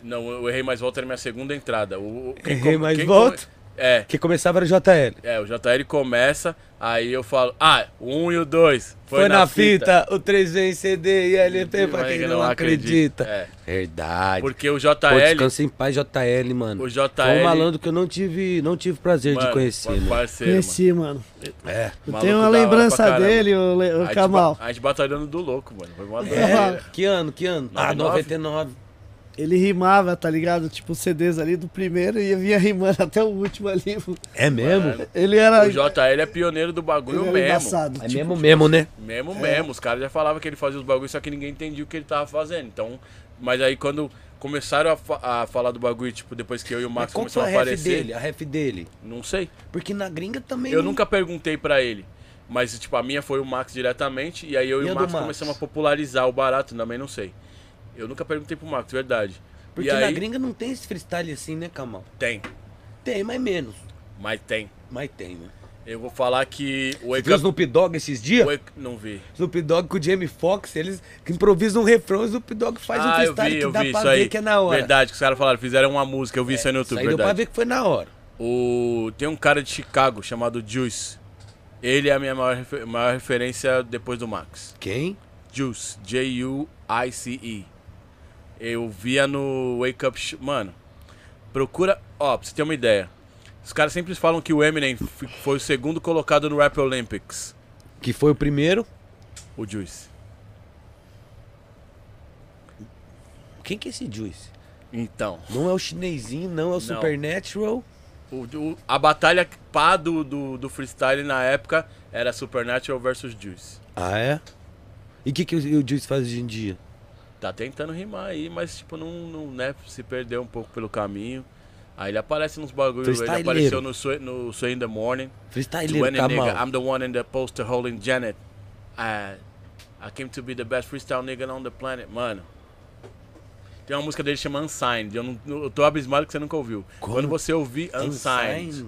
Não, o Errei Mais Volto era minha segunda entrada. O, o- quem Errei come- Mais quem Volto? come- É. Que começava era JL. É, o JL começa, aí eu falo, ah, o 1 e o 2. Foi, na, fita. o 3 em CD e LP pra quem eu não, acredita. É, Verdade. porque o Pô, JL, descansa em paz, JL, mano. o JL... Foi um malandro que eu não tive, não tive prazer de mano, conhecer, um mano. parceiro, Conheci, mano. É. Eu Maluco tenho uma lembrança dele, o, Le- o. A gente Kamal. ba- A gente batalhando do louco, mano. Foi uma É. Que ano, que ano? Ah, 99? 99. Ele rimava, tá ligado? Tipo, os CDs ali do primeiro e vinha rimando até o último ali. É mesmo? Mano, Ele era. O JL é pioneiro do bagulho mesmo. embaçado. É tipo, mesmo mesmo, né? Mesmo, mesmo. Os caras já falavam que ele fazia os bagulhos, só que ninguém entendia o que ele tava fazendo. Então, mas aí quando começaram a, fa- a falar do bagulho, tipo, depois que eu e o Max qual foi começamos a a ref aparecer, dele? A ref dele? não sei. Porque na gringa também. Eu não- nunca perguntei pra ele. Mas, tipo, a minha foi o Max diretamente, e aí eu E e, a o Max, Max? começamos a popularizar o barato, também não sei. Eu nunca perguntei pro Max, verdade. Porque e na aí, gringa não tem esse freestyle assim, né, Kamal? tem, Tem, mas menos. mas tem. Mas tem, né? Eu vou falar que o Você viu o. Snoop Dogg esses dias? Não vi. Snoop Dogg com o Jamie Foxx, eles improvisam um refrão e o Snoop Dogg faz um ah, eu freestyle vi, que dá vi pra isso ver aí. que é na hora. Verdade, que os caras falaram, fizeram uma música, eu vi isso aí no Isso YouTube, aí deu pra verdade. ver que foi na hora. O... Tem um cara de Chicago chamado Juice. Ele é a minha maior, refer- maior referência depois do Max. Quem? Juice, J-U-I-C-E. Eu via no Wake Up Show. Mano, procura. Ó, pra você ter uma ideia. Os caras sempre falam que o Eminem foi o segundo colocado no Rap Olympics. Que foi o primeiro. O Juice. Quem que é esse Juice? Então, Não é o chinesinho, não é o Supernatural. o, o- a batalha pá do, do, do freestyle na época era Supernatural versus Juice. Ah, é? E o que, que o, o Juice faz hoje em dia? Tá tentando rimar aí, mas tipo, não, não né, se perdeu um pouco pelo caminho. Aí ele aparece nos bagulhos, ele apareceu no Sway, no Sway in the Morning. Freestyleiro, 20 nigga. I'm the one in the poster holding Janet. I, I came to be the best freestyle nigga on the planet. Mano. Tem uma música dele que chama Unsigned. Eu, não, eu tô abismado que você nunca ouviu. Como? Quando você ouvir Unsigned. Unsigned.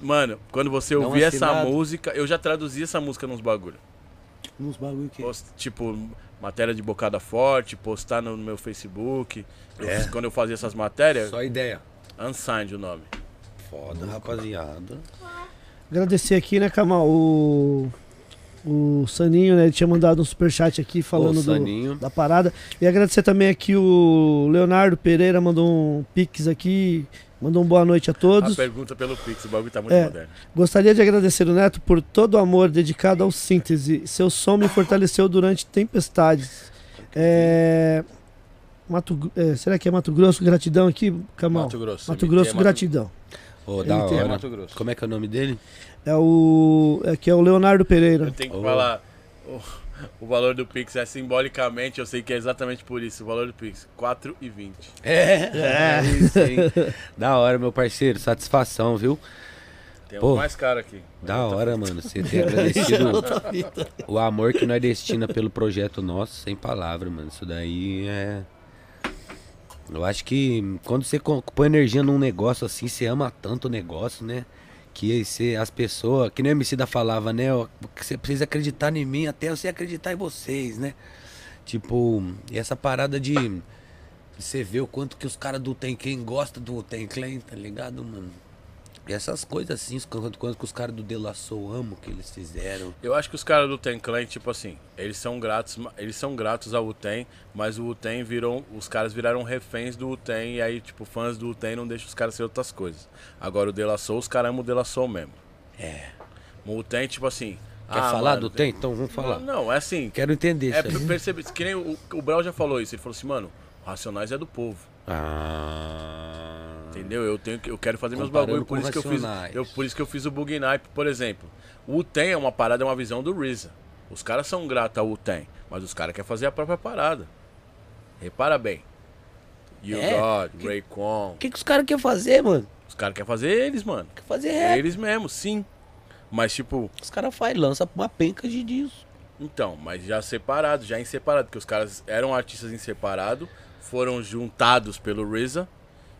Mano, quando você ouvir essa música. Eu já traduzi essa música nos bagulho. Uns bagulho que... Post- tipo, matéria de bocada forte, postar no meu Facebook. Eu- É. Quando eu fazia essas matérias, Só ideia. Unsigned o nome. Foda, rapaziada. Agradecer aqui, né, Kamal? O. O Saninho, né? Ele tinha mandado um superchat aqui falando Ô, do, da parada. E agradecer também aqui o Leonardo Pereira, mandou um pix aqui. Mandou um boa noite a A todos. pergunta pelo Pix, o bagulho tá muito É. moderno. Gostaria de agradecer o Neto por todo o amor dedicado ao síntese. Seu som me fortaleceu durante tempestades. É, Mato, é, será que é Mato Grosso? Gratidão aqui, Kamal? Mato Grosso. Mato MT, Grosso, Mato- gratidão. Ô, da tem- hora. Mato Grosso. Como é que é o nome dele? É o. É que é o Leonardo Pereira. Eu tenho que Oh. falar. O, o valor do Pix é simbolicamente, eu sei que é exatamente por isso. O valor do Pix, 4,20. É, é isso, hein? da hora, meu parceiro. Satisfação, viu? Tem Pô, um mais caro aqui. Da hora, mano. Você ter agradecido o amor que nós destina pelo projeto nosso, sem palavra, mano. Isso daí é. Eu acho que quando você põe energia num negócio assim, você ama tanto o negócio, né? Que você, as pessoas, que nem o MC da falava, né? Você precisa acreditar em mim até você acreditar em vocês, né? Tipo, essa parada de, de você ver o quanto que os caras do Tem Quem gosta do Tem Clan, tá ligado, mano? E essas coisas assim, quanto, quanto que os caras do De La Soul amam o que eles fizeram. Eu acho que os caras do Ten Clan, tipo assim, eles são gratos, eles são gratos ao Uten, mas o Uten virou, os caras viraram reféns do Uten e aí, tipo, fãs do Uten não deixam os caras ser outras coisas. Agora o De La Soul, os caras amam o De La Soul mesmo. É. O Uten, tipo assim, Quer ah, falar mano, do Tem? Então vamos falar. Não, é assim, Quero entender é isso aí. perceber, que nem o, o Brau já falou isso, ele falou assim, mano, o Racionais é do povo. Ah. Entendeu? Eu tenho que- eu quero fazer meus bagulho, por isso que eu fiz, eu, por isso que eu fiz o Bug Night, por exemplo. O Wu-Tang é uma parada, é uma visão do RZA. Os caras são gratos ao Wu-Tang, mas os caras querem fazer a própria parada. Repara bem. You É, God, Raekwon. O que, que os caras querem fazer, mano? Os caras querem fazer eles, mano. Quer fazer rap. Eles mesmo, sim. Mas tipo, Os caras fazem, lança uma penca de disso. Então, mas já separado, já em separado, porque os caras eram artistas em separado, foram juntados pelo RZA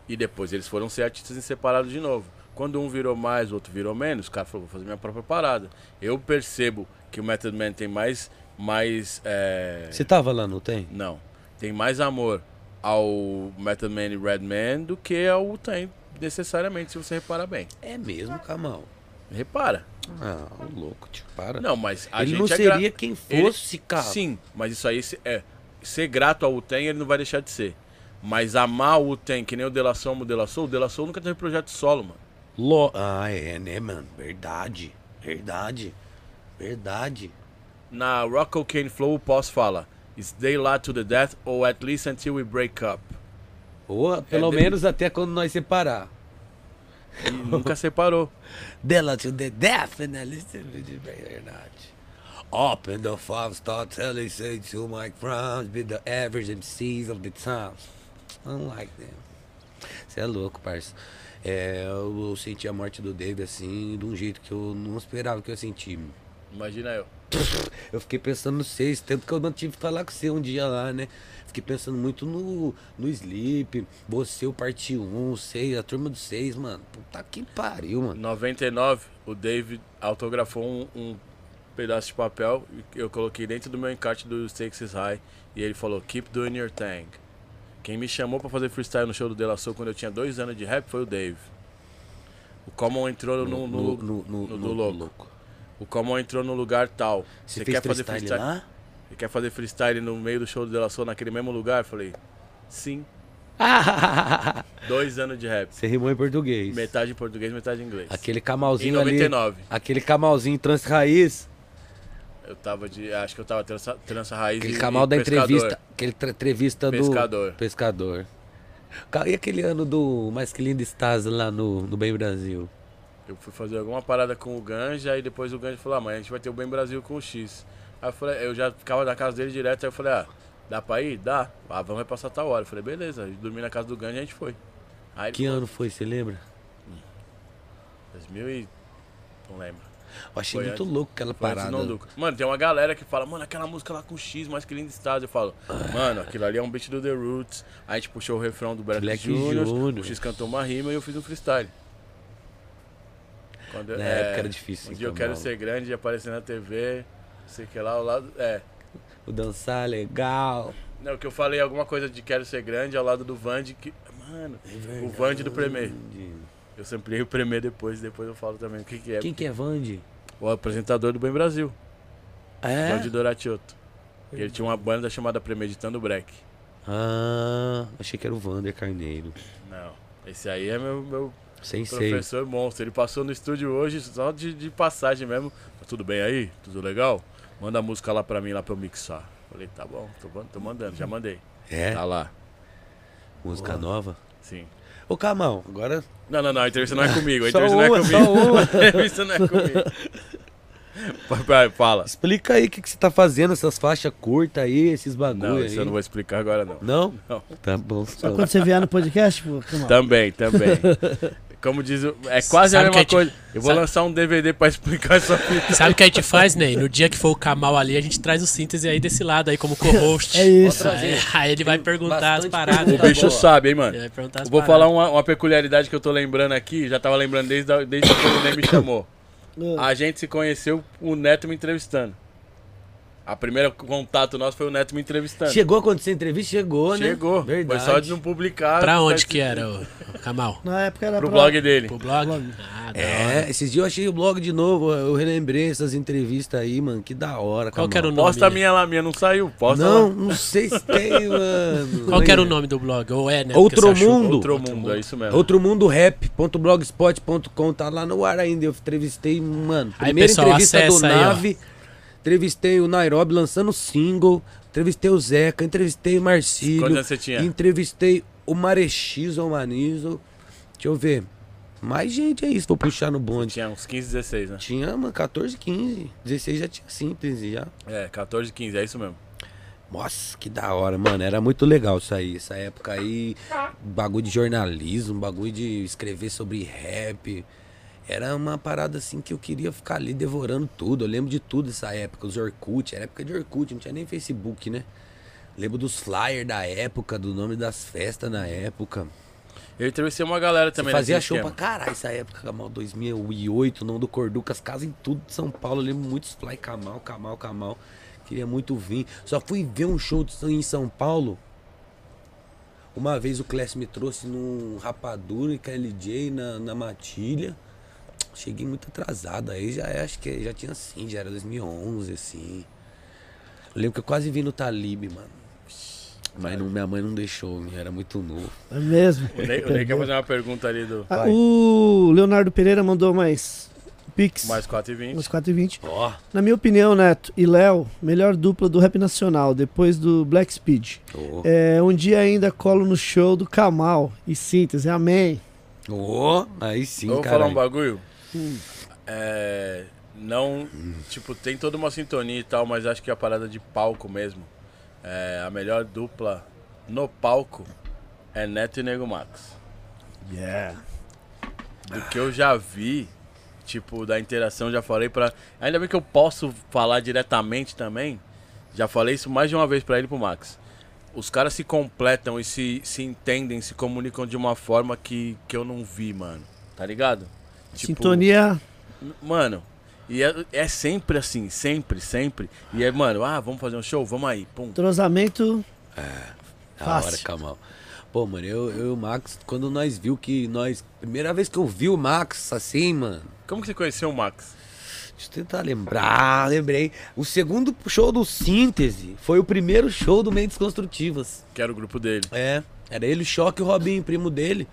e depois eles foram ser artistas em separado de novo. Quando um virou mais, o outro virou menos, o cara falou, vou fazer minha própria parada. Eu percebo que o Method Man tem mais, mais, é, Você tava lá, não tem? não, tem mais amor ao Method Man e Redman do que ao Wu-Tang, necessariamente, se você reparar bem. É mesmo, Camal. Repara. Ah, louco, tio, para. Não, mas a Ele gente não é gra- seria quem Ele- fosse, cara. Sim, mas isso aí é. Ser grato ao Uten ele não vai deixar de ser. Mas amar o Uten, que nem o Delação amo o Delação, nunca teve projeto solo, mano. Lo... Ah, é, né, mano? Verdade. Verdade. Verdade. Na Rock Cocaine Flow, o Posse fala: they lie to the death or at least until we break up? Ou pelo de- menos até quando nós separar. E nunca separou. Dela to the death, the verdade. Up in the five star telly say to my crimes be the average MCs of the times. Unlike them. Você é louco, parça. É, eu, eu senti a morte do Dave assim, de um jeito que eu não esperava que eu senti. Imagina eu. Eu fiquei pensando no seis, tanto que eu não tive que falar com você um dia lá, né? Fiquei pensando muito no, no Sleep, você, o parte 1, o 6, a turma do 6, mano. Puta que pariu, mano. 99, o David autografou um, um pedaço de papel e eu coloquei dentro do meu encarte do Stakes High e ele falou: Keep doing your thing. Quem me chamou pra fazer freestyle no show do De La Soul quando eu tinha dois anos de rap foi o Dave. O Common entrou no, no, no, no, do louco. O Common entrou no lugar tal. Você quer fazer freestyle lá? Você quer fazer freestyle no meio do show do De La Soul naquele mesmo lugar? Eu falei: Sim. Dois anos de rap. Você rimou em português. Metade em português, metade em inglês. Aquele Em camalzinho 99. ali. Aquele camalzinho trans raiz. Eu tava de. Acho que eu tava trança, trança raiz Aquele e- camal e da pescador. entrevista. Aquele entrevista do. Pescador. Pescador. Ca- E aquele ano do Mais Que Lindo Estás lá no, no Bem Brasil? Eu fui fazer alguma parada com o Ganja, aí depois o Ganja falou, ah, a gente vai ter o Bem Brasil com o X. Aí eu falei, eu já ficava na casa dele direto, aí eu falei, ah, dá pra ir? Dá. Ah, vamos repassar tal hora. Eu falei, beleza, dormi na casa do Ganja e a gente foi. Aí Que falou, ano foi, você lembra? 2000 e... não lembro. Eu achei Foi muito louco aquela Foi parada. Nonduca. Mano, tem uma galera que fala, mano, aquela música lá com o X, mais que lindo estado. Eu falo, mano, aquilo ali é um beat do The Roots. Aí a gente puxou o refrão do Black, Black Junior, Junior. o X cantou uma rima e eu fiz um freestyle. Quando eu- Na é, época era difícil. Um então, dia eu quero mano. ser grande e aparecer na TV, não sei o que lá, ao lado. É. O dançar legal. Não, que eu falei alguma coisa de quero ser grande ao lado do Vand, que. Mano, o Vand do Premier. Eu samplei o Premier depois, depois eu falo também o que, que é. Quem que é Vande? O apresentador do Bem Brasil, É? Vand Doratiotto. Ele tinha uma banda chamada Premeditando Break. Ah, achei que era o Vander Carneiro. Não, esse aí é meu, meu Sensei. professor monstro. Ele passou no estúdio hoje só de, de passagem mesmo. Tá tudo bem aí? Tudo legal? Manda a música lá pra mim, lá pra eu mixar. Falei, tá bom, tô, tô mandando, já mandei. É? Tá lá, Música nova? sim. Ô, Camal, agora. Não, não, não, a entrevista não é comigo. A Só entrevista não uma, é só comigo. uma. A entrevista não é comigo. Fala. Explica aí o que, que você tá fazendo, essas faixas curtas aí, esses bagulho Não, aí. isso eu não vou explicar agora, não. Não? Não. Tá bom. Só quando você vier no podcast, pô, Camal. Também, também. Como diz, o- é quase Sabe a que mesma a gente- coisa. Eu vou sabe- lançar um DVD pra explicar essa fita. Sabe o que a gente faz, Ney? No dia que for o Kamal ali, a gente traz o síntese aí desse lado aí como co-host. É isso. Aí, aí ele vai perguntar as paradas. O bicho boa. sabe, hein, mano. Ele vai perguntar as Eu vou paradas. falar uma, uma peculiaridade que eu tô lembrando aqui, já tava lembrando desde, desde quando o Ney me chamou. A gente se conheceu, o Neto me entrevistando. A primeira contato nosso foi o Neto me entrevistando. Chegou a acontecer entrevista? Chegou, né? Chegou. Verdade. Foi só de não publicar. Pra onde que era, o, o Kamal? Na época era Pro pra- blog dele. Pro blog? Blog. Ah, da hora. É, esses dias eu achei o blog de novo, eu relembrei essas entrevistas aí, mano, que da hora, Qual Camal. que era o nome? Posta a minha lá, a minha não saiu. Posta Não, lá. não sei se tem, mano. Qual que era o nome do blog? Ou é, né? Outro Mundo. Outro mundo, é isso mesmo. Outro Mundo Rap.blogspot.com tá lá no ar ainda. Eu entrevistei, mano, Aí, primeira pessoal, entrevista do aí, ó. Entrevistei o Nairobi lançando single. Entrevistei o Zeca, entrevistei o Marcílio. Quantos anos você tinha? Entrevistei o Marechis ou Manizo. Deixa eu ver. Mais gente aí, se for puxar no bonde. Tinha uns 15, 16, né? Tinha, mano, 14, 15. 16 já tinha síntese já. É, 14, 15, é isso mesmo. Nossa, que da hora, mano. Era muito legal isso aí. Essa época aí, bagulho de jornalismo, bagulho de escrever sobre rap. Era uma parada assim que eu queria ficar ali devorando tudo. Eu lembro de tudo essa época. Os Orkut, era época de Orkut, não tinha nem Facebook, né? Lembro dos flyers da época, do nome das festas na época. Eu entrevistei uma galera Você também fazia nesse show pra caralho essa época, Camal, 2008, não do Corduca, as casas em tudo de São Paulo. Eu lembro muitos fly, Camal, Camal, Camal. Queria muito vir. Só fui ver um show em São Paulo. Uma vez o Class me trouxe num Rapadura e KLJ na, na Matilha. Cheguei muito atrasado. Aí já é, acho que já tinha assim, já era 2011, assim. Eu lembro que eu quase vi no Talib, mano. Mas não- minha mãe não deixou, eu era muito novo. É mesmo? O Ney, o Ney quer fazer uma pergunta ali do Ah, o Leonardo Pereira mandou mais Pix. mais 4 e 20. Mais 4,20. Ó, Na minha opinião, Neto e Léo, melhor dupla do rap nacional, depois do Black Speed. ó, É, um dia ainda colo no show do Kamal e síntese, amém. ó. Aí sim, Eu vou cara. falar um bagulho. É. Não. Tipo, tem toda uma sintonia e tal, mas acho que a parada de palco mesmo. É, a melhor dupla no palco é Neto e Nego Max. Yeah. Do que eu já vi, tipo, da interação, já falei pra. Ainda bem que eu posso falar diretamente também. Já falei isso mais de uma vez pra ele e pro Max. Os caras se completam e se, se entendem, se comunicam de uma forma que, que eu não vi, mano. Tá ligado? Tipo, Sintonia. Mano, e é, é sempre assim, sempre, sempre. E é, mano, ah, vamos fazer um show? Vamos aí, pum. Entrosamento. Da hora, Fácil. Kamal. Pô, mano, eu, eu e o Max, quando nós viu que nós. Primeira vez que eu vi o Max assim, mano. Como que você conheceu o Max? Deixa eu tentar lembrar, lembrei. O segundo show do Síntese foi o primeiro show do Mentes Construtivas. Que era o grupo dele. É, era ele, o Choque e o Robinho, primo dele.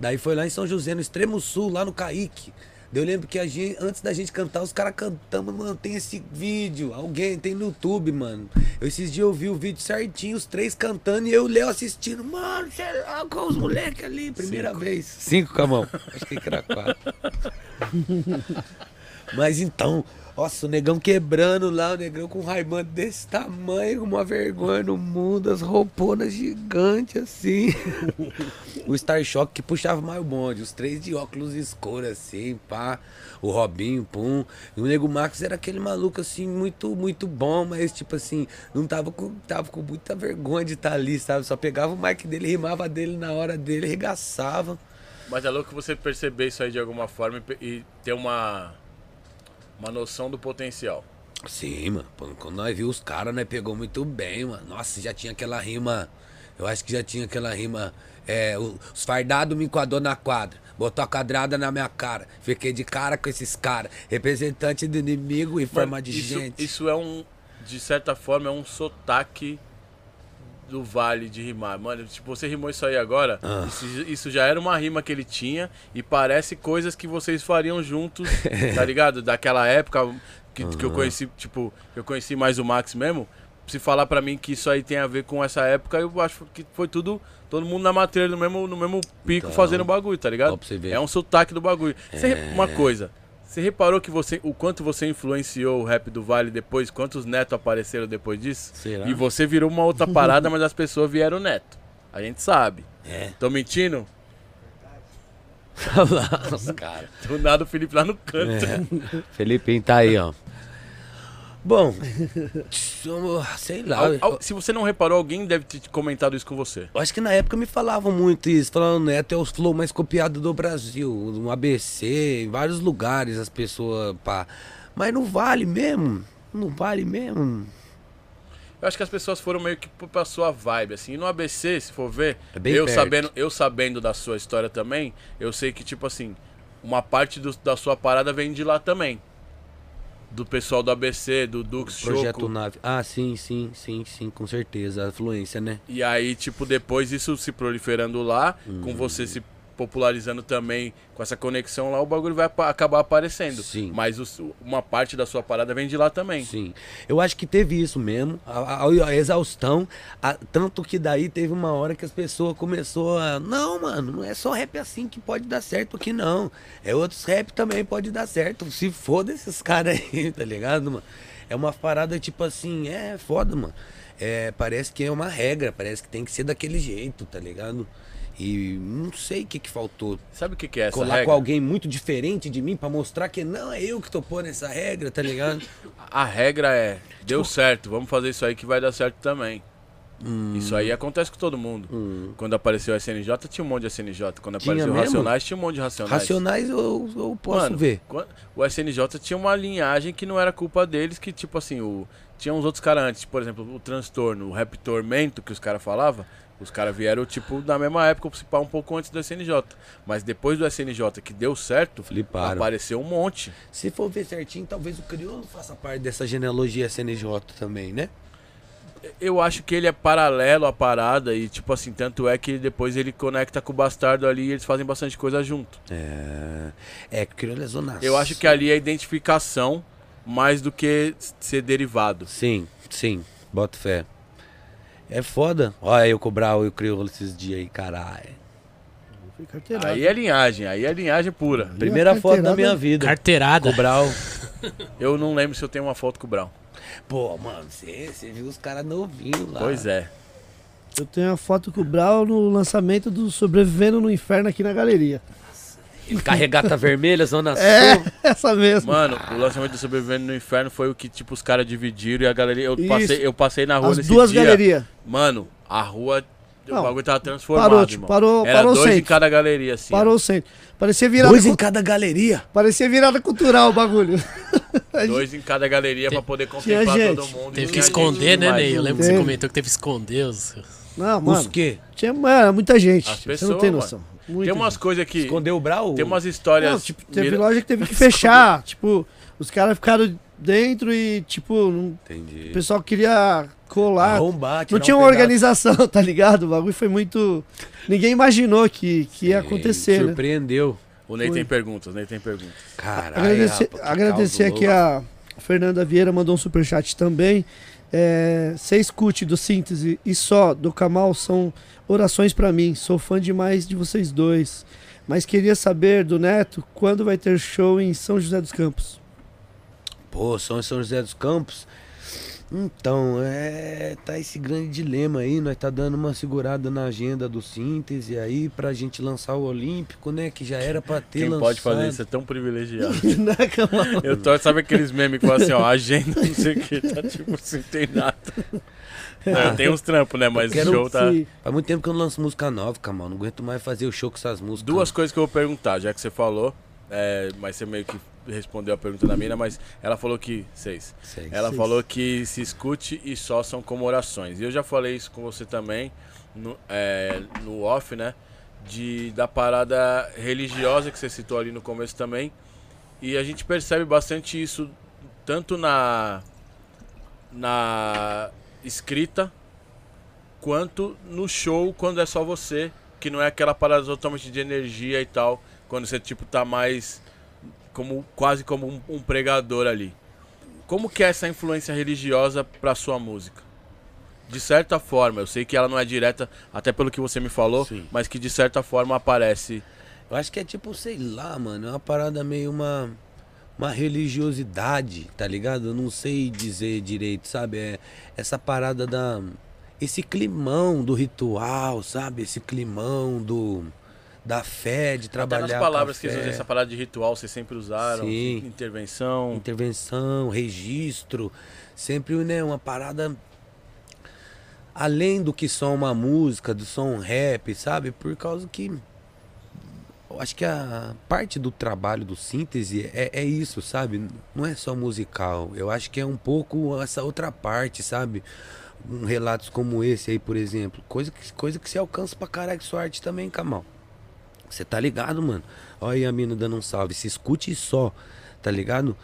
Daí foi lá em São José, no extremo sul, lá no Caique. Eu lembro que gente, antes da gente cantar, os caras cantando, mano, tem esse vídeo, alguém tem no YouTube, mano. Eu, esses dias eu vi o vídeo certinho, os três cantando e eu e o Léo assistindo. Mano, sei lá, com os moleques ali, primeira vez. Cinco, Camão. Acho que era quatro. Mas então, nossa, o negão quebrando lá, o negão com um raimando desse tamanho, uma vergonha no mundo, as rouponas gigantes assim. o Star Shock que puxava mais o bonde, os três de óculos escuros assim, pá. O Robinho, pum. E o Nego Max era aquele maluco assim, muito, muito bom, mas tipo assim, não tava com, tava com muita vergonha de estar ali, sabe? Só pegava o mic dele, rimava dele na hora dele, regaçava. Mas é louco você perceber isso aí de alguma forma e, e ter uma, uma noção do potencial. Sim, mano. Quando nós viu os caras, nós pegou muito bem, mano. Nossa, já tinha aquela rima. Eu acho que já tinha aquela rima. É, os fardados me enquadrou na quadra. Botou a quadrada na minha cara. Fiquei de cara com esses caras. Representante do inimigo e forma Mano, de isso, gente. Isso é um, de certa forma, é um sotaque do Vale de rimar. Mano, tipo, você rimou isso aí agora, Ah. isso, isso já era uma rima que ele tinha e parece coisas que vocês fariam juntos, tá ligado? Daquela época que, que eu conheci, tipo, eu conheci mais o Max mesmo. Se falar pra mim que isso aí tem a ver com essa época, eu acho que foi tudo, todo mundo na matéria, no mesmo, no mesmo pico Então, fazendo bagulho, tá ligado? É um sotaque do bagulho. É. Uma coisa, você reparou que você, o quanto você influenciou o rap do Vale depois, quantos netos apareceram depois disso? Será? E você virou uma outra parada, mas as pessoas vieram neto. A gente sabe. É. Tô mentindo? Olha lá, os caras. Do nada o Felipe lá no canto. É. Felipinho tá aí, ó. Bom, sei lá. Al- al- se você não reparou, alguém deve ter comentado isso com você. Eu acho que na época me falavam muito isso, falando Neto é o flow mais copiado do Brasil, no ABC, em vários lugares as pessoas, pá. Mas não vale mesmo, não vale mesmo. Eu acho que as pessoas foram meio que pra sua vibe, assim. E no ABC, se for ver, É bem eu perto. sabendo, eu sabendo da sua história também, eu sei que, tipo assim, uma parte do- da sua parada vem de lá também. Do pessoal do ABC, do Dux Projeto Choco. Nave. Ah, sim, sim, sim, sim, com certeza, a influência, né? E aí, tipo, depois isso se proliferando lá, Hum. com você se popularizando também com essa conexão lá, o bagulho vai acabar aparecendo. Sim. Mas o- uma parte da sua parada vem de lá também. Sim. Eu acho que teve isso mesmo, a, a- a exaustão. a- tanto que daí teve uma hora que as pessoas começou a. Não, mano, não é só rap assim que pode dar certo aqui, não. É outros rap também pode dar certo. Se foda esses caras aí, tá ligado, mano? É uma parada tipo assim, é foda, mano. É, parece que é uma regra, parece que tem que ser daquele jeito, tá ligado? E não sei o que, que faltou. Sabe o que, que é essa Colar regra? com alguém muito diferente de mim pra mostrar que não é eu que tô pondo essa regra, tá ligado? A regra é, deu certo, vamos fazer isso aí que vai dar certo também. Hum. Isso aí acontece com todo mundo. Quando apareceu o SNJ, tinha um monte de SNJ. Quando Tinha apareceu o mesmo? Racionais, tinha um monte de Racionais. Racionais eu, eu posso Mano, ver. O SNJ tinha uma linhagem que não era culpa deles, que tipo assim, o... tinha uns outros caras antes, por exemplo, o transtorno, o rap tormento que os caras falavam, os caras vieram tipo na mesma época, pá, um pouco antes do SNJ. Mas depois do SNJ que deu certo, Fliparam. apareceu um monte. Se for ver certinho, talvez o crioulo faça parte dessa genealogia SNJ também, né? Eu acho que ele é paralelo à parada e tipo assim, tanto é que depois ele conecta com o bastardo ali e eles fazem bastante coisa junto. É. É, que o crioulo é zona Eu acho que ali é identificação mais do que ser derivado. Sim, sim. Bota fé. É foda. Olha eu cobrar o crioulo esses dias aí, caralho. Aí é linhagem, aí é linhagem pura. Primeira foto da minha vida. Carteirada. Cobrar o... Eu não lembro se eu tenho uma foto com o Brown. Pô, mano, você você viu os caras novinhos lá. Pois é. Eu tenho a foto com o Brau no lançamento do Sobrevivendo no Inferno aqui na galeria. Carregata vermelha, zona É, sul. essa mesmo. Mano, o lançamento do Sobrevivendo no Inferno foi o que, tipo, os caras dividiram e a galeria. Eu Isso. passei, eu passei na rua As nesse duas dia. galerias. Mano, a rua. Não, o bagulho tava transformado. parou, tipo, irmão. parou- Era parou dois em cada galeria, assim. Parou o centro. Parecia virada, Dois em cada galeria. parecia virada cultural o bagulho. Dois em cada galeria pra poder contemplar todo mundo. Teve que esconder, gente né. Ney? Eu lembro que você comentou que teve que esconder os. Não, Os mano. quê? Tinha mano, muita gente. As Você pessoas, não tem mano. Muita Tem umas coisas que. Escondeu o brau? Tem umas histórias. Não, tipo, teve mira- loja que teve que fechar. tipo, os caras ficaram dentro e, tipo, não- Entendi. o pessoal queria colar. Arrombar, Não tinha um uma organização, tá ligado? O bagulho foi muito. Ninguém imaginou que, que ia acontecer, né? Surpreendeu. O Ney Foi. tem perguntas, o Ney tem perguntas. Caralho. Agradecer, rapaz, que agradecer aqui louco. a Fernanda Vieira, mandou um superchat também. É, escute do Síntese e só do Kamal são orações pra mim. Sou fã demais de vocês dois. Mas queria saber do Neto quando vai ter show em São José dos Campos. Pô, São José dos Campos. Então, é. Tá esse grande dilema aí. Nós tá dando uma segurada na agenda do síntese aí pra gente lançar o Olímpico, né? Que já era pra ter Quem lançado. pode fazer isso é tão privilegiado. né, Kamal? Eu tô, sabe aqueles memes que falam assim, ó, agenda, não sei o que, tá tipo assim, tem nada. Não, eu tenho uns trampos, né? Mas o show tá. Faz muito tempo que eu não lanço música nova, Camal. Não aguento mais fazer o show com essas músicas. Duas coisas que eu vou perguntar, já que você falou, é, mas você meio que respondeu a pergunta da mina, mas ela falou que. Seis. Sei. Ela Seis. falou que se escute e só são como orações. E eu já falei isso com você também, no, é, no off, né? De, da parada religiosa que você citou ali no começo também. E a gente percebe bastante isso tanto na, na escrita quanto no show quando é só você, que não é aquela parada totalmente de energia e tal, quando você tipo tá mais como quase como um, um pregador ali. Como que é essa influência religiosa pra sua música? De certa forma, eu sei que ela não é direta, até pelo que você me falou, Sim. mas que de certa forma aparece. Eu acho que é tipo, sei lá, mano. É uma parada meio uma. Uma religiosidade, tá ligado? Eu não sei dizer direito, sabe? É essa parada da. Esse climão do ritual, sabe? Esse climão do. Da fé, de trabalhar. Até nas com a palavras que vocês usam, essa parada de ritual, vocês sempre usaram, Sim. intervenção. intervenção, registro, sempre né, uma parada além do que só uma música, do som rap, sabe? Por causa que eu acho que a parte do trabalho do síntese é, é isso, sabe? Não é só musical. Eu acho que é um pouco essa outra parte, sabe? Um relatos como esse aí, por exemplo. Coisa que, coisa que você alcança pra caralho sua arte também, Kamal. Você tá ligado, mano? Olha aí a mina dando um salve. Se escute só, tá ligado?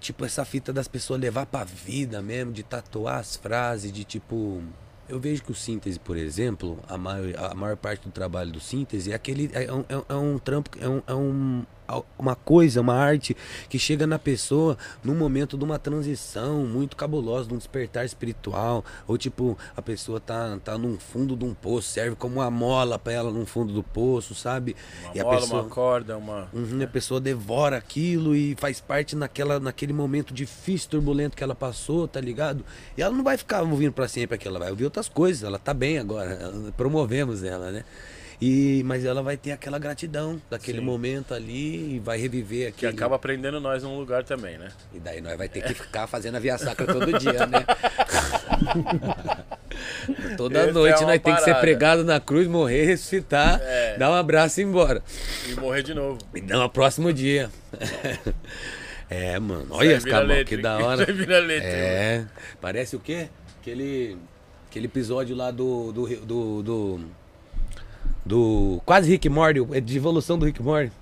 Tipo, essa fita das pessoas levar pra vida mesmo, de tatuar as frases, de tipo. Eu vejo que o síntese, por exemplo, a maior, a maior parte do trabalho do síntese é aquele. É um, é um trampo, é um, é um uma coisa, uma arte que chega na pessoa num momento de uma transição muito cabulosa, de um despertar espiritual, ou tipo, a pessoa tá, tá num fundo de um poço, serve como uma mola para ela no fundo do poço, sabe? Uma e a mola, pessoa, uma corda, uma. Uhum, a pessoa devora aquilo e faz parte naquela, naquele momento difícil, turbulento que ela passou, tá ligado? E ela não vai ficar ouvindo para sempre aquilo, ela vai ouvir outras coisas, ela tá bem agora, promovemos ela, né? E, mas ela vai ter aquela gratidão daquele Sim. momento ali e vai reviver Que aquilo. acaba prendendo nós num lugar também, né? E daí nós vai ter que ficar fazendo a via sacra todo dia, né? Toda Essa noite é nós tem que ser pregado na cruz, morrer, ressuscitar, É. dar um abraço e ir embora. E morrer de novo. E dar no próximo dia. é, mano. Olha esse vira cabal, que da isso hora. aí vira letra, É. Parece o quê? Aquele, aquele episódio lá do. do, do, do, do quase Rick Morty, é de evolução do Rick Morty.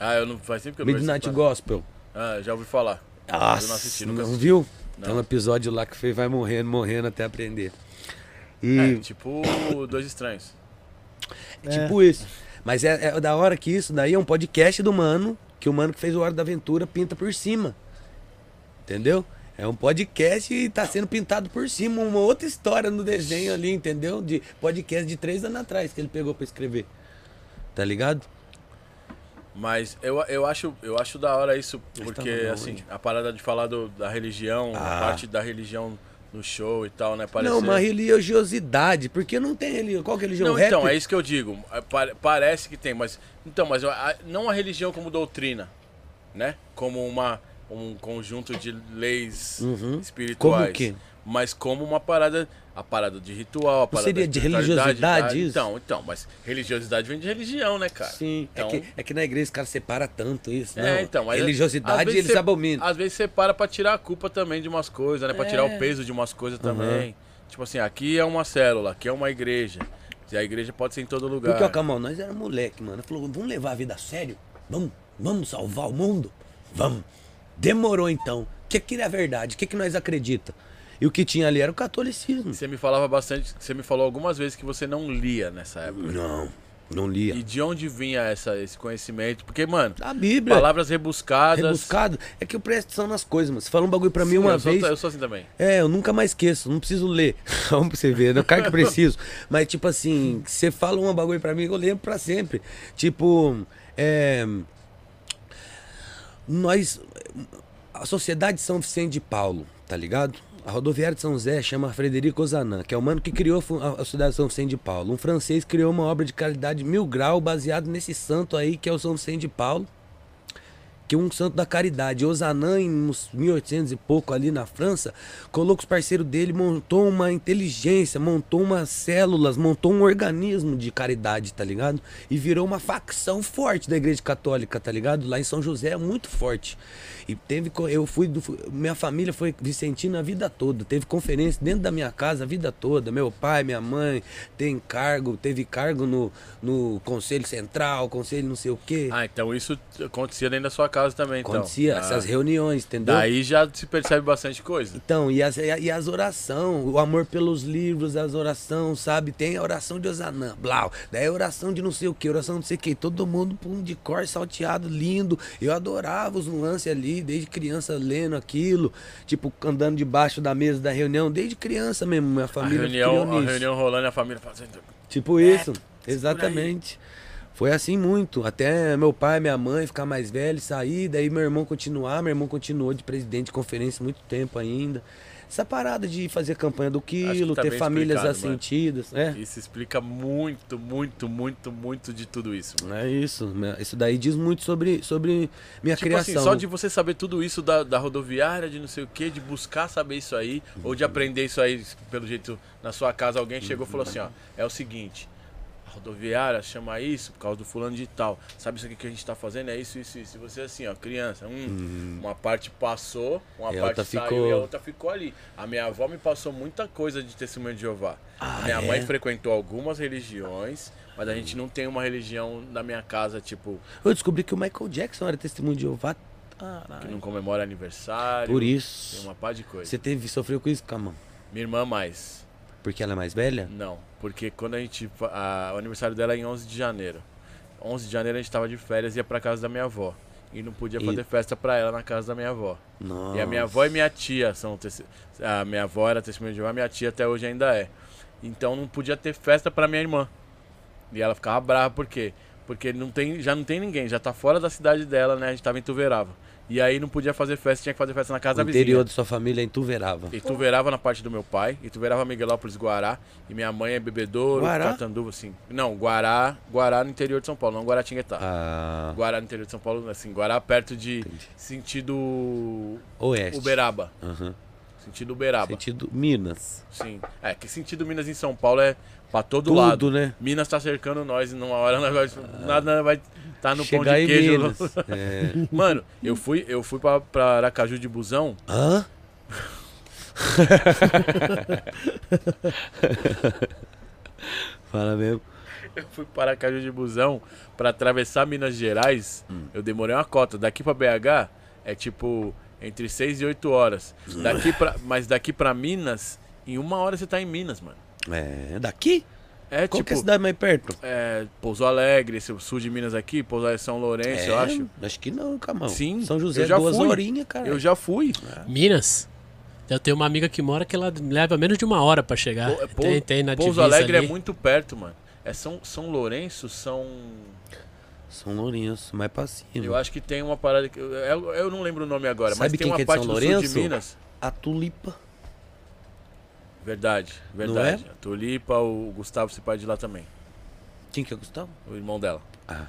Ah, eu não faz tempo que eu não vejo Midnight Gospel. Ah, já ouvi falar. Nossa, eu não assisti, nunca não assisti. viu? Não. Tem um episódio lá que foi, vai morrendo, morrendo até aprender. E É, tipo Dois Estranhos. é tipo isso. Mas é, é da hora que isso daí é um podcast do mano, que o mano que fez o Hora da Aventura pinta por cima. Entendeu? É um podcast e tá sendo pintado por cima, uma outra história no desenho ali, entendeu? De podcast de três anos atrás que ele pegou pra escrever. Tá ligado? Mas eu, eu, acho, eu acho da hora isso, Mas porque, tava assim, a parada de falar do- da religião, a Ah. parte da religião no show e tal, né? Parecer... Não, uma religiosidade, porque não tem religião. Qual que é a religião? Não, Rap? então, é isso que eu digo. É, pa- Parece que tem, mas. Então, mas a- não a religião como doutrina, né? Como uma, um conjunto de leis Uhum. espirituais. Como que? Mas como uma parada. A parada de ritual, a parada seria de religiosidade tá? isso? Então, então, mas religiosidade vem de religião, né, cara? Sim, Então, é, que, é que na igreja os caras separam tanto isso. É, não. então, religiosidade eles você- abominam. Às vezes você para pra tirar a culpa também de umas coisas, né? Pra tirar É. o peso de umas coisas também. Tipo assim, aqui é uma célula, aqui é uma igreja. E a igreja pode ser em todo lugar. Porque, ó, Camal, nós era moleque, mano. Falou, vamos levar a vida a sério? Vamos, vamos salvar o mundo? Vamos. Demorou então. O que, que é a verdade? O que, que nós acredita? E o que tinha ali era o catolicismo. Você me falava bastante, você me falou algumas vezes que você não lia nessa época. Não, não lia. E de onde vinha essa, esse conhecimento? Porque, mano, A Bíblia. palavras rebuscadas. Rebuscado. É que eu presto atenção nas coisas, mano. Você fala um bagulho pra mim Sim, uma eu sou- vez. eu sou assim também. É, eu nunca mais esqueço, não preciso ler. Vamos pra você ver, né? Cara que preciso. Mas, tipo assim, você fala uma bagulho pra mim, eu lembro pra sempre. Tipo, é. Nós. A Sociedade São Vicente de Paulo, tá ligado? A rodoviária de São José chama Frederico Ozanam, que é o mano que criou a Sociedade São Vicente de Paulo. Um francês criou uma obra de caridade mil grau baseado nesse santo aí, que é o São Vicente de Paulo que um santo da caridade, Ozanam, em uns 1800 e pouco ali na França, colocou os parceiros dele, montou uma inteligência, montou umas células, montou um organismo de caridade, tá ligado? E virou uma facção forte da igreja católica, tá ligado? Lá em São José é muito forte. E teve, eu fui, do, minha família foi vicentina a vida toda, teve conferência dentro da minha casa a vida toda, meu pai, minha mãe, tem cargo, teve cargo no, no conselho central, conselho não sei o quê. Ah, então isso acontecia dentro da sua casa também, então. Acontecia Ah, essas reuniões, entendeu? Daí já se percebe bastante coisa. Então, e as, e as oração, o amor pelos livros, as orações, sabe? Tem a oração de Osanã, blau. Daí a oração de não sei o que, oração de não sei o que. Todo mundo pum, de cor, salteado, lindo. Eu adorava os nuances ali, desde criança lendo aquilo, tipo, andando debaixo da mesa da reunião, desde criança mesmo, minha A família reunião, criou a reunião rolando e a família fazendo. Tipo isso, exatamente. Foi assim muito, até meu pai, minha mãe ficar mais velho, sair, daí meu irmão continuar, meu irmão continuou de presidente de conferência muito tempo ainda. Essa parada de fazer campanha do quilo, tá ter famílias mano. assentidas, é. Isso explica muito, muito, muito, muito de tudo isso. mano. É isso, né? isso daí diz muito sobre, sobre minha Tipo criação. assim, só de você saber tudo isso da, da rodoviária, de não sei o que, de buscar saber isso aí, ou de aprender isso aí, pelo jeito, na sua casa, alguém chegou e falou assim, ó, é o seguinte, rodoviária chama isso por causa do fulano de tal. Sabe isso aqui que a gente tá fazendo? É isso, isso, isso. E você assim, ó, criança, hum, uma parte passou, uma E parte saiu ficou. e a outra ficou ali. A minha avó me passou muita coisa de testemunho de Jeová. Ah, a minha é? mãe frequentou algumas religiões, mas a gente não tem uma religião na minha casa, tipo, Eu descobri que o Michael Jackson era testemunho de Jeová. que não comemora aniversário. Por Tem isso. uma pá de coisa. Você teve, sofreu com isso, Camão? Minha irmã mais. Porque ela é mais velha? Não, porque quando a gente. a- o aniversário dela é em 11 de janeiro. 11 de janeiro a gente tava de férias e ia pra casa da minha avó. E não podia E- fazer festa pra ela na casa da minha avó. Nossa. E a minha avó e minha tia são. A minha avó era testemunha de Jeová, minha tia até hoje ainda é. Então não podia ter festa pra minha irmã. E ela ficava brava, por quê? Porque não tem, já não tem ninguém, já tá fora da cidade dela, né? A gente tava em Tuverava. E aí não podia fazer festa, tinha que fazer festa na casa O da vizinha. interior de sua família em Tuverava. Ituverava na parte do meu pai, Ituverava Miguelópolis, Guará. E minha mãe é Bebedouro, Guará? Catanduva, assim. Não, Guará, Guará no interior de São Paulo, não Guaratinguetá. Ah, Guará no interior de São Paulo, assim, Guará perto de Entendi. sentido oeste. Uberaba. Aham. Sentido Uberaba. Sentido Minas. Sim. É, que sentido Minas em São Paulo é pra todo Tudo, lado. né? Minas tá cercando nós e numa hora nós vai, nada vai tá no pão de em queijo. Minas. É. Mano, eu fui, eu fui pra, pra Aracaju de busão. Hã? Fala mesmo. Eu fui para Aracaju de busão pra atravessar Minas Gerais. Hum. Eu demorei uma cota. Daqui pra BH é tipo entre 6 e 8 horas. Daqui pra, mas daqui pra Minas, em uma hora você tá em Minas, mano. É, daqui? É Qual tipo. que é a cidade mais perto? é, Pouso Alegre, esse sul de Minas aqui, Pouso Alegre São Lourenço, é, eu acho. Acho que não, Camão. Sim, São José, eu já duas fui. horinhas, cara. Eu já fui. Minas? Eu tenho uma amiga que mora que ela leva menos de uma hora pra chegar. Pou- Pou- tem, tem na Pouso Alegre ali. é muito perto, mano. É São, São Lourenço, São. São Lourenço, mais pra cima. Eu acho que tem uma parada que. Eu, eu- não lembro o nome agora, mas Sabe tem quem uma que é de parte São do sul de Minas. A Tulipa. Verdade, Não verdade. é? A Tulipa, o Gustavo se pai de lá também. Quem que é Gustavo? O irmão dela. Ah.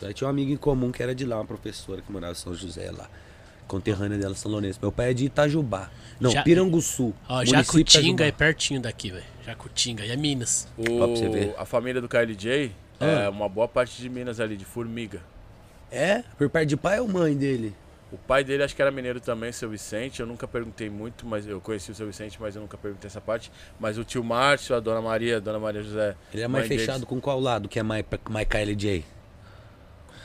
Daí tinha uma amiga em comum que era de lá, uma professora que morava em São José lá. Conterrânea dela, São Lourenço. Meu pai é de Itajubá. Não, Já- Piranguçu. Ó, Jacutinga é pertinho daqui, velho. Jacutinga, e é Minas. O, Ó, pra você ver. A família do KLJ é uma boa parte de Minas ali, de Formiga. É? Por parte de pai ou mãe dele? O pai dele acho que era mineiro também, seu Vicente. Eu nunca perguntei muito, mas eu conheci o seu Vicente, mas eu nunca perguntei essa parte. Mas o tio Márcio, a dona Maria, a dona Maria José. Ele é mais mãe deles. fechado com qual lado? Que é mais, mais KLJ?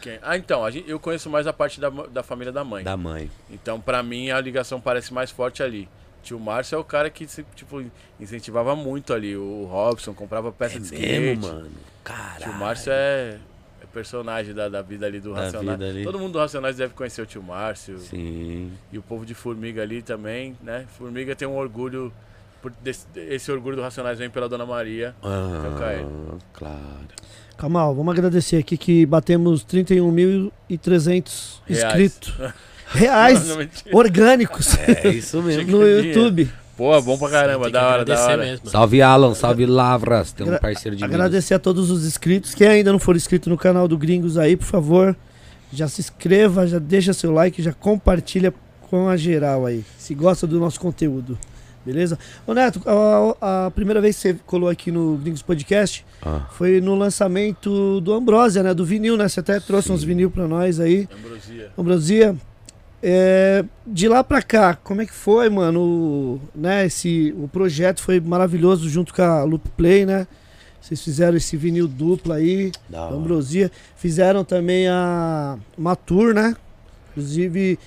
Quem? Ah, então, a gente- eu conheço mais a parte da, da família da mãe. Da mãe. Então, pra mim, a ligação parece mais forte ali. Tio Márcio é o cara que tipo, incentivava muito ali. O Robson comprava peça É de skate. mesmo, mano. Caralho. Tio Márcio é, é personagem da, da vida ali do Da Racionais. ali. Todo mundo do Racionais deve conhecer o tio Márcio. Sim. E o povo de Formiga ali também, né? Formiga tem um orgulho. Por desse- esse orgulho do Racionais vem pela Dona Maria. Ah, Caio. claro. Kamal, vamos agradecer aqui que batemos 31.300 Reais. inscritos. Reais Não, mentira. orgânicos É isso mesmo. no YouTube. Pô, bom pra caramba, da hora, da hora. mesmo. Salve Alan, salve Lavras. Tem um parceiro de Minas. Agradecer a todos os inscritos. Quem ainda não for inscrito no canal do Gringos aí, por favor, já se inscreva, já deixa seu like, já compartilha com a geral aí. Se gosta do nosso conteúdo. Beleza? Ô Neto, a, a primeira vez que você colou aqui no Gringos Podcast Ah, foi no lançamento do Ambrosia, né? Do vinil, né? Você até trouxe Sim. uns vinil pra nós aí. Ambrosia. Ambrosia, é, de lá pra cá, como é que foi, mano? O, né, esse, o projeto foi maravilhoso junto com a Loop Play, né? Vocês fizeram esse vinil duplo aí, da. Ambrosia. Fizeram também a, uma tour, né? Inclusive,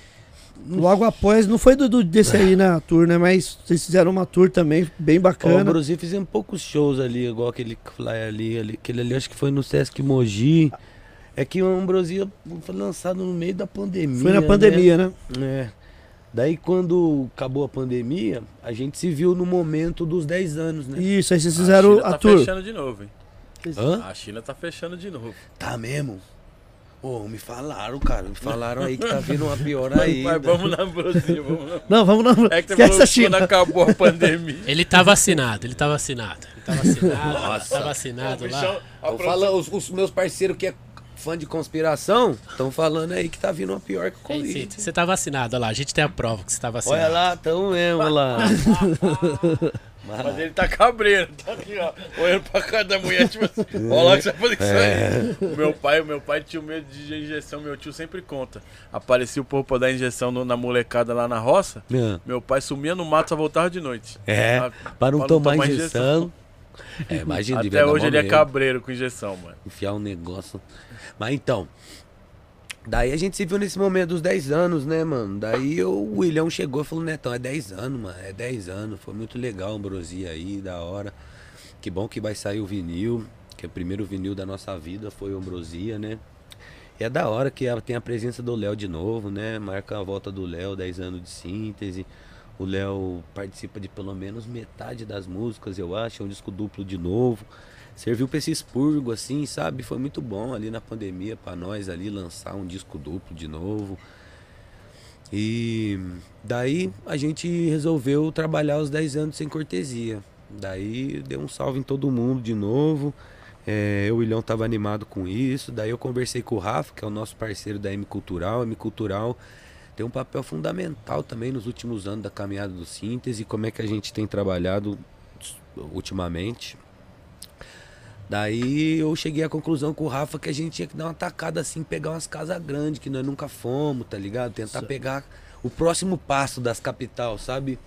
logo após, não foi do, do- desse aí, né? A tour, né? Mas vocês fizeram uma tour também, bem bacana. Ambrosia fizemos poucos shows ali, igual aquele fly ali, ali. Aquele ali acho que foi no Sesc Mogi. É que o Ambrosia foi lançado no meio da pandemia. foi na né? pandemia, né? É. Daí quando acabou a pandemia, a gente se viu no momento dos 10 anos, né? Isso, aí vocês fizeram a, China a, tá tour. fechando de novo, hein? Hã? A China tá fechando de novo. Tá mesmo? Ô, me falaram, cara. Me falaram aí que tá vindo uma pior aí. Mas vamos na Ambrosia, vamos na... Não, vamos não. É que você Esquece falou a que China. quando acabou a pandemia. Ele tá vacinado, ele tá vacinado. Ele tá vacinado, Nossa. tá vacinado o lá. bichão- a os, os meus parceiros que é fã de conspiração estão falando aí que tá vindo uma pior que o Covid. Você tá vacinado, olha lá. A gente tem a prova que você tá vacinado. Olha lá, tão mesmo lá. Mas ele tá cabreiro, tá aqui, ó, olhando pra cara da mulher, tipo assim, olha lá que você vai fazer com isso aí. O meu pai, o meu pai tinha medo de injeção, meu tio sempre conta. Aparecia o povo pra dar injeção no- na molecada lá na roça, É. meu pai sumia no mato, só voltava de noite. É, Ah, para não pra tomar injeção. É, imagina, devia Até dar hoje mó ele é medo. cabreiro com injeção, mano. Enfiar um negócio. Mas então, Daí a gente se viu nesse momento dos 10 anos, né, mano? Daí o William chegou e falou, Netão, é 10 anos, mano, é 10 anos. Foi muito legal ambrosia aí, da hora. Que bom que vai sair o vinil, que é o primeiro vinil da nossa vida foi o ambrosia, né? E é da hora que tem a presença do Léo de novo, né? Marca a volta do Léo, 10 anos de síntese. O Léo participa de pelo menos metade das músicas, eu acho. É um disco duplo de novo serviu pra esse expurgo, assim, sabe? Foi muito bom ali na pandemia para nós ali lançar um disco duplo de novo. E daí a gente resolveu trabalhar os 10 anos sem cortesia. Daí deu um salve em todo mundo de novo. É, eu e o Ilhão tava animado com isso. Daí eu conversei com o Rafa, que é o nosso parceiro da M Cultural. A M Cultural tem um papel fundamental também nos últimos anos da caminhada do síntese, como é que a gente tem trabalhado ultimamente. Daí eu cheguei à conclusão com o Rafa que a gente tinha que dar uma tacada assim, pegar umas casas grandes que nós nunca fomos, tá ligado? Tentar pegar o próximo passo das capital, sabe?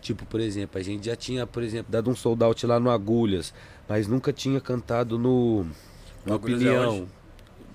Tipo, por exemplo, a gente já tinha, por exemplo, dado um sold out lá no Agulhas, mas nunca tinha cantado no, no é Opinião,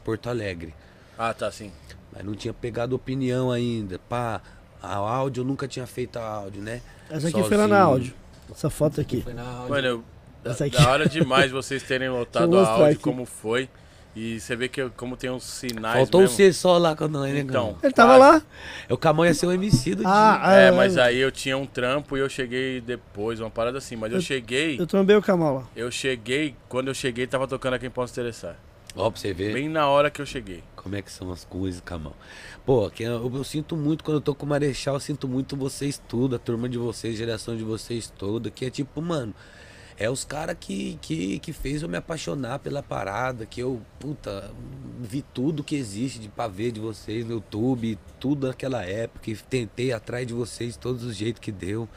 Porto Alegre. Ah, tá, sim. Mas não tinha pegado opinião ainda. Pá, a áudio eu nunca tinha feito a áudio, né? Essa aqui foi lá na áudio. Essa foto aqui. Foi na áudio. Mano, eu, Essa aqui. da hora demais vocês terem eu a áudio, aqui. como foi. E você vê que eu- como tem uns sinais Faltou mesmo. você só lá quando nós, né, Então? Ele tava quase. lá? É o Camão ia ser o MC do Ah, dia. ah, É, é, mas aí eu tinha um trampo e eu cheguei depois, uma parada assim. Mas eu, Eu- cheguei, Eu trombei o Kamal lá. eu cheguei, quando eu cheguei tava tocando a Quem Posso Interessar. Ó, pra você ver Bem na hora que eu cheguei. como é que são as coisas, Camão. Pô, que eu, eu sinto muito quando eu tô com o Marechal, eu sinto muito vocês tudo, a turma de vocês, geração de vocês toda, que é tipo, mano, é os caras que, que, que fez eu me apaixonar pela parada, que eu, puta, vi tudo que existe de pra ver de vocês no YouTube, tudo naquela época, e tentei atrás de vocês de todos os jeitos que deu.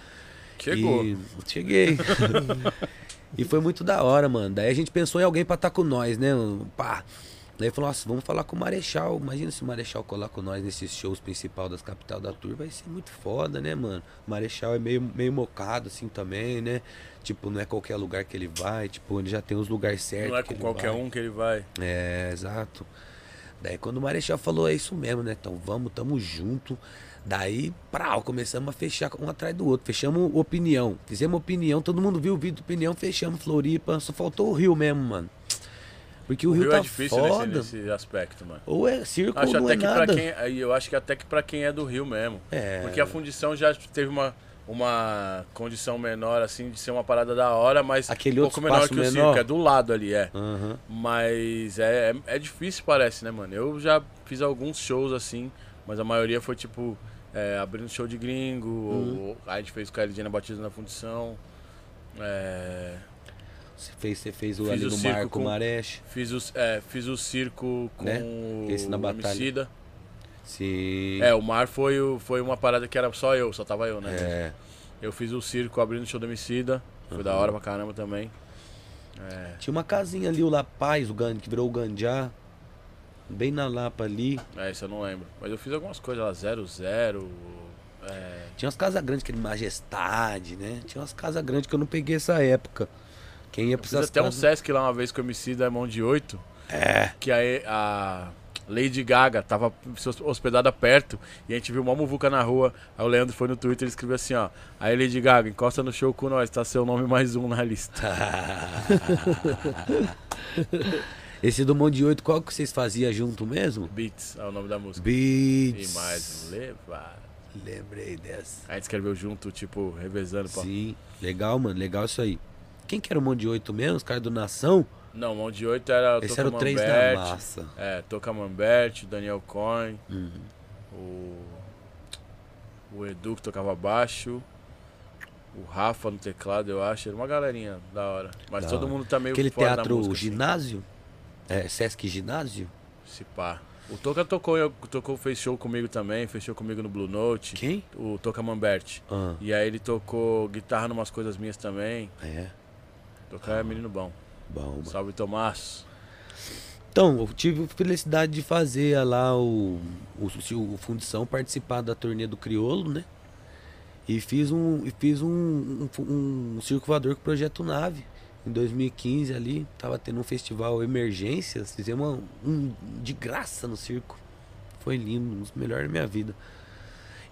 Chegou. E cheguei. e foi muito da hora, mano. Daí a gente pensou em alguém pra estar com nós, né? Pá. Daí falou, nossa, vamos falar com o Marechal. Imagina se o Marechal colar com nós nesses shows principal das capital da tour, vai ser muito foda, né, mano? O Marechal é meio, meio mocado assim também, né? Tipo, não é qualquer lugar que ele vai, tipo, ele já tem os lugares certos. Não é com qualquer vai. um que ele vai. É, exato. Daí quando o Marechal falou, é isso mesmo, né? Então vamos, tamo junto. Daí, prau, começamos a fechar um atrás do outro. Fechamos opinião. Fizemos opinião, todo mundo viu o vídeo do opinião, fechamos Floripa. Só faltou o Rio mesmo, mano. Porque o, O Rio, Rio tá é difícil nesse, foda. nesse aspecto, mano. Ou é circo Acho ou não até é que nada. quem. aí Eu acho que até que pra quem é do Rio mesmo. É. Porque a fundição já teve uma, uma condição menor, assim, de ser uma parada da hora, mas Aquele um outro pouco menor que o menor? circo. É do lado ali, é. Aham. Mas é, é, é difícil, parece, né, mano? Eu já fiz alguns shows assim, mas a maioria foi tipo é, abrindo show de gringo, Uhum. ou, a gente fez o KLG na Batista na fundição. é, Você fez, você fez o Fiz ali o circo Marco com- fiz, o, é, fiz o circo com Né? o Esse na batalha. Sim. É, o mar foi, o- foi uma parada que era só eu, só tava eu, né? É. Eu fiz o circo abrindo o show do Emicida. Foi da hora pra caramba também. É, Tinha uma casinha ali, o La Paz, o Gan- que virou o Ganjá. Bem na Lapa ali. é, isso eu não lembro. Mas eu fiz algumas coisas lá, 00, zero, é, Tinha umas casas grandes, aquele Majestade, né? Tinha umas casas grandes que eu não peguei essa época. Quem ia precisar até um Sesc lá uma vez com o MC da mão de 8. É. Que aí a Lady Gaga tava hospedada perto e a gente viu uma muvuca na rua. Aí o Leandro foi no Twitter e escreveu assim, ó. Aí Lady Gaga, encosta no show com nós, tá seu nome mais um na lista. Esse do Monte de Oito, qual que vocês faziam junto mesmo? Beats é o nome da música. Beats. E mais levar. Lembrei dessa. Aí a gente escreveu junto, tipo, revezando. Pô. Sim. Legal, mano. Legal isso aí. Quem que era o Monte de Oito mesmo? Os caras do Nação? Não, mão de 8 era o Esse era o Toca 3 da massa. É, Toca Mambert, Daniel Coin, Uhum. o, o Edu que tocava baixo, o Rafa no teclado, eu acho. Era uma galerinha da hora. Mas Da todo hora. mundo tá meio Aquele teatro música, assim. ginásio? É, Sesc Ginásio? Se pá. O Toca tocou, eu- tocou, fez show comigo também, fez show comigo no Blue Note. Quem? O Toca Mambert. Ah, E aí ele tocou guitarra numas coisas minhas também. é. Tocar é menino bom. Bom, mano. Salve Tomás. Então, eu tive a felicidade de fazer lá o, o, o Fundição participar da turnê do Criolo, né? E fiz um, e fiz um, um, um circo voador com o Projeto Nave. Em 2015 ali, tava tendo um festival Emergências, fizemos um, um de graça no circo. foi lindo, um dos melhores da minha vida.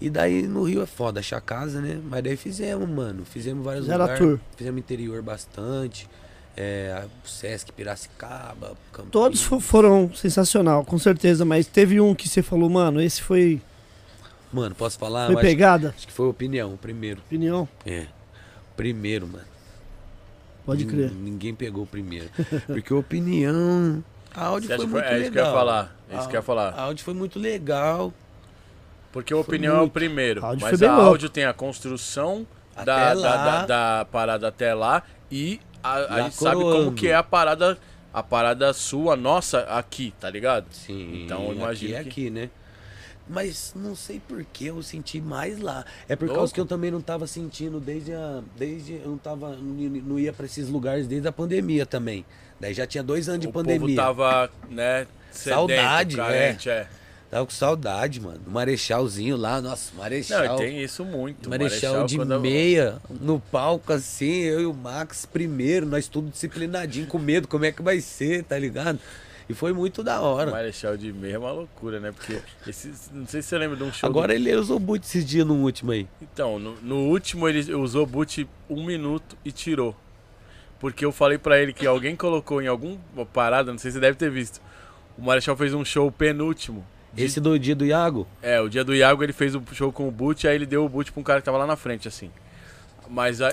E daí no Rio é foda achar casa, né? Mas daí fizemos, mano. Fizemos vários a lugares. tour. Fizemos interior bastante. É, Sesc Piracicaba, Campinas. Todos fo- foram sensacional, com certeza, mas teve um que você falou, mano, esse foi, Mano, posso falar? foi acho, pegada? acho que foi opinião, o primeiro. Opinião? É. Primeiro, mano. Pode crer. Nin- Ninguém pegou o primeiro. Porque opinião. A áudio Você foi que muito foi- é legal. isso que eu ia falar. É isso A- que eu ia falar. A áudio foi muito legal. Porque a opinião é o muito. primeiro. Áudio Mas a áudio tem a construção da, da, da- da parada até lá e a, a gente sabe como que é a parada, a parada sua, nossa, aqui, tá ligado? Sim. Então, eu imagino aqui, é que- aqui, né? Mas não sei por que eu senti mais lá. É por Louco. causa que eu também não tava sentindo desde a. Desde. Eu não tava. Não ia pra esses lugares desde a pandemia também. Daí já tinha dois anos de o pandemia. povo tava, né, sedento, Saudade, carente, é. Tava com saudade, mano. O Marechalzinho lá, nossa, Marechal. Não, tem isso muito. Marechal, de quando- meia, no palco assim, eu e o Max primeiro, nós tudo disciplinadinho, com medo, como é que vai ser, tá ligado? E foi muito da hora. Marechal de meia é uma loucura, né? Porque esses, não sei se você lembra de um show. do- Agora ele usou boot esses dias no último aí. Então, no, no último ele usou boot um minuto e tirou. Porque eu falei pra ele que alguém colocou em alguma parada, não sei se você deve ter visto. O Marechal fez um show penúltimo. Esse do dia do Iago, É, o dia do Iago ele fez o show com o boot, aí ele deu o boot pra um cara que tava lá na frente, assim. Mas a-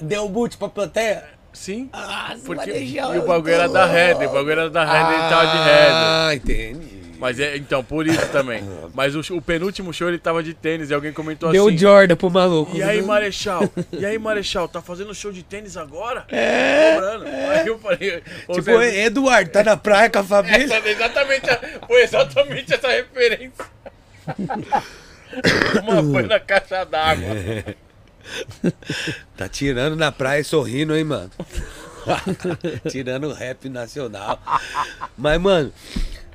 deu boot pra plateia? sim, Ah, porque e o bagulho era da Red, o bagulho era da Red, ele tava de Red. Ah, entendi. Mas é, então, por isso também. Mas o, o penúltimo show ele tava de tênis e alguém comentou Deu assim. o Jordan pro maluco. E aí, Marechal? E aí, Marechal, tá fazendo show de tênis agora? É. Cobrando. Aí eu falei. Tipo, Zé, Eduardo, tá na praia com a família? essa- exatamente, a- foi exatamente essa referência. Uma foi na caixa d'água. Tá tirando na praia e sorrindo, hein, mano? tirando o rap nacional. Mas, mano,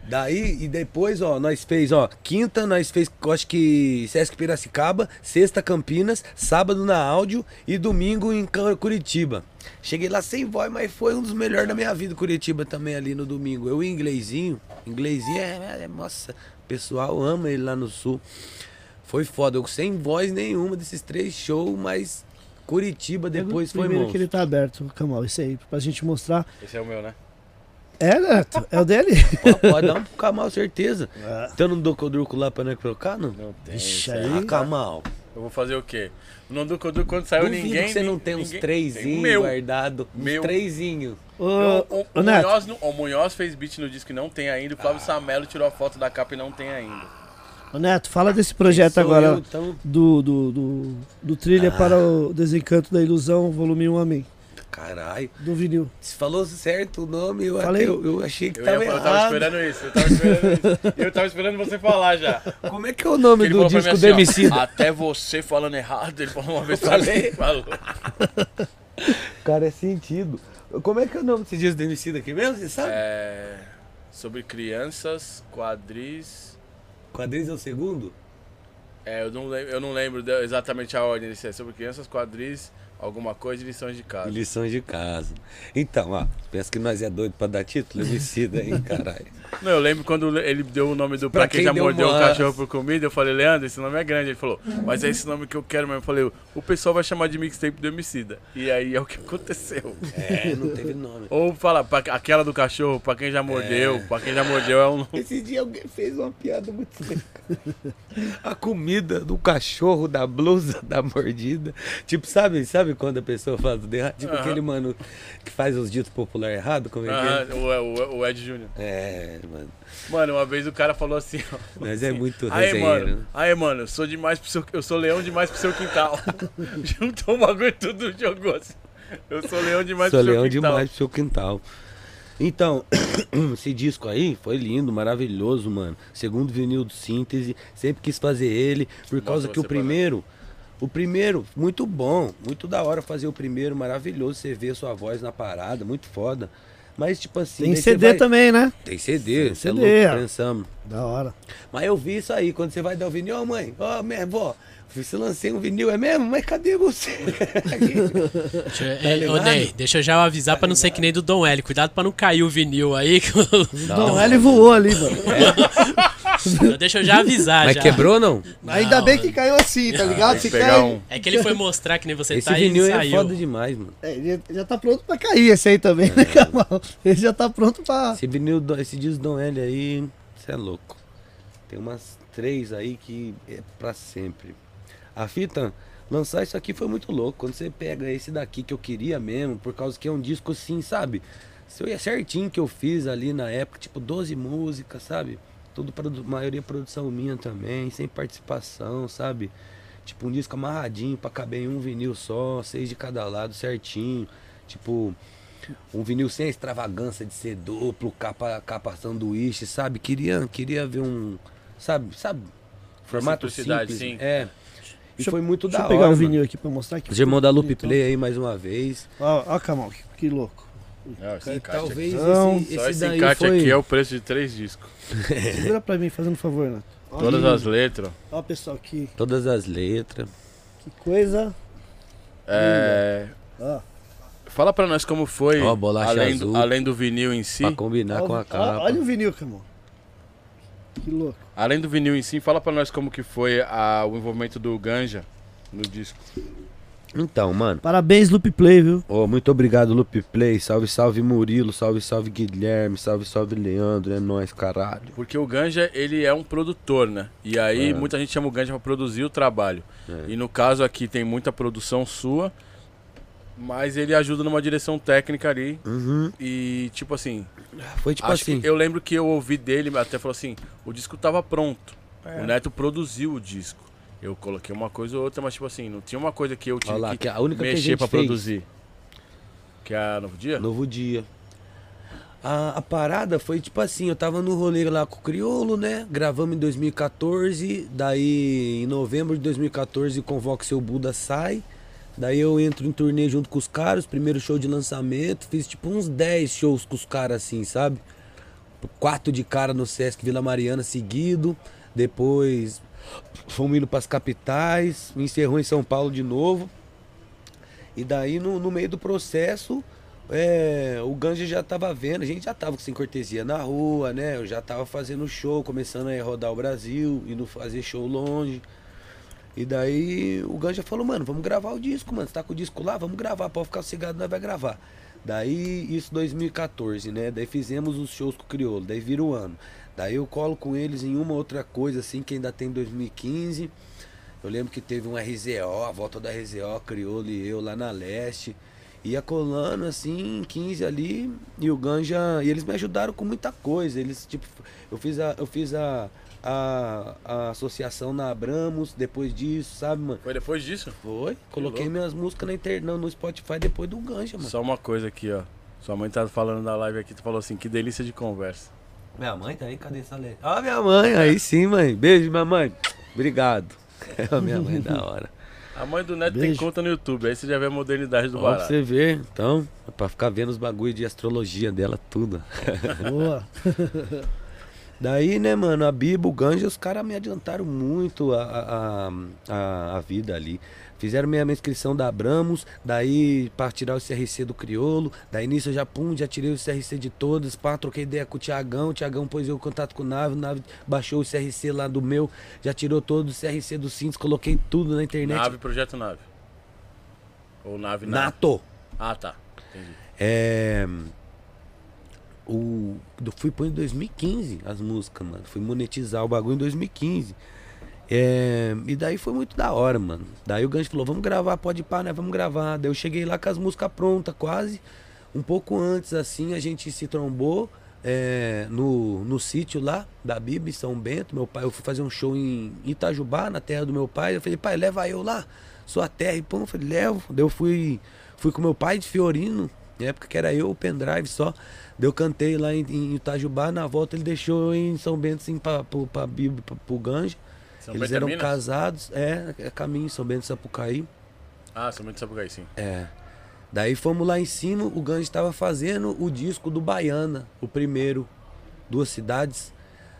daí e depois, ó, nós fez, ó, quinta nós fez, acho que Sesc Piracicaba, sexta Campinas, sábado na áudio e domingo em Curitiba. Cheguei lá sem voz, mas foi um dos melhores da minha vida, Curitiba também ali no domingo. Eu e inglesinho, inglesinho é, é- nossa, o pessoal ama ele lá no sul. Foi foda, eu sem voz nenhuma desses três shows, mas Curitiba depois o foi primeiro monstro. que ele tá aberto, Camal, esse aí, pra gente mostrar. Esse é o meu, né? É, Neto, é o dele? Pode dar um pro Camal, certeza. Então não dou codurco lá pra nós trocar, não? Não tem. Ixi, isso aí- Ah, Camal. Eu vou fazer o quê? O Nonduco Duco, quando saiu Duvido ninguém. que você não tem uns ninguém- trêsinhos Tem o meu. guardado. Uns Eu- o, o, Neto, Munhoz, não- o Munhoz fez beat no disco que não tem ainda. O Flávio Samelo tirou a foto da capa e não tem ainda. ô, Neto, fala desse projeto agora eu, então, do, do, do, do Trilha Ah. para o Desencanto da Ilusão, volume 1 Amém, caralho. do vinil. Você falou certo o nome, eu, Falei. até- eu, eu achei que Eu, ia, tava eu errado. tava esperando isso. Eu tava esperando isso. Eu tava esperando você falar já. Como é que é o nome Ele do disco do assim, ó, Emicida? Até você falando errado, ele falou uma vez pra falei? mim. Falou. Cara, é sentido. Como é que é o nome desse disco do Emicida aqui mesmo, você sabe? É, sobre crianças, quadris. Quadrinhos é o segundo? É, eu não lembro, eu não lembro exatamente a ordem desse. É sobre crianças, quadris, alguma coisa e lições de casa. Lições de casa. Então, ó, pensa que nós é doido pra dar título? Emicida, hein, caralho. Não, eu lembro quando ele deu o nome do Pra Pra quem, quem já deu mordeu o cachorro por comida, eu falei, Leandro, esse nome é grande. Ele falou, mas é esse nome que eu quero mesmo. Eu falei, o pessoal vai chamar de mixtape do Emicida. E aí é o que aconteceu. É, não teve nome. Ou fala, pra, aquela do cachorro, pra quem já mordeu, pra quem já mordeu é um. Esse dia alguém fez uma piada muito. A comida do cachorro, da blusa, da mordida. Tipo, sabe, sabe quando a pessoa fala tudo errado? Tipo Aham. aquele mano que faz os ditos populares errado, como é que Ah, é? o, o, o Ed Júnior. É, mano. Mano, uma vez o cara falou assim, ó. Mas é muito Aí, resenheiro. mano, aí, mano, eu sou demais pro seu. Eu sou leão demais pro seu quintal. Juntou o bagulho e tudo jogou assim. Eu sou leão demais Sou pro seu leão quintal. demais pro seu quintal. Então, esse disco aí foi lindo, maravilhoso, mano. Segundo vinil do síntese, sempre quis fazer ele, por causa que o você primeiro, o primeiro, muito bom, muito da hora fazer o primeiro, maravilhoso, você vê sua voz na parada, muito foda. Mas tipo assim, Tem CD vai- também, né? Tem CD, Tem você é CD, louco, pensamos. Da hora. Mas eu vi isso aí, quando você vai dar o vinil, ó mãe, ó minha avó, você lancei um vinil, é mesmo? Mas cadê você? Deixa, eu- é, ô, ligado? Ney, deixa eu já avisar pra não ser que nem do Dom L. Cuidado pra não cair o vinil aí. o- Dom L voou ali, mano. Então deixa eu já avisar. Mas já. quebrou ou não? Ainda Não, bem que caiu assim, tá ligado? Tem Se cai. um. É que ele foi mostrar que nem você Esse tá e vinil é foda demais, mano. É, ele já tá pronto pra cair esse aí também, né, Camal? Ele já tá pronto pra. Esse vinil, esse disco Dom L aí, você é louco. Tem umas três aí que é pra sempre. A fita, lançar isso aqui foi muito louco. Quando você pega esse daqui que eu queria mesmo, por causa que é um disco assim, sabe? Se eu ia certinho que eu fiz ali na época, tipo 12 músicas, sabe? Tudo, produ- maioria produção minha também, sem participação, sabe? Tipo um disco amarradinho pra caber em um vinil só, seis de cada lado certinho. Tipo, um vinil sem a extravagância de ser duplo, capa, capa sanduíche, sabe? Queria, queria ver um. Sabe? Sabe? Formato simples. sim. É. E Deixa eu- foi muito Deixa da eu pegar hora. o mano. vinil aqui pra mostrar aqui. Os irmãos da Loop Então, Play aí mais uma vez. Ó, ó, Camal, que, que louco. Não, esse E talvez aqui- Então, esse, Só esse esse daí encarte foi. aqui é o preço de três discos. Segura pra mim, fazendo um favor, Nato. Ó, Todas as letras. Ó, pessoal, que, Todas as letras. que coisa. É, Ó, Fala pra nós como foi, Ó, bolacha além, azul. do, além do vinil em si. Pra combinar ó, com a ó, capa. olha o vinil, Camal. Que louco. Além do vinil em si, fala pra nós como que foi a- o envolvimento do Ganja no disco. Então, mano. Parabéns, Loop Play, viu? Ô, muito obrigado, Loop Play. Salve, salve Murilo. Salve, salve Guilherme. Salve, salve Leandro. É nóis, caralho. Porque o Ganja, ele é um produtor, né? E aí É. muita gente chama o Ganja pra produzir o trabalho. É. E no caso aqui tem muita produção sua, mas ele ajuda numa direção técnica ali. Uhum. E tipo assim, Foi tipo acho assim. que eu lembro que eu ouvi dele, até falou assim, o disco tava pronto. É. O Neto produziu o disco. Eu coloquei uma coisa ou outra, mas tipo assim, não tinha uma coisa que eu tive Olha lá, que, que a única mexer fez. produzir. Que é a Novo Dia? Novo dia. A, a parada foi tipo assim, eu tava no rolê lá com o Criolo, né? Gravamos em 2014, daí em novembro de 2014 o Convoque Seu Buda sai. Daí eu entro em turnê junto com os caras, primeiro show de lançamento, fiz tipo uns 10 shows com os caras assim, sabe? Quatro de cara no Sesc Vila Mariana seguido, depois fomos indo pras capitais, encerrou em São Paulo de novo. E daí no, no meio do processo, é, o Ganja já tava vendo, a gente já tava sem cortesia na rua, né? Eu já tava fazendo show, começando a rodar o Brasil, indo fazer show longe. E daí o Ganja falou, mano, vamos gravar o disco, mano. Você tá com o disco lá? Vamos gravar, pode ficar sossegado, nós vai gravar. Daí, isso 2014, né? Daí fizemos os shows com o Criolo, daí vira o ano. Daí eu colo com eles em uma outra coisa, assim, que ainda tem 2015. Eu lembro que teve um RZO, a volta da RZO, Criolo e eu lá na leste. Ia colando assim, em 15 ali, e o Ganja. E eles me ajudaram com muita coisa. Eles, tipo, eu fiz a. Eu fiz a, a, a associação na Abramos depois disso, sabe, mano? Foi depois disso? Foi. Coloquei louco. minhas músicas na internet, no Spotify depois do Ganja, mano. Só uma coisa aqui, ó. Sua mãe tá falando na live aqui, tu falou assim, que delícia de conversa. Minha mãe tá aí, cadê essa letra? Ó, minha mãe, aí sim, mãe. Beijo, minha mãe. Obrigado. minha mãe é da hora. A mãe do Neto tem Beijo. conta no YouTube, aí você já vê a modernidade do Ó, pra barato. você ver, então, é pra ficar vendo os bagulho de astrologia dela, tudo. Boa. Daí, né, mano, a Biba, o Ganja, os caras me adiantaram muito a, a, a, a vida ali. Fizeram minha minha inscrição da Abramos, daí pra tirar o CRC do Criolo, daí nisso eu já, pum, já tirei o CRC de todos, pá, troquei ideia com o Tiagão, o Tiagão pôs eu em contato com o Nave, o Nave baixou o CRC lá do meu, já tirou todo o CRC do Cintos, coloquei tudo na internet. Nave, projeto nave. Ou nave, nave. Nato! Ah, tá. Entendi. É. O, eu fui pôr em 2015 as músicas, mano. Fui monetizar o bagulho em 2015. É, e daí foi muito da hora, mano. Daí o Gancho falou: vamos gravar, pode pá, né? Vamos gravar. Daí eu cheguei lá com as músicas prontas, quase. Um pouco antes, assim, a gente se trombou é, no, no sítio lá da em São Bento. Meu pai, eu fui fazer um show em Itajubá, na terra do meu pai. Eu falei, pai, leva eu lá, sua terra. E pô, eu falei, levo. Daí eu fui, fui com meu pai de Fiorino, na época que era eu, o pendrive só. Daí eu cantei lá em, em Itajubá, na volta ele deixou em São Bento, assim, pra, pra, pra Bíblia, pra, pro Ganja. São Eles Bento eram Minas? casados, é, é caminho, São Bento Sapucaí. Ah, São Bento Sapucaí, sim. É. Daí fomos lá em cima, o Ganja estava fazendo o disco do Baiana, o primeiro, duas cidades.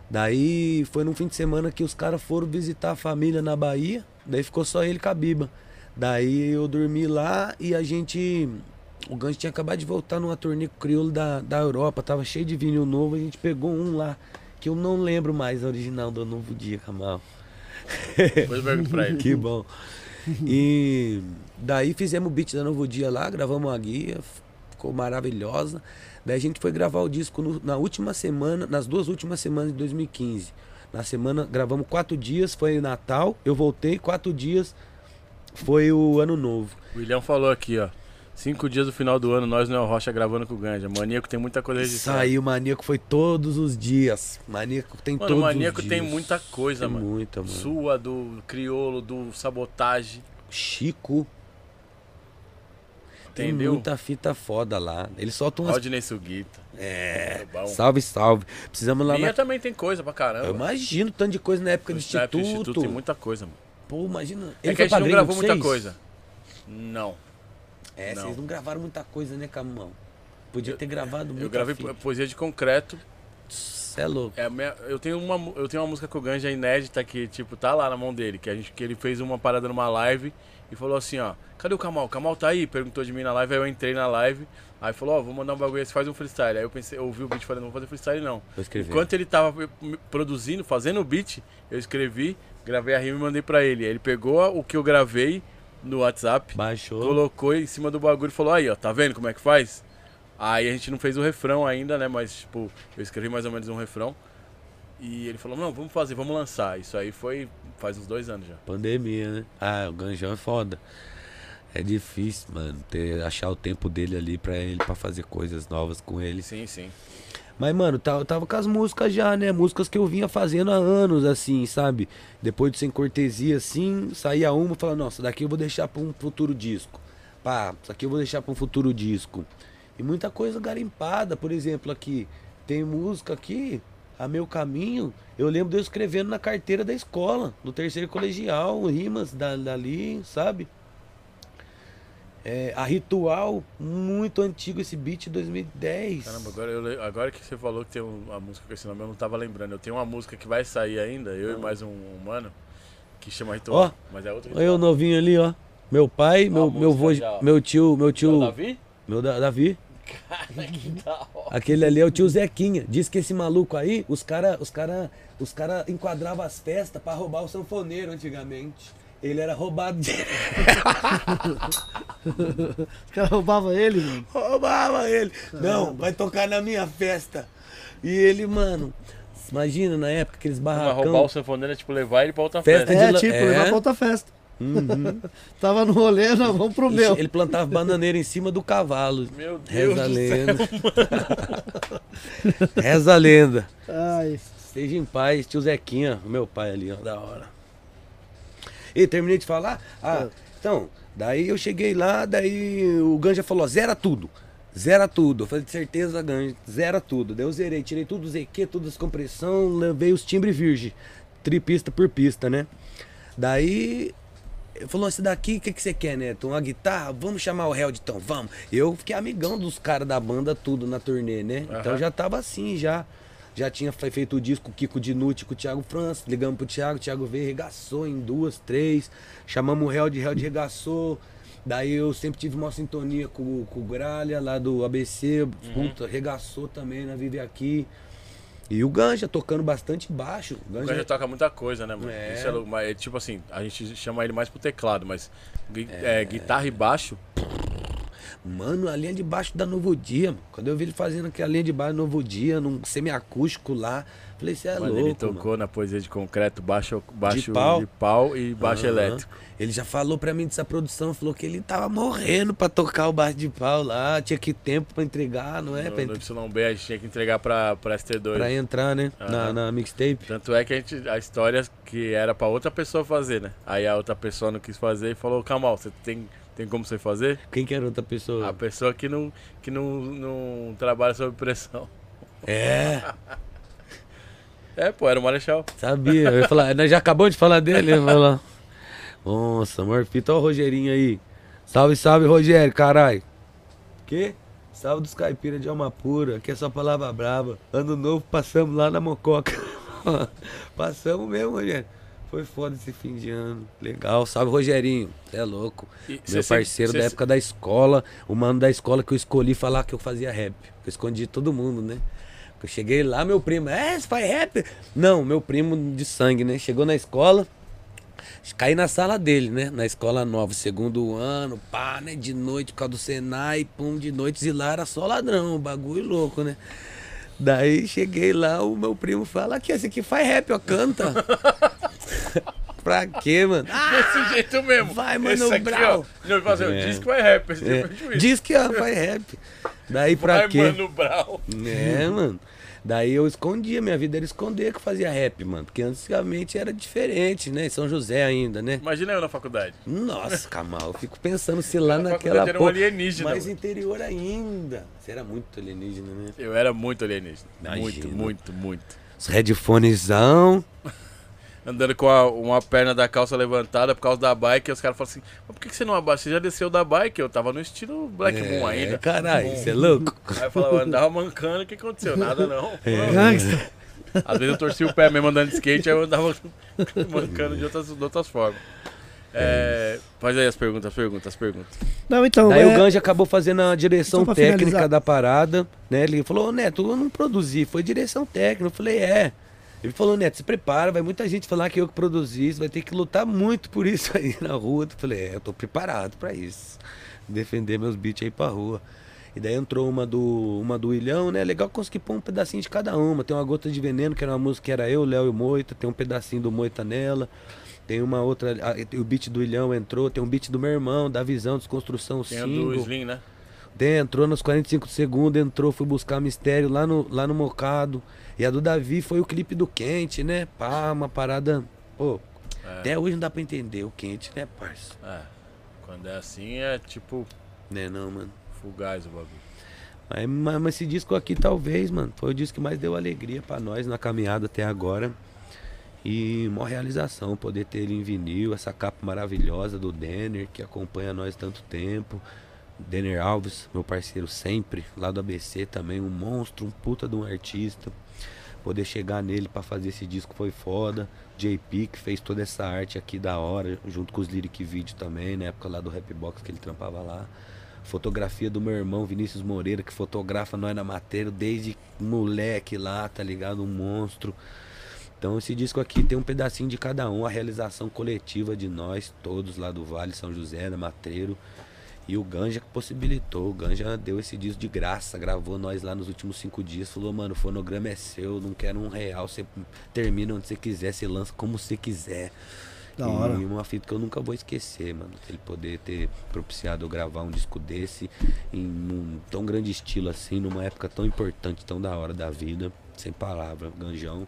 Daí foi num fim de semana que os caras foram visitar a família na Bahia, daí ficou só ele com a Biba. Daí eu dormi lá e a gente. O Ganja tinha acabado de voltar numa turnê crioulo da, da Europa, tava cheio de vinil novo, a gente pegou um lá que eu não lembro mais a original do Novo Dia, Kamal. Depois eu pergunto pra ele. Que bom. E daí fizemos o beat da Novo Dia lá, gravamos a guia, ficou maravilhosa. Daí a gente foi gravar o disco no- na última semana, nas duas últimas semanas de 2015. Na semana, gravamos quatro dias, foi Natal, eu voltei, quatro dias foi o Ano Novo. O William falou aqui, ó. Cinco dias do final do ano, nós no El Rocha gravando com o Ganja. Maníaco tem muita coisa registrada. Saiu, Maníaco foi todos os dias. Maníaco tem Mano, todos o Maníaco os dias. tem muita coisa, Tem mano. muita, mano. Sua, do Criolo, do Sabotagem. Chico, tem Entendeu? muita fita foda lá. Ele solta umas... Rodney Sugita. É, bom. salve, salve. Precisamos lá Minha na... também tem coisa pra caramba. Eu imagino tanto de coisa na época do época do Instituto. tem muita coisa, mano. Pô, imagina. É Ele que a gente não gravou de muita coisa. Não. É, Não. vocês não gravaram muita coisa, né, Camão? Podia ter gravado muita Eu gravei fita. po- poesia de concreto. Cê é louco. É minha- eu, tenho uma, eu tenho uma música com o Ganja inédita que, tipo, tá lá na mão dele. Que, a gente, que ele fez uma parada numa live e falou assim, ó, cadê o Kamal? O Kamal tá aí? Perguntou de mim na live, aí eu entrei na live. Aí falou, ó, vou mandar um bagulho aí, você faz um freestyle. Aí eu pensei, eu ouvi o beat falei, não vou fazer freestyle não. Vou escrever. Enquanto ele tava produzindo, fazendo o beat, eu escrevi, gravei a rima e mandei pra ele. Aí Ele pegou o que eu gravei no WhatsApp, Baixou. colocou em cima do bagulho e falou, aí, ó, tá vendo como é que faz? Aí a gente não fez o refrão ainda, né? Mas, tipo, eu escrevi mais ou menos um refrão. E ele falou, não, vamos fazer, vamos lançar. Isso aí foi faz uns dois anos já. Pandemia, né? Ah, o Ganjão é foda. É difícil, mano, ter, achar o tempo dele ali pra ele, pra fazer coisas novas com ele. Sim, sim. Mas, mano, tá- eu tava com as músicas já, né? Músicas que eu vinha fazendo há anos, assim, sabe? Depois de Sem Cortesia, assim, saía uma e falava, nossa, daqui eu vou deixar pra um futuro disco. Pá, isso aqui eu vou deixar pra um futuro disco. E muita coisa garimpada, por exemplo, aqui. Tem música aqui, A Meu Caminho, eu lembro de eu escrevendo na carteira da escola, do terceiro colegial, rimas da- dali, sabe? É, a Ritual, muito antigo esse beat, 2010. Caramba, agora, eu, agora que você falou que tem um- uma música com esse nome, eu não tava lembrando. Eu tenho uma música que vai sair ainda, eu e mais um, um mano, que chama Ritual. Ó, mas é outro Olha eu novinho ali, ó. Meu pai, meu, meu vô, já, meu tio, meu É o tio, Davi? meu Da- Davi. que da hora. Aquele ali é o tio Zequinha. Diz que esse maluco aí, os cara, os cara, os cara enquadravam as festas pra roubar o sanfoneiro antigamente. Ele era roubado de... Os caras roubavam ele, mano. roubava ele. Não, vai tocar na minha festa. E ele, mano, imagina na época aqueles Mas barracão. roubar o sanfoneiro é tipo levar ele pra outra Festa festa. de É, la- tipo, é. levar pra outra festa. Uhum. Tava no rolê, não, vamos pro meu. Ele plantava bananeira em cima do cavalo. Meu Deus Reza a lenda. Reza a lenda. Ai, Esteja em paz, tio Zequinha, meu pai ali, ó, da hora. E terminei de falar? Ah, então, daí eu cheguei lá, daí o Ganja falou, zera tudo. Zera tudo. Eu falei, de certeza, Ganja, zera tudo. Daí eu zerei, tirei tudo os EQ, todas as compressão, levei os timbres virgem. Tripista por pista, né? Daí ele falou, esse daqui, o que, que você quer, Neto? Uma guitarra? Vamos chamar o Held, então, vamos. Eu fiquei amigão dos caras da banda, tudo na turnê, né? Então Aham. já tava assim, já. Já tinha fe- feito o disco Kiko Dinucci com o Thiago França. Ligamos pro Thiago, o Thiago veio, regaçou em duas, três. Chamamos o Held, Held regaçou. Daí eu sempre tive uma sintonia com, com o Gralha lá do ABC. Puta, regaçou também na Vive Aqui. E o Ganja tocando bastante baixo. O O Ganja, Ganja toca muita coisa, né, mano? É. Isso é louco, mas é tipo assim, a gente chama ele mais pro teclado, mas gui- é, guitarra e baixo, Mano, a linha de baixo da Novo Dia. mano. Quando eu vi ele fazendo aquela linha de baixo Novo Dia, num semiacústico lá, falei, você é mano, louco. ele tocou na poesia de concreto, baixo, baixo pau? de pau e baixo Aham. elétrico. Ele já falou pra mim dessa produção, falou que ele tava morrendo pra tocar o baixo de pau lá, tinha que tempo pra entregar, não é? no, pra, no YB a gente tinha que entregar pra, pra ST2. pra entrar, né? Na, Aham. na mixtape. Tanto é que a, gente, a história que era pra outra pessoa fazer, né? Aí a outra pessoa não quis fazer e falou, Kamal, você tem, tem como você fazer? Quem que era outra pessoa? A pessoa que não, que não, não trabalha sob pressão. É, É, pô, era o Marechal. sabia. Eu ia falar, nós já acabamos de falar dele, ia falar. Nossa, Morfita, ó o Rogerinho aí. Salve, salve, Rogério, caralho. Que? Salve dos caipiras de alma pura, que é só palavra brava. Ano novo passamos lá na Mococa. passamos mesmo, Rogério. Foi foda esse fim de ano. Legal, salve Rogerinho. Você é louco. E Meu se- parceiro da época da escola, o mano da escola que eu escolhi falar que eu fazia rap. Eu escondi todo mundo, né? Eu cheguei lá, meu primo, é, você faz rap? Não, meu primo de sangue, né? Chegou na escola, caí na sala dele, né? Na escola nova, segundo ano, pá, né? De noite, por causa do Senai, pum, de noite e lá era só ladrão, bagulho louco, né? Daí cheguei lá, o meu primo fala, aqui, esse aqui faz rap, ó, canta. pra quê, mano? Desse jeito mesmo. vai, Mano Esse aqui, Brown. ó. Não, fala assim, É. diz que vai rap. Esse É, tipo diz que ó, faz rap. Daí pra vai, quê? Mano Brown. É, mano. Daí eu escondia, minha vida era esconder que eu fazia rap, mano. Porque antigamente era diferente, né? Em São José ainda, né? Imagina eu na faculdade. Nossa, Kamal, eu fico pensando se lá Na naquela era um alienígena, Mais interior ainda. Você era muito alienígena, né? Eu era muito alienígena. Imagina. Muito, muito, muito. Os headphonesão. Andando com a- uma perna da calça levantada por causa da bike, e os caras falam assim, mas por que que você não abaixa? Você já desceu da bike? Eu tava no estilo Black Moon ainda. Caralho, você é louco? Aí eu falava, andava mancando, o que aconteceu? Nada não. É. Gangsta. Às vezes eu torcia o pé mesmo andando de skate, aí eu andava mancando de outras, de outras formas. É, faz aí as perguntas, as perguntas, as perguntas. Não, então. Daí é, o Ganja acabou fazendo a direção Só pra técnica finalizar. da parada, né? Ele falou, Neto, eu não produzi, foi direção técnica. Eu falei, é. Ele falou, Neto, se prepara, vai muita gente falar que eu que produzi, você vai ter que lutar muito por isso aí na rua. Eu falei, é, eu tô preparado pra isso. Defender meus beats aí pra rua. E daí entrou uma do, uma do Ilhão, né? Legal conseguir pôr um pedacinho de cada uma. Tem uma Gota de Veneno, que era uma música que era eu, Léo e o Moita. Tem um pedacinho do Moita nela. Tem uma outra. ah, O beat do Ilhão entrou. Tem um beat do meu irmão, da visão, desconstrução, Tem a do. Slim, né? Entrou nos 45 segundos, entrou, fui buscar mistério lá no, lá no Mocado. E a do Davi foi o clipe do Quente, né? Pá, uma parada. Pô, É. até hoje não dá pra entender o Quente, né, parça? É. Quando é assim é tipo Né, não, mano. fugaz o bagulho. Mas, mas, mas esse disco aqui, talvez, mano, foi o disco que mais deu alegria pra nós na caminhada até agora. E uma realização, poder ter ele em vinil, essa capa maravilhosa do Denner, que acompanha nós tanto tempo. Denner Alves, meu parceiro sempre, lá do ABC também, um monstro, um puta de um artista. Poder chegar nele pra fazer esse disco foi foda. JP, que fez toda essa arte aqui da hora, junto com os Lyric Video também, na época lá do Rapbox que ele trampava lá. Fotografia do meu irmão Vinícius Moreira, que fotografa nós na matéria desde moleque lá, tá ligado? Um monstro. Então esse disco aqui tem um pedacinho de cada um, a realização coletiva de nós, todos lá do Vale, São José, na Matreiro. E o Ganja que possibilitou, o Ganja deu esse disco de graça, gravou nós lá nos últimos cinco dias, falou, mano, o fonograma é seu, não quero um real, você termina onde você quiser, você lança como você quiser. Da e hora. uma fita que eu nunca vou esquecer, mano. Ele poder ter propiciado eu gravar um disco desse em um tão grande estilo assim, numa época tão importante, tão da hora da vida. Sem palavra, Ganjão,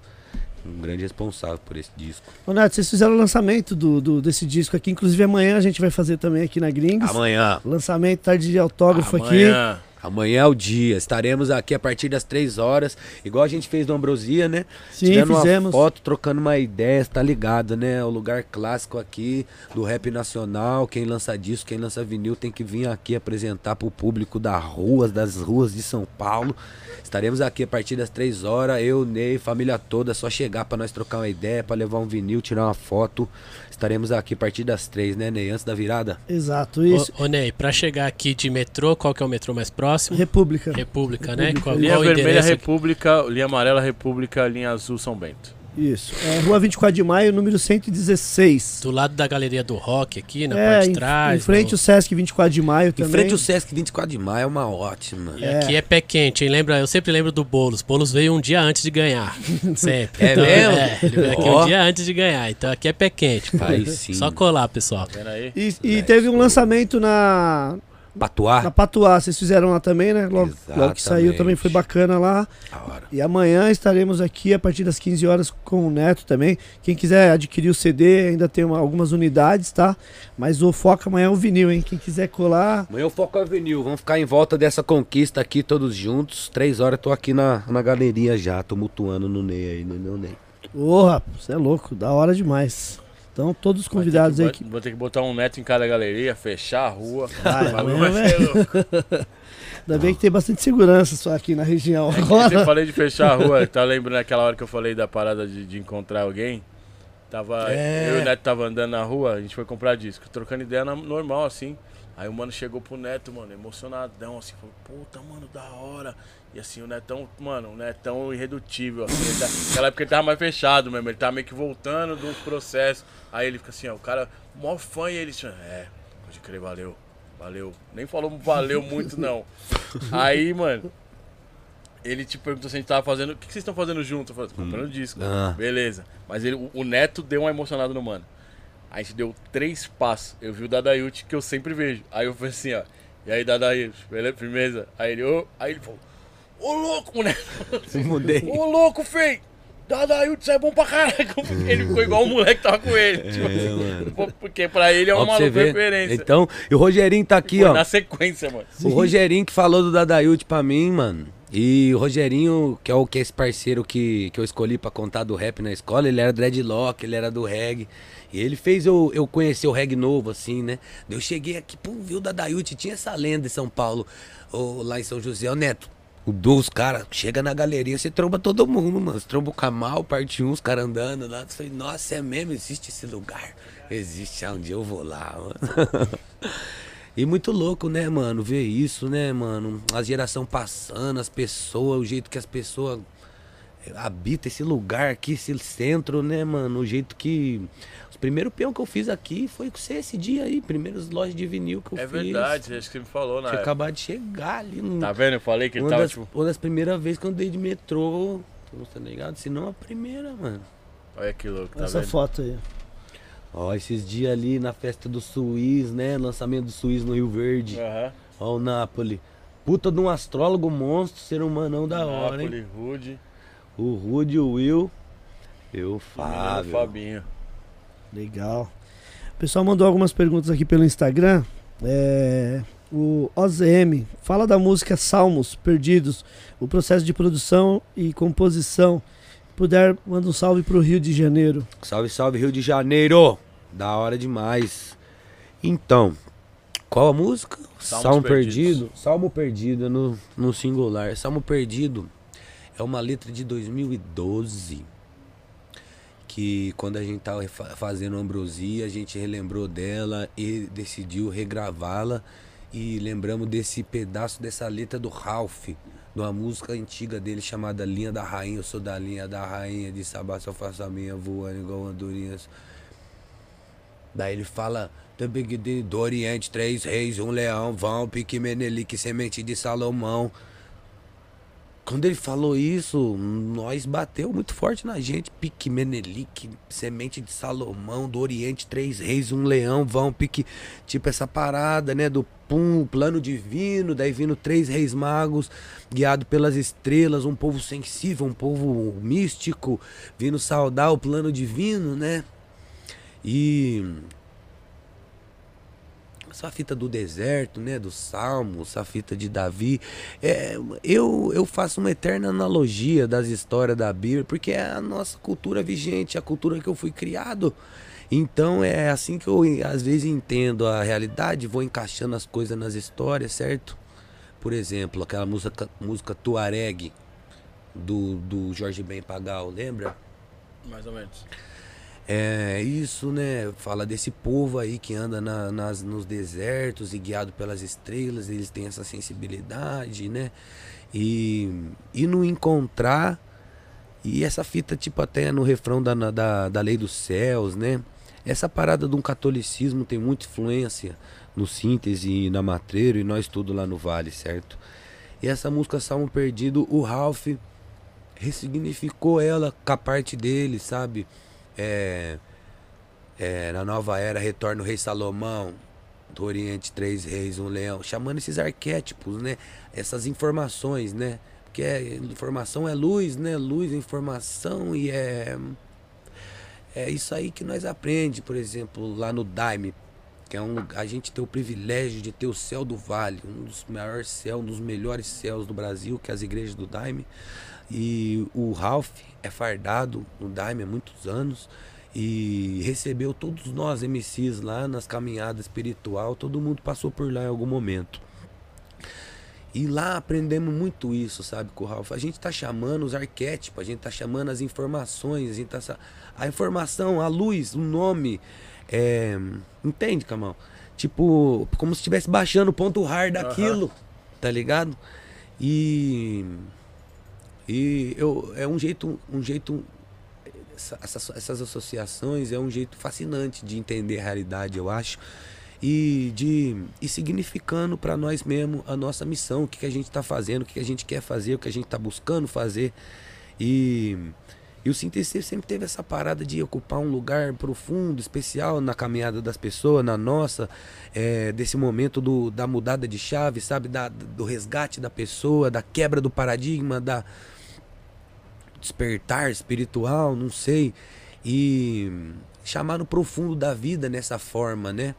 um grande responsável por esse disco. Ô, Neto, vocês fizeram o lançamento do, do- desse disco aqui. Inclusive amanhã a gente vai fazer também aqui na Gringos. Amanhã. Lançamento, tarde de autógrafo aqui. Amanhã. Amanhã é o dia. Estaremos aqui a partir das 3 horas, igual a gente fez no Ambrosia, né? Sim, Tirando fizemos. uma foto, trocando uma ideia, tá ligado, né? O lugar clássico aqui do rap nacional. Quem lança disco, quem lança vinil tem que vir aqui apresentar pro público das ruas, das ruas de São Paulo. Estaremos aqui a partir das 3 horas, eu, Ney, família toda, é só chegar pra nós trocar uma ideia, pra levar um vinil, tirar uma foto. Estaremos aqui a partir das 3, né, Ney? Antes da virada? Exato, isso. Ô, ô Ney, pra chegar aqui de metrô, qual que é o metrô mais próximo? República. República, né? República. Qual, Linha qual vermelha, endereço? aqui? República. Linha amarela, República. Linha azul, São Bento. Isso. É, Rua 24 de Maio, número 116. Do lado da galeria do rock aqui, na é, parte de em, trás. em frente no- o Sesc 24 de Maio Em também. frente ao Sesc 24 de maio é uma ótima. E aqui é pé quente, hein? Lembra, eu sempre lembro do Boulos. Boulos veio um dia antes de ganhar. Sempre. É mesmo? É, ele veio aqui Ó. um dia antes de ganhar. Então aqui é pé quente. pô. Aí sim. Só colar, pessoal. Tá? E, e teve um lançamento na, Patuá? na Patuá. Vocês fizeram lá também, né? Logo, logo que saiu também foi bacana lá. Da hora. E amanhã estaremos aqui a partir das 15 horas com o Neto também. Quem quiser adquirir o CD, ainda tem uma- algumas unidades, tá? Mas o foco amanhã é o vinil, hein? Quem quiser colar, Amanhã eu foco a vinil. Vamos ficar em volta dessa conquista aqui, todos juntos. Três horas tô aqui na, na galeria já, tumultuando no Ney aí, no meu Ney. Porra, você é louco, da hora demais. Então, todos os convidados aí que. Vou ter que botar um neto em cada galeria, fechar a rua. Ser louco. Ainda bem que tem bastante segurança só aqui na região Eu agora. falei de fechar a rua, tá lembrando aquela hora que eu falei da parada de, de encontrar alguém? Tava, É. Eu e o Neto tava andando na rua, a gente foi comprar disco, trocando ideia na- normal assim. Aí o mano chegou pro Neto, mano, emocionadão, assim, falou, puta, mano, da hora. E assim, o Netão, mano, o Netão irredutível, assim, ele tá- naquela época ele tava mais fechado mesmo, ele tava meio que voltando dos processos. Aí ele fica assim, ó, o cara, mó fã e ele, assim, é, pode crer, valeu, valeu. Nem falou valeu muito, não. Aí, mano, ele te perguntou se a gente tava fazendo. O que, que vocês estão fazendo junto? Eu falei, comprando disco. Ah. Beleza. Mas ele, o, o Neto deu uma emocionada no mano. Aí a gente deu três passos. Eu vi o Dadaiute que eu sempre vejo. Aí eu falei assim, ó. E aí, Dadaiute, beleza? Firmeza? Aí ele, ô. Aí ele falou, ô louco, moleque. Mudei. Ô louco, feio. Dadaiute, você é bom pra caralho. Ele ficou igual o moleque que tava com ele. tipo assim, Porque pra ele é uma ver. referência. Então, e o Rogerinho tá aqui, ó. na sequência, mano. O Rogerinho que falou do Dadaiute pra mim, mano. E o Rogerinho, que é o que é esse parceiro que, que eu escolhi pra contar do rap na escola, ele era dreadlock, ele era do reggae. E ele fez eu, eu conhecer o reggae novo, assim, né? Eu cheguei aqui, pô, viu o Dadaiute, tinha essa lenda em São Paulo, ou lá em São José, o Neto. O dos caras, chega na galeria, você tromba todo mundo, mano. Você tromba o Kamal, parte 1, os caras andando lá. Você fala, nossa, é mesmo? Existe esse lugar? Existe, ah, um dia eu vou lá, mano. E muito louco, né, mano? Ver isso, né, mano? A geração passando, as pessoas, o jeito que as pessoas habitam esse lugar aqui, esse centro, né, mano? O jeito que. Os primeiros peão que eu fiz aqui foi com você esse dia aí, primeiros lojas de vinil que eu É fiz. verdade, acho que você me falou, né? Tinha acabado de chegar ali. No... Tá vendo? Eu falei que ele uma, tava das, tipo. uma das primeiras vezes que eu andei de metrô. Tá ligado? Se não a primeira, mano. Olha que louco, tá Essa vendo? foto aí. Ó, esses dias ali na festa do Suíz, né? Lançamento do Suíz no Rio Verde. Aham. Ó o Napoli. Puta de um astrólogo monstro, ser humanão da hora, hein? Napoli, Rude, O Rude, o Will. Eu, o Fábio. Fabinho. Legal. O pessoal mandou algumas perguntas aqui pelo Instagram. É, o OZM fala da música Salmos Perdidos, o processo de produção e composição. Puder, manda um salve pro Rio de Janeiro. Salve, salve, Rio de Janeiro. Da hora demais. Então, qual a música? Salmos Salmo Perdidos. Perdido. Salmo Perdido no, no singular. Salmo Perdido é uma letra de 2012. Que quando a gente tava fa- fazendo Ambrosia, a gente relembrou dela e decidiu regravá-la. E lembramos desse pedaço dessa letra do Ralph, de uma música antiga dele chamada Linha da Rainha. Eu sou da linha da rainha, de Sabá só faço a minha, voando igual andorinhas. Daí ele fala, também do Oriente, três reis, um leão, vão, pique Menelique, semente de Salomão. Quando ele falou isso, nós bateu muito forte na gente. Pique Menelique, semente de Salomão, do Oriente, três reis, um leão, vão, pique. Tipo essa parada, né? Do pum, plano divino, daí vindo três reis magos, guiado pelas estrelas, um povo sensível, um povo místico, vindo saudar o plano divino, né? E essa fita do deserto, né, do Salmo, essa fita de Davi, é, eu, eu faço uma eterna analogia das histórias da Bíblia, porque é a nossa cultura vigente, a cultura que eu fui criado. Então é assim que eu às vezes entendo a realidade, vou encaixando as coisas nas histórias, certo? Por exemplo, aquela música, música Tuareg do, do Jorge Ben Pagal, lembra? Mais ou menos. É isso, né? Fala desse povo aí que anda na- nas, nos desertos e guiado pelas estrelas, eles têm essa sensibilidade, né? E, e no encontrar, e essa fita, tipo, até no refrão da, da, da lei dos céus, né? Essa parada de um catolicismo tem muita influência no síntese e na matreiro e nós tudo lá no vale, certo? E essa música Salmo Perdido, o Ralph ressignificou ela com a parte dele, sabe? É, é, na nova era retorna o rei Salomão, do Oriente três reis, um leão, chamando esses arquétipos, né? Essas informações, né? Porque é, informação é luz, né? Luz é informação e é é isso aí que nós aprende, por exemplo, lá no Daime, que é um a gente tem o privilégio de ter o céu do Vale, um dos maiores céus, um dos melhores céus do Brasil, que é as igrejas do Daime. E o Ralph é fardado no Daime há muitos anos e recebeu todos nós MCs lá nas caminhadas espiritual, todo mundo passou por lá em algum momento. E lá aprendemos muito isso, sabe, com o Ralph. A gente tá chamando os arquétipos, a gente tá chamando as informações, a gente tá. A informação, a luz, o nome. é, Entende, Camal? tipo, como se estivesse baixando o ponto hard daquilo, tá ligado? E. E eu, é um jeito. Um jeito essa- essas, essas associações é um jeito fascinante de entender a realidade, eu acho. E de e significando para nós mesmo a nossa missão, o que, que a gente está fazendo, o que, que a gente quer fazer, o que a gente está buscando fazer. E, e o Síntese sempre teve essa parada de ocupar um lugar profundo, especial na caminhada das pessoas, na nossa, é, desse momento do, da mudada de chave, sabe? Da, do resgate da pessoa, da quebra do paradigma, da despertar espiritual, não sei. E chamar no profundo da vida nessa forma, né?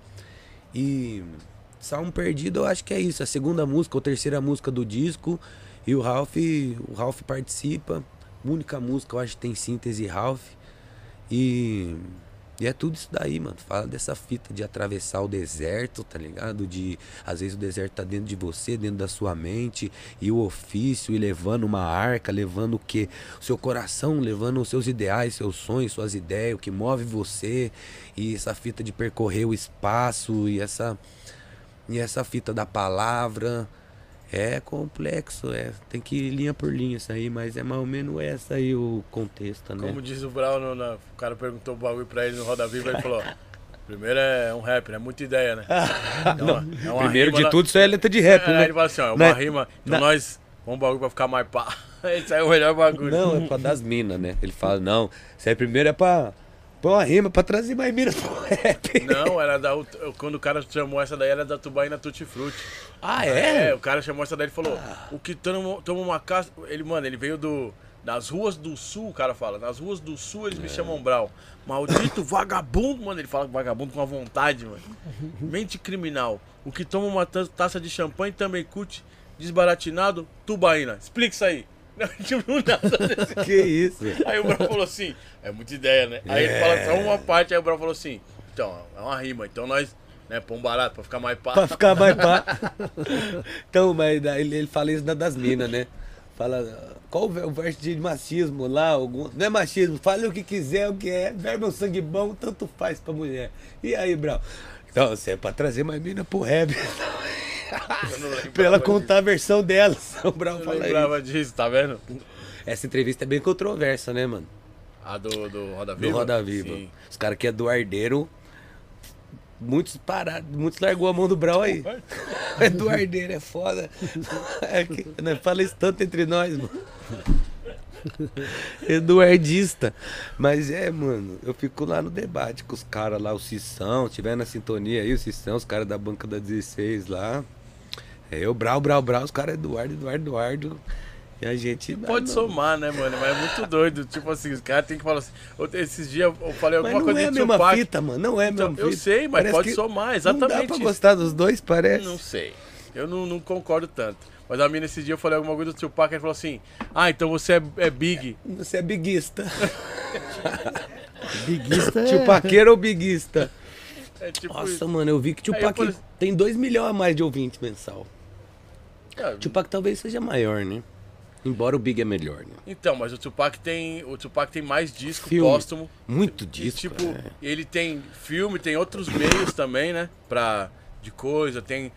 E Salmo Perdido eu acho que é isso. A segunda música ou terceira música do disco. E o Ralph, o Ralph participa. Única música eu acho que tem síntese Ralph. E, e é tudo isso daí, mano. Fala dessa fita de atravessar o deserto, tá ligado? De às vezes o deserto tá dentro de você, dentro da sua mente, e o ofício, e levando uma arca, levando o que? O seu coração, levando os seus ideais, seus sonhos, suas ideias, o que move você, e essa fita de percorrer o espaço, e essa e essa fita da palavra. É complexo, é. Tem que ir linha por linha isso aí, mas é mais ou menos essa aí o contexto, né? Como diz o Brown, na- o cara perguntou o bagulho pra ele no Roda Viva, ele falou: primeiro é um rap, é muita ideia, né? Uma- é uma Primeiro de na- tudo, isso é letra de rap, É, né? ele fala assim: ó, é uma Na- rima, então na- nós vamos um bagulho pra ficar mais pá. Esse aí é o melhor bagulho. Não, é pra das minas, né? Ele fala, não, isso aí primeiro é pra pôr uma rima, pra trazer mais mina pro rap. Não, era da. Quando o cara chamou essa daí, era da Tubaína Tutti Frutti. Ah, É, é? o cara chamou essa daí e falou: o que toma, toma uma casa. Ele, mano, ele veio do. Das ruas do sul, o cara fala. Nas ruas do sul eles me chamam Brau. Maldito vagabundo, mano. Ele fala vagabundo com a vontade, mano. Mente criminal. O que toma uma ta- taça de champanhe também curte desbaratinado, tubaína. Explica isso aí. Não, tipo, nada Que isso? Aí o Brau falou assim, é muita ideia, né? Aí ele fala só uma parte, aí o Brau falou assim, então, é uma rima, então nós, né, um barato pra ficar mais pá. pra ficar mais pá. Então, mas ele, ele fala isso da- das minas, né? Fala, qual o ver- verso de machismo lá? Algum, não é machismo, fale o que quiser, o que é. Verbo é um sangue bom, tanto faz pra mulher. E aí, Brau? Então, você é pra trazer mais mina pro rap. Não pra ela disso. contar a versão dela. O Brau Eu isso. lembrava disso, tá vendo? Essa entrevista é bem controversa, né, mano? A do, do Roda Do Viva? Roda Viva. Sim. Os caras que é do Ardeiro. Muitos pararam, muitos largou a mão do Brau aí. Eduardeiro é foda. É que, não fala isso tanto entre nós, mano. Eduardista. Mas é, mano, eu fico lá no debate com os caras lá, o Cissão, tiver na sintonia aí, o Cissão, os caras da banca da 16 lá. É eu, Brau, Brau, Brau, os caras Eduardo, Eduardo, Eduardo. E a gente. Pode ah, não. somar, né, mano? Mas é muito doido. Tipo assim, os caras tem que falar assim. Esses dias eu falei Mas alguma não coisa é a de mesma fita, mano. Não é a Então, mesma eu fita. sei, mas Parece pode somar, Não dá exatamente. pra gostar dos dois, parece. Não sei. Eu não, não concordo tanto. Mas a mina, esse dia eu falei alguma coisa do Tupac, ele falou assim: Ah, então você é, é big. Você é biguista. Biguista é... Tupaqueiro ou biguista? É tipo Nossa, isso. mano, eu vi que Tupac falei- tem 2 milhões a mais de ouvintes mensal. Ah, Tupac talvez seja maior, né? Embora o Big é melhor, né? Então, mas o Tupac tem. O Tupac tem mais disco Filme. póstumo. Muito E, disco. tipo, é. ele tem filme, tem outros meios também, né? Pra. De coisa, tem.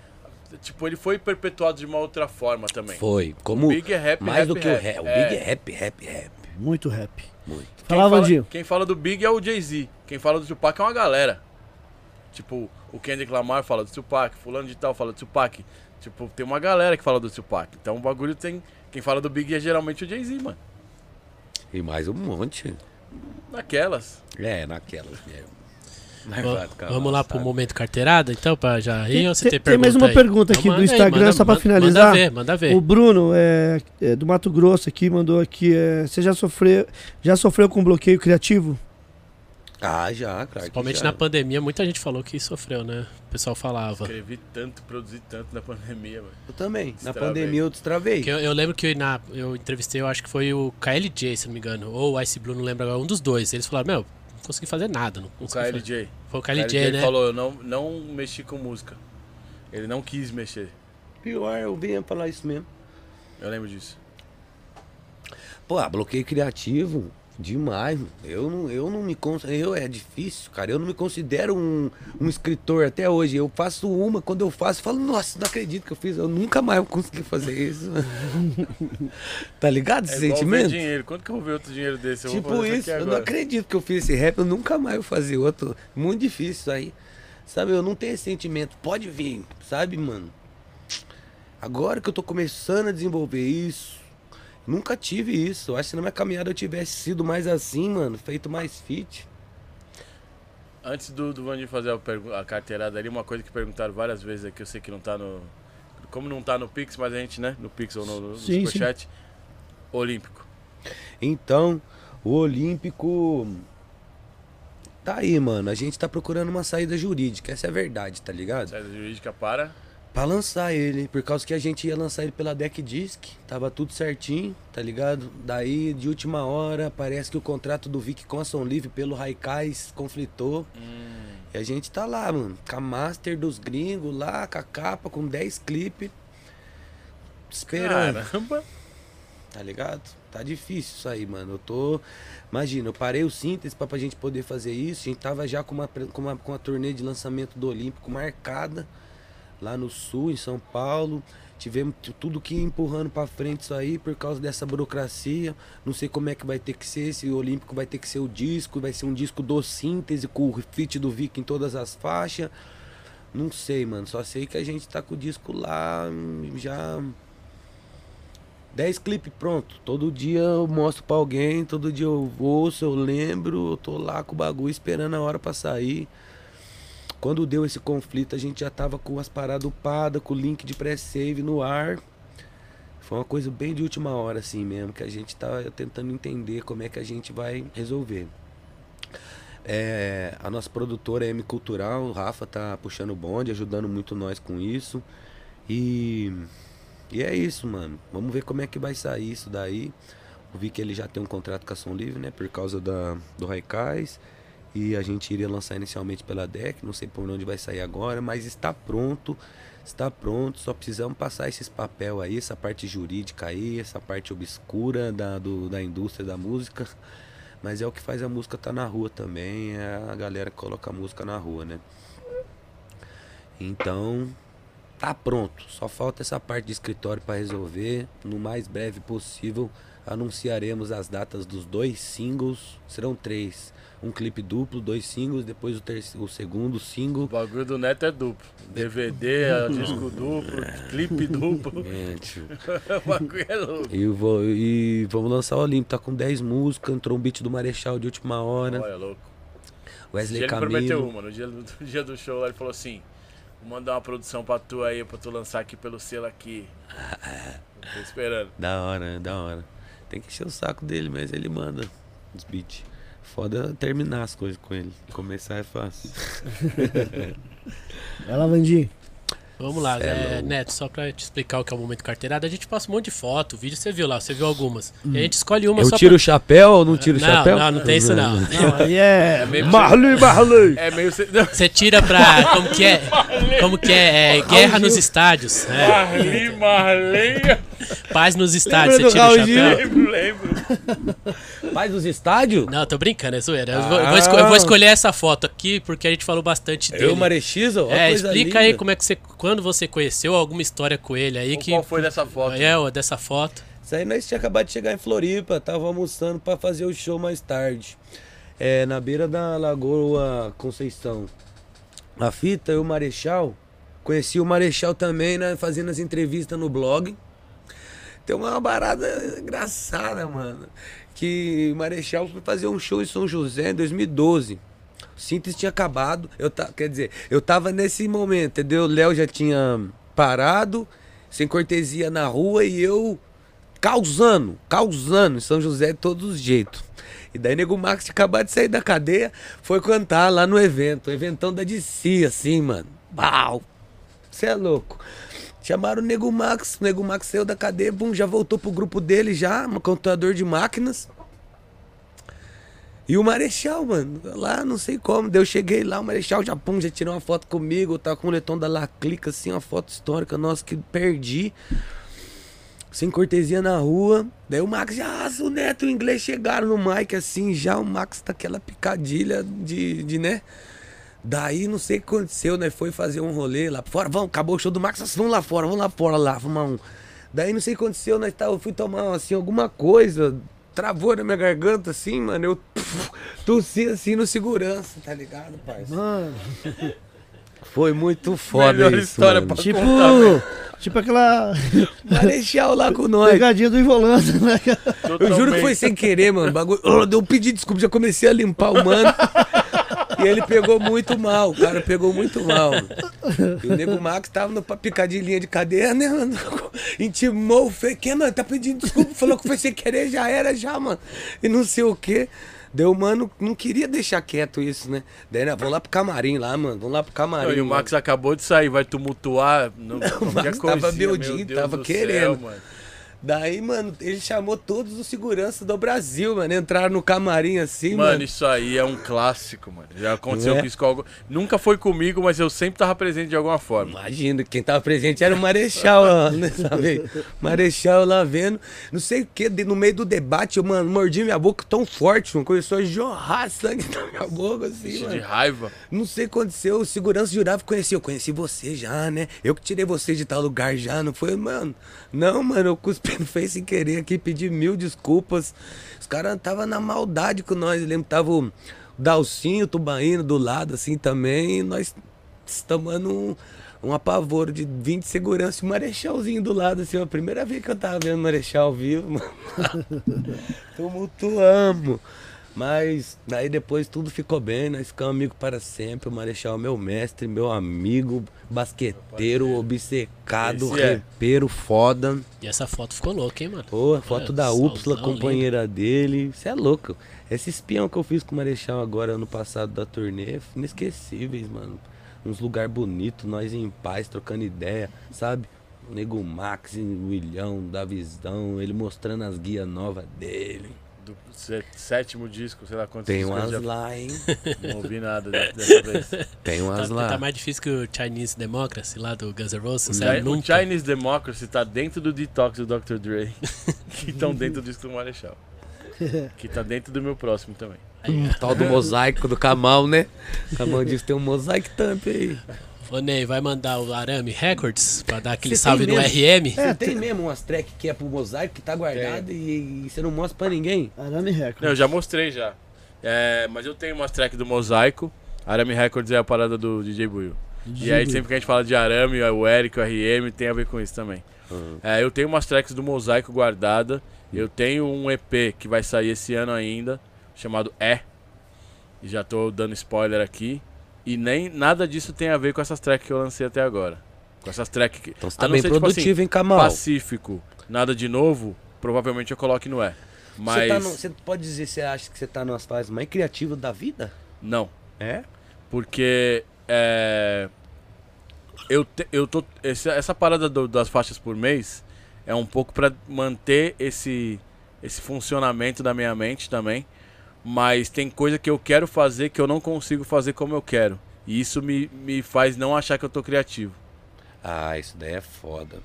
Tipo, ele foi perpetuado de uma outra forma também. Foi. Como O Big é rap, mais rap, do que rap. o rap. O É. Big é rap, rap, rap. Muito rap. Muito. Quem Fala, fala, Vandinho. quem fala do Big é o Jay-Z. Quem fala do Tupac é uma galera. Tipo, o Kendrick Lamar fala do Tupac, fulano de tal fala do Tupac. Tipo, tem uma galera que fala do Tupac. Então o bagulho tem. Quem fala do Big é geralmente o Jay-Z, mano. E mais um monte. Naquelas. É, naquelas mesmo. Vamos lá pro sabe? momento carteirada, então, pra já ir Tem- ou você tem- tem, tem pergunta mais uma aí? pergunta aqui Então do manda aí, Instagram, manda- só pra manda- finalizar. Manda ver, manda ver. O Bruno, é, é, do Mato Grosso aqui, mandou aqui. é, você já sofreu, já sofreu com bloqueio criativo? Ah, já, claro. que Principalmente já. na pandemia, muita gente falou que sofreu, né? O pessoal falava. Escrevi tanto, produzi tanto na pandemia, mano. Eu também. Na Destravei. pandemia eu destravei. Eu, eu lembro que na, eu entrevistei, eu acho que foi o KLJ, se não me engano, ou o Ice Blue, não lembro agora, um dos dois. Eles falaram, meu, consegui fazer nada. Não O consegui fazer. KLJ. Foi o O KLJ, né? falou, eu não, não mexi com música. Ele não quis mexer. Pior, eu vinha falar isso mesmo. Eu lembro disso. Pô, ah, bloqueio criativo. Demais, eu não, eu não me considero. É difícil, cara. Eu não me considero um, um escritor até hoje. Eu faço uma, quando eu faço, eu falo, nossa, não acredito que eu fiz. Eu nunca mais vou conseguir fazer isso. tá ligado esse É sentimento? dinheiro. Quando que eu vou ver outro dinheiro desse? Eu Tipo isso, eu não acredito que eu fiz esse rap, eu nunca mais vou fazer outro. Muito difícil isso aí. Sabe, eu não tenho esse sentimento. Pode vir, sabe, mano? Agora que eu tô começando a desenvolver isso, nunca tive isso. Eu acho que se na minha caminhada eu tivesse sido mais assim, mano, feito mais fit. Antes do, do Vandinho fazer a, a carteirada ali, uma coisa que perguntaram várias vezes aqui, eu sei que não tá no. Como não tá no Pix, mas a gente, né? No Pix ou no, no Sim, Superchat. Olímpico. Então, o Olímpico. Tá aí, mano. A gente tá procurando uma saída jurídica, essa é a verdade, tá ligado? Saída jurídica para. Pra lançar ele, por causa que a gente ia lançar ele pela Deck Disc, tava tudo certinho, tá ligado? Daí, de última hora, parece que o contrato do Vic com a Som Livre pelo Raikais conflitou. E a gente tá lá, mano, com a master dos gringos lá, com a capa, com 10 clipes. Esperando, Caramba! tá ligado? Tá difícil isso aí, mano. Eu tô. Imagina, eu parei o síntese pra, pra gente poder fazer isso. A gente tava já com uma, com uma, com uma turnê de lançamento do Olímpico marcada lá no sul, em São Paulo. Tivemos tu- tudo que empurrando pra frente isso aí por causa dessa burocracia. Não sei como é que vai ter que ser. Se o Olímpico vai ter que ser o disco, vai ser um disco do síntese com o feat do Vic em todas as faixas. Não sei, mano. Só sei que a gente tá com o disco lá hum, já 10 clipes pronto. Todo dia eu mostro pra alguém, todo dia eu ouço, eu lembro, eu tô lá com o bagulho esperando a hora pra sair. Quando deu esse conflito, a gente já tava com as paradas upadas, com o link de pré-save no ar. Foi uma coisa bem de última hora, assim mesmo, que a gente tá tentando entender como é que a gente vai resolver. É, a nossa produtora é M Cultural, o Rafa tá puxando o bonde, ajudando muito nós com isso. E e é isso, mano. Vamos ver como é que vai sair isso daí. Eu vi que ele já tem um contrato com a Som Livre, né? Por causa da, do Raikais. E a gente iria lançar inicialmente pela DEC. Não sei por onde vai sair agora, mas está pronto. Está pronto. Só precisamos passar esses papel aí, essa parte jurídica aí, essa parte obscura da, do, da indústria da música. Mas é o que faz a música estar na rua também. É a galera que coloca a música na rua, né? Então, tá pronto. Só falta essa parte de escritório para resolver. No mais breve possível, anunciaremos as datas dos dois singles. Serão três. Um clipe duplo, dois singles, depois o, terceiro, o segundo O single. bagulho do Neto é duplo. DVD, é disco duplo, clipe duplo. Gente, o bagulho é louco. e, vou, e vamos lançar o Olimpo. Tá com 10 músicas. Entrou um beat do Marechal de última hora. Olha, louco. Esse Wesley dia ele prometeu Camilo. uma. No dia, do, no dia do show lá, ele falou assim: Vou mandar uma produção pra tu aí, pra tu lançar aqui pelo selo aqui. Tô esperando. Da hora, da hora. Tem que encher o saco dele, mas ele manda os beats. Foda terminar as coisas com ele. Começar é fácil. Vai lá, Vandinho. Vamos lá, é é, louco. Neto, só pra te explicar o que é o momento carteirada, a gente passa um monte de foto, vídeo, você viu lá, você viu algumas. E a gente escolhe uma Eu só tiro o chapéu ou não tiro o chapéu? Não, não tem isso não. Não, aí é. meio- Marley, Marley. É meio. Você tira pra. Como que é? Como que é? É, guerra nos estádios. É, Marli, Marlenha. Paz nos estádios. Lembra Você tira o chapéu. Lembro, lembro. Faz os estádios? Não, tô brincando, é zoeira. Eu vou, eu vou esco- eu vou escolher essa foto aqui porque a gente falou bastante dele. Eu, Marechiso? É, explica aí como é que você. Quando você conheceu alguma história com ele aí que. Qual foi dessa foto? É, ó, dessa foto. Isso aí nós tinha acabado de chegar em Floripa, tava almoçando pra fazer o show mais tarde. É, na beira da Lagoa Conceição. A fita, eu, o Marechal, conheci o Marechal também, né, fazendo as entrevistas no blog. Tem uma barada engraçada, mano. Que Marechal foi fazer um show em São José em 2012. O síntese tinha acabado. Eu ta, quer dizer, eu tava nesse momento, entendeu? O Léo já tinha parado, sem cortesia na rua e eu causando, causando em São José de todos os jeitos. E daí Nego Max tinha acabado de sair da cadeia, foi cantar lá no evento, o eventão da DC, assim, mano. Pau! Você é louco. Chamaram o Nego Max, o Nego Max saiu da cadeia, bum, já voltou pro grupo dele já, um contador de máquinas. E o Marechal, mano, lá não sei como. Daí eu cheguei lá, o Marechal já, pum, já tirou uma foto comigo. Tava com o letom da La Clica, assim, uma foto histórica nossa que perdi. sem cortesia na rua. Daí o Max já, ah, o Neto e o inglês chegaram no mic assim, já o Max tá aquela picadilha de, de né? Daí não sei o que aconteceu, né? Foi fazer um rolê lá fora. Vamos, acabou o show do Max, vamos lá fora, vamos lá fora lá, fumar um. Daí não sei o que aconteceu, né? Eu fui tomar assim alguma coisa, travou na minha garganta assim, mano. Eu tossi assim no segurança, tá ligado, parça? Mano, Foi muito foda Melhor isso, história mano. pra tipo. contar, tipo aquela Marechal lá com nós. pegadinha do Ivolanda, né? Eu juro que foi sem querer, mano. Bagulho. Eu pedi desculpa, já comecei a limpar o mano. e ele pegou muito mal, o cara pegou muito mal. E o Nego Max tava no picadinha de cadeia, né, mano? Intimou o Fê, que, mano, tá pedindo desculpa, falou que foi sem querer, já era, já, mano. E não sei o quê. Deu, mano, não queria deixar quieto isso, né? Daí, né, vamos lá pro camarim lá, mano. Vamos lá pro camarim. Não, e o mano. Max acabou de sair, vai tumultuar. Não, qualquer Max tava Deus tava do querendo. Céu, mano. Daí, mano, ele chamou todos os seguranças do Brasil, mano. Entraram no camarim assim, Mano, mano. isso aí é um clássico, mano. Já aconteceu é? com isso com algo. Nunca foi comigo, mas eu sempre tava presente de alguma forma. Imagina, quem tava presente era o Marechal né, sabe? Marechal lá vendo. Não sei o que, no meio do debate, eu, mano, mordi minha boca tão forte, mano. Começou a jorrar sangue da minha boca, assim, Isso mano. de raiva. Não sei o que aconteceu, o segurança jurava que conhecia. Eu conheci você já, né? Eu que tirei você de tal lugar já, não foi, mano? Não, mano, eu cuspi Face sem querer aqui, pedi mil desculpas. Os caras tava na maldade com nós. Eu lembro que tava o Dalcinho, o Tubaíno do lado, assim, também. E nós tomando um, um apavoro de 20 segurança e o Marechalzinho do lado, assim. A primeira vez que eu tava vendo o Marechal vivo, mano. Tumultuamos. Mas daí depois tudo ficou bem, nós ficamos amigos para sempre. O Marechal é meu mestre, meu amigo, basqueteiro, obcecado, Esse é. repeiro, foda. E essa foto ficou louca, hein, mano? Pô, a foto É, da Úpsula, lindo. companheira dele. Você é louco. Esse espião que eu fiz com o Marechal agora ano passado da turnê, inesquecíveis, mano. Uns lugar bonito, nós em paz, trocando ideia, sabe? O Nego Max, o Willião, Davizão, ele mostrando as guias novas dele. Do sé- sétimo disco, sei lá quantos Tem umas já- lá, hein? Não ouvi nada de- dessa vez. Tem Tá, umas lá. tá mais difícil que o Chinese Democracy lá do Guns N' Roses. O o nunca. Chinese Democracy tá dentro do Detox do Dr. Dre, que estão dentro do disco do Marechal. Que tá dentro do meu próximo também. Um tal do mosaico do Kamal, né? Kamal disse que tem um mosaico tamp aí. Ô Ney, vai mandar o Arame Records pra dar aquele salve no? RM? Você tem mesmo umas tracks que é pro mosaico que tá guardado e, e você não mostra pra ninguém? Arame Record. Não, eu já mostrei já. É, mas eu tenho umas tracks do Mosaico. Arame Records é a parada do DJ Buiu. E aí sempre que a gente fala de arame, o Eric, o RM, tem a ver com isso também. É, eu tenho umas tracks do Mosaico guardada. Eu tenho um EP que vai sair esse ano ainda, chamado É. E já tô dando spoiler aqui. E nem nada disso tem a ver com essas tracks que eu lancei até agora. Com essas tracks que. Então você tá bem ser, tipo produtivo, assim, hein, Kamal? Pacífico, nada de novo, provavelmente eu coloque no É. Mas. Você, tá no- você pode dizer que você acha que você tá nas fases mais criativas da vida? Não. É? Porque é, eu, te- eu tô. esse- essa parada do- das faixas por mês é um pouco pra manter esse, esse funcionamento da minha mente também. Mas tem coisa que eu quero fazer que eu não consigo fazer como eu quero. E isso me, me faz não achar que eu tô criativo. Ah, isso daí é foda.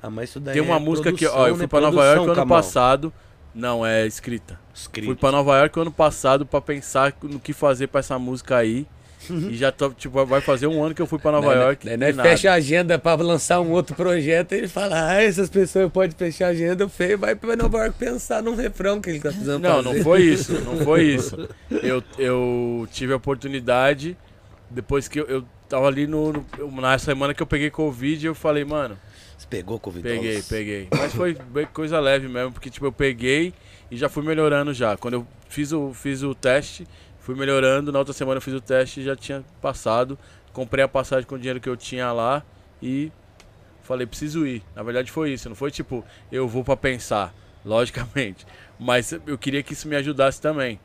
Ah, mas isso daí Tem uma é música que, ó, produção, eu fui né? pra Nova Produção, York ano Kamal. passado. Não, é escrita. Escrito. Fui pra Nova York ano passado pra pensar no que fazer pra essa música aí. E já tô, tipo, vai fazer um ano que eu fui pra Nova Daí, York. Daí e nós nada. fecha a agenda pra lançar um outro projeto e ele fala: Ah, essas pessoas podem fechar a agenda, feio, vai pra Nova York pensar num refrão que ele tá precisando Não, fazer. não foi isso, não foi isso. Eu, eu tive a oportunidade, depois que eu, eu tava ali no, no- na semana que eu peguei Covid, eu falei, mano, Você pegou Covid? peguei, peguei. Mas foi coisa leve mesmo, porque tipo, eu peguei e já fui melhorando já. Quando eu fiz o, fiz o teste, fui melhorando, na outra semana eu fiz o teste e já tinha passado. Comprei a passagem com o dinheiro que eu tinha lá e falei, preciso ir. Na verdade foi isso, não foi tipo, eu vou pra pensar, logicamente. Mas eu queria que isso me ajudasse também.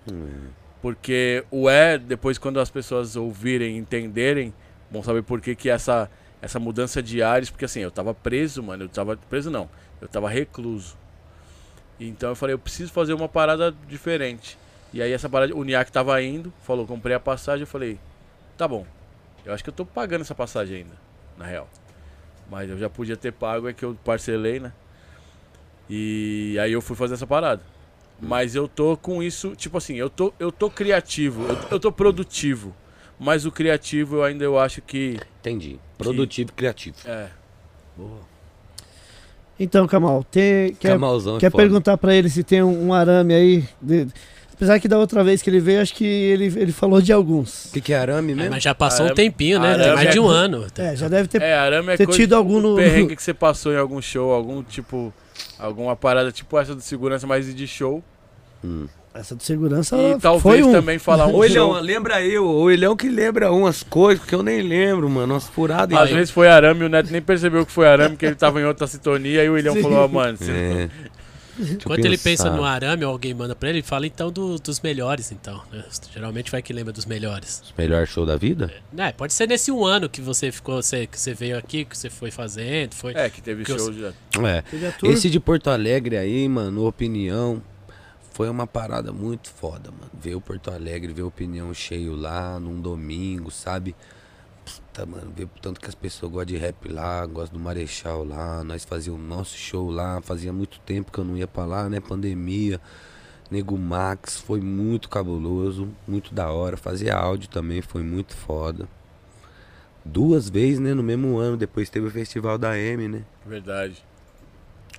Porque o é, depois quando as pessoas ouvirem, entenderem, vão saber por que, que essa, essa mudança de ares, porque assim, eu tava preso, mano, eu tava preso não, eu tava recluso. Então eu falei, eu preciso fazer uma parada diferente. E aí essa parada, o Niak tava indo, falou, comprei a passagem, eu falei, tá bom. Eu acho que eu tô pagando essa passagem ainda, na real. Mas eu já podia ter pago, é que eu parcelei, né? E aí eu fui fazer essa parada. Mas eu tô com isso, tipo assim, eu tô, eu tô criativo, eu, eu tô produtivo. Mas o criativo eu ainda eu acho que. Entendi. Produtivo e criativo. É. Então, Kamal, tem, quer, Camalzão quer foda. perguntar pra ele se tem um, um arame aí? de- apesar que da outra vez que ele veio, acho que ele, ele falou de alguns. O que, que é arame É, mesmo? mas já passou um Arame- tempinho, né? Tem mais de é- um ano. É, já deve ter. É, arame é ter coisa, tido algum no- perrengue que você passou em algum show, algum tipo. Alguma parada tipo essa de segurança, mas de show. Essa de segurança E foi talvez um. também falar um Ô, Ilhão, show. lembra eu. O Ilhão que lembra umas coisas que eu nem lembro, mano. Umas furadas. Às vezes foi arame e o Neto nem percebeu que foi arame, porque ele tava em outra sintonia e o Ilhão Sim. falou, ó, mano, você É. Enquanto ele pensa no arame ou alguém manda pra ele, ele fala então do- dos melhores, então. né? Geralmente vai que lembra dos melhores. Melhor show da vida? É, pode ser nesse um ano que você ficou, você, que você veio aqui, que você foi fazendo, foi. É, que teve Que eu show já. É. Esse de Porto Alegre aí, mano, opinião, foi uma parada muito foda, mano. Ver o Porto Alegre, ver a opinião cheio lá num domingo, sabe? Puta, mano, ver tanto que as pessoas gostam de rap lá, gostam do Marechal lá, nós fazíamos o nosso show lá, fazia muito tempo que eu não ia pra lá, né? Pandemia. Nego Max foi muito cabuloso, muito da hora. Fazia áudio também, foi muito foda. Duas vezes, né? No mesmo ano, depois teve o festival da M, né? Verdade.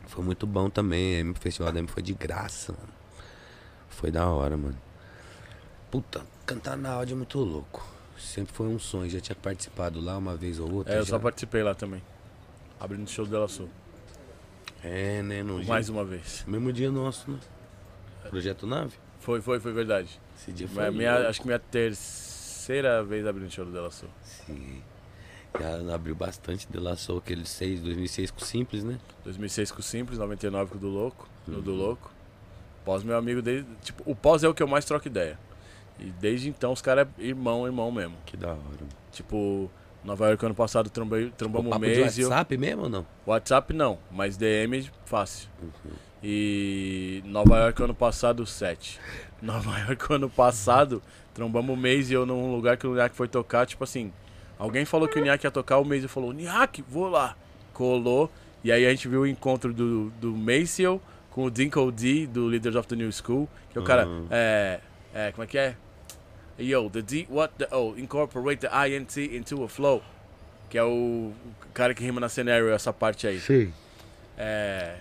Foi muito bom também. O festival da M foi de graça, mano. Foi da hora, mano. Puta, cantar na áudio é muito louco. Sempre foi um sonho. Já tinha participado lá uma vez ou outra. É, eu já. só participei lá também. Abrindo o show do Della Sul. É, né? No dia... Mais uma vez. Mesmo dia nosso, né? Projeto Nave. Foi, foi, foi verdade. Esse dia foi minha, acho que minha terceira vez abrindo o show do Della Sul. Sim. Já abriu bastante. Delaçou aquele 6, 2006 com Simples, né? 2006 com o Simples, 99 com o do Louco, no Uhum. do Louco. Pós meu amigo desde, tipo, o Pós é o que eu mais troco ideia. E desde então os caras é irmão, irmão mesmo. Que da hora. Tipo, Nova York ano passado trombei, O trombamos um papo de mês e eu, WhatsApp mesmo ou não? WhatsApp não, mas DM fácil. Uhum. E Nova York ano passado 7. Nova York ano passado trombamos um mês e eu num lugar que o Niak foi tocar, tipo assim, alguém falou que o Niak ia tocar, o mês e falou, Niak, vou lá. Colou. E aí a gente viu o encontro do, do Maciel com o Dinko D, do Leaders of the New School, que é o cara, Uhum. é, é, como é que é? Yo, the D, what the, oh, incorporate the INT into a flow. Que é o, cara que rima na scenario, essa parte aí. Sim. É.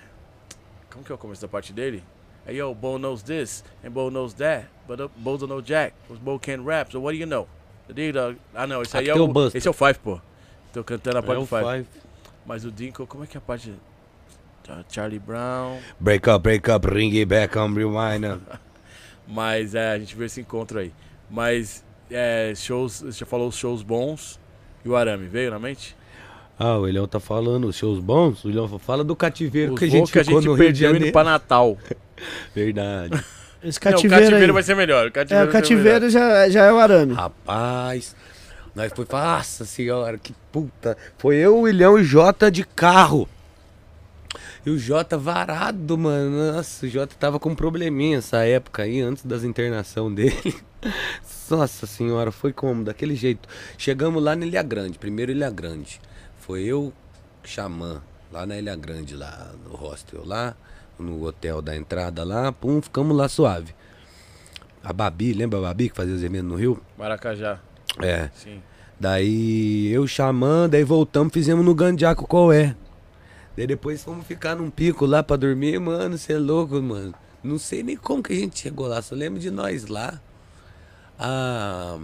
Como que é o começo da parte dele? É, yo, Bo knows this, and Bo knows that, but uh, Bo don't know Jack, because Bo can't rap, so what do you know? Ah não, esse aí Aqui é o, esse é o Five, pô. Tô cantando a parte É do o Five. Five. Mas o Dinko, como é que é a parte... Tá, Charlie Brown... Break up, break up, ring it back, I'm rewind. Mas é, a gente viu esse encontro aí. Mas, é, shows, você já falou os shows bons, e o Arame, veio na mente? Ah, o Ilhão tá falando os shows bons. O Ilhão fala do cativeiro Os que a gente que a gente no perdeu indo pra Natal. Verdade. Esse Não, o cativeiro, cativeiro aí. vai ser melhor. O É, cativeiro, o ser melhor. cativeiro já, já é o arame. Rapaz, nós foi, nossa senhora, que puta. Foi eu, o Ilhão e o Jota de carro. E o Jota varado, mano. Nossa, o Jota tava com um probleminha essa época aí, antes das internação dele. Nossa senhora, foi como? Daquele jeito. Chegamos lá na Ilha Grande, primeiro Ilha Grande. Foi eu, Xamã, lá na Ilha Grande, lá no hostel, lá no hotel da entrada lá. Pum, ficamos lá suave. A Babi, lembra a Babi que fazia os eventos no Rio? Maracajá, É. sim. Daí eu chamando, daí voltamos, fizemos no Gandiaco qual é. Daí depois fomos ficar num pico lá pra dormir, mano, você é louco, mano. Não sei nem como que a gente chegou lá, só lembro de nós lá. Ah,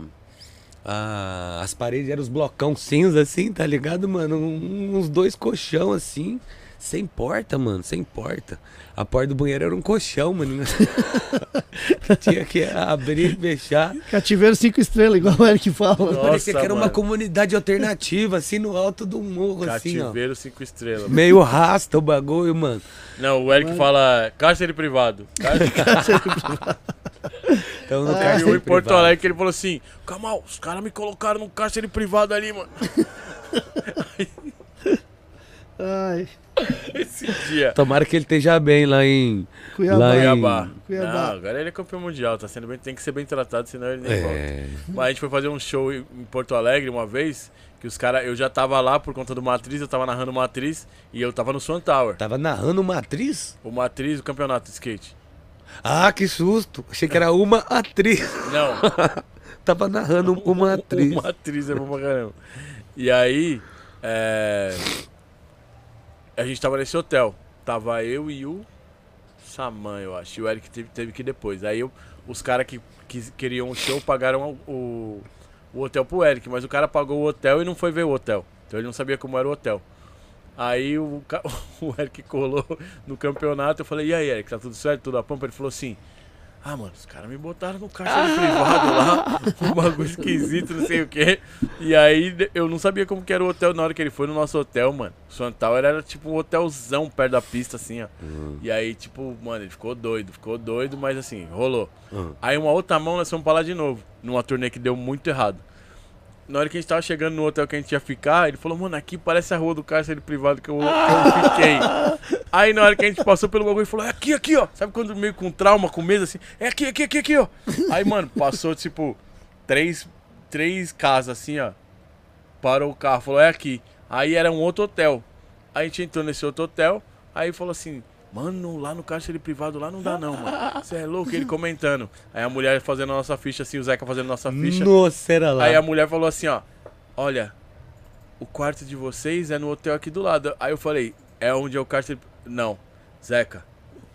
ah, as paredes eram os blocão cinza assim, tá ligado, mano? Um- uns dois colchão assim, sem porta, mano, sem porta. A porta do banheiro era um colchão, mano. Tinha que abrir e fechar. Cativeiro cinco estrelas, igual o Eric fala. Nossa, Parecia que era uma mano. comunidade alternativa, assim, no alto do morro, assim, ó. Cativeiro cinco estrelas. Meio rasta o bagulho, mano. Não, o Eric fala cárcere privado. Cárcere Então no privado. cárcere em Porto privado. Alegre ele falou assim: Camal, os caras me colocaram num cárcere privado ali, mano. Ai, Esse dia. Tomara que ele esteja bem lá em... Cuiabá. Lá em- Cuiabá. Cuiabá. Não, agora ele é campeão mundial, tá sendo bem, tem que ser bem tratado, senão ele nem volta. É... Mas a gente foi fazer um show em Porto Alegre uma vez Que os caras, eu já tava lá por conta do Matriz, eu tava narrando Matriz e eu tava no Swan Tower. Tava narrando uma atriz? O Matriz, o campeonato de skate. Ah, que susto. Achei que era uma atriz. Não, Tava narrando uma atriz. Uma atriz é bom pra caramba. E aí, é... a gente tava nesse hotel. Tava eu e o Saman, eu acho. E o Eric teve, teve que ir depois. Aí eu- os caras que, que queriam o show pagaram o, o hotel pro Eric, mas o cara pagou o hotel e não foi ver o hotel. Então ele não sabia como era o hotel. Aí o, o Eric colou no campeonato. Eu falei, e aí, Eric, tá tudo certo? Tudo a pampa? Ele falou assim. Ah, mano, os caras me botaram no caixa de privado lá, um bagulho esquisito, não sei o quê. E aí eu não sabia como que era o hotel na hora que ele foi no nosso hotel, mano. O Swan Tower era tipo um hotelzão perto da pista, assim, ó. E aí, tipo, mano, ele ficou doido, ficou doido, mas assim, rolou. Uhum. Aí uma outra mão nós fomos pra lá de novo, numa turnê que deu muito errado. Na hora que a gente tava chegando no hotel que a gente ia ficar, ele falou, mano, aqui parece a rua do cárcere privado que eu, que eu fiquei. Aí na hora que a gente passou pelo bagulho, ele falou, é aqui, aqui, ó. Sabe quando meio com trauma, com medo, assim? É aqui, aqui, aqui, aqui, ó. Aí, mano, passou, tipo, três, três casas, assim, ó. Parou o carro, falou, é aqui. Aí era um outro hotel. Aí a gente entrou nesse outro hotel, aí falou assim... Mano, lá no cárcere privado lá não dá não, mano. Você é louco? Ele comentando. Aí a mulher fazendo a nossa ficha assim, o Zeca fazendo a nossa ficha. Nossa, era lá. Aí a mulher falou assim, ó. Olha, o quarto de vocês é no hotel aqui do lado. Aí eu falei, é onde é o cárcere. Não, Zeca,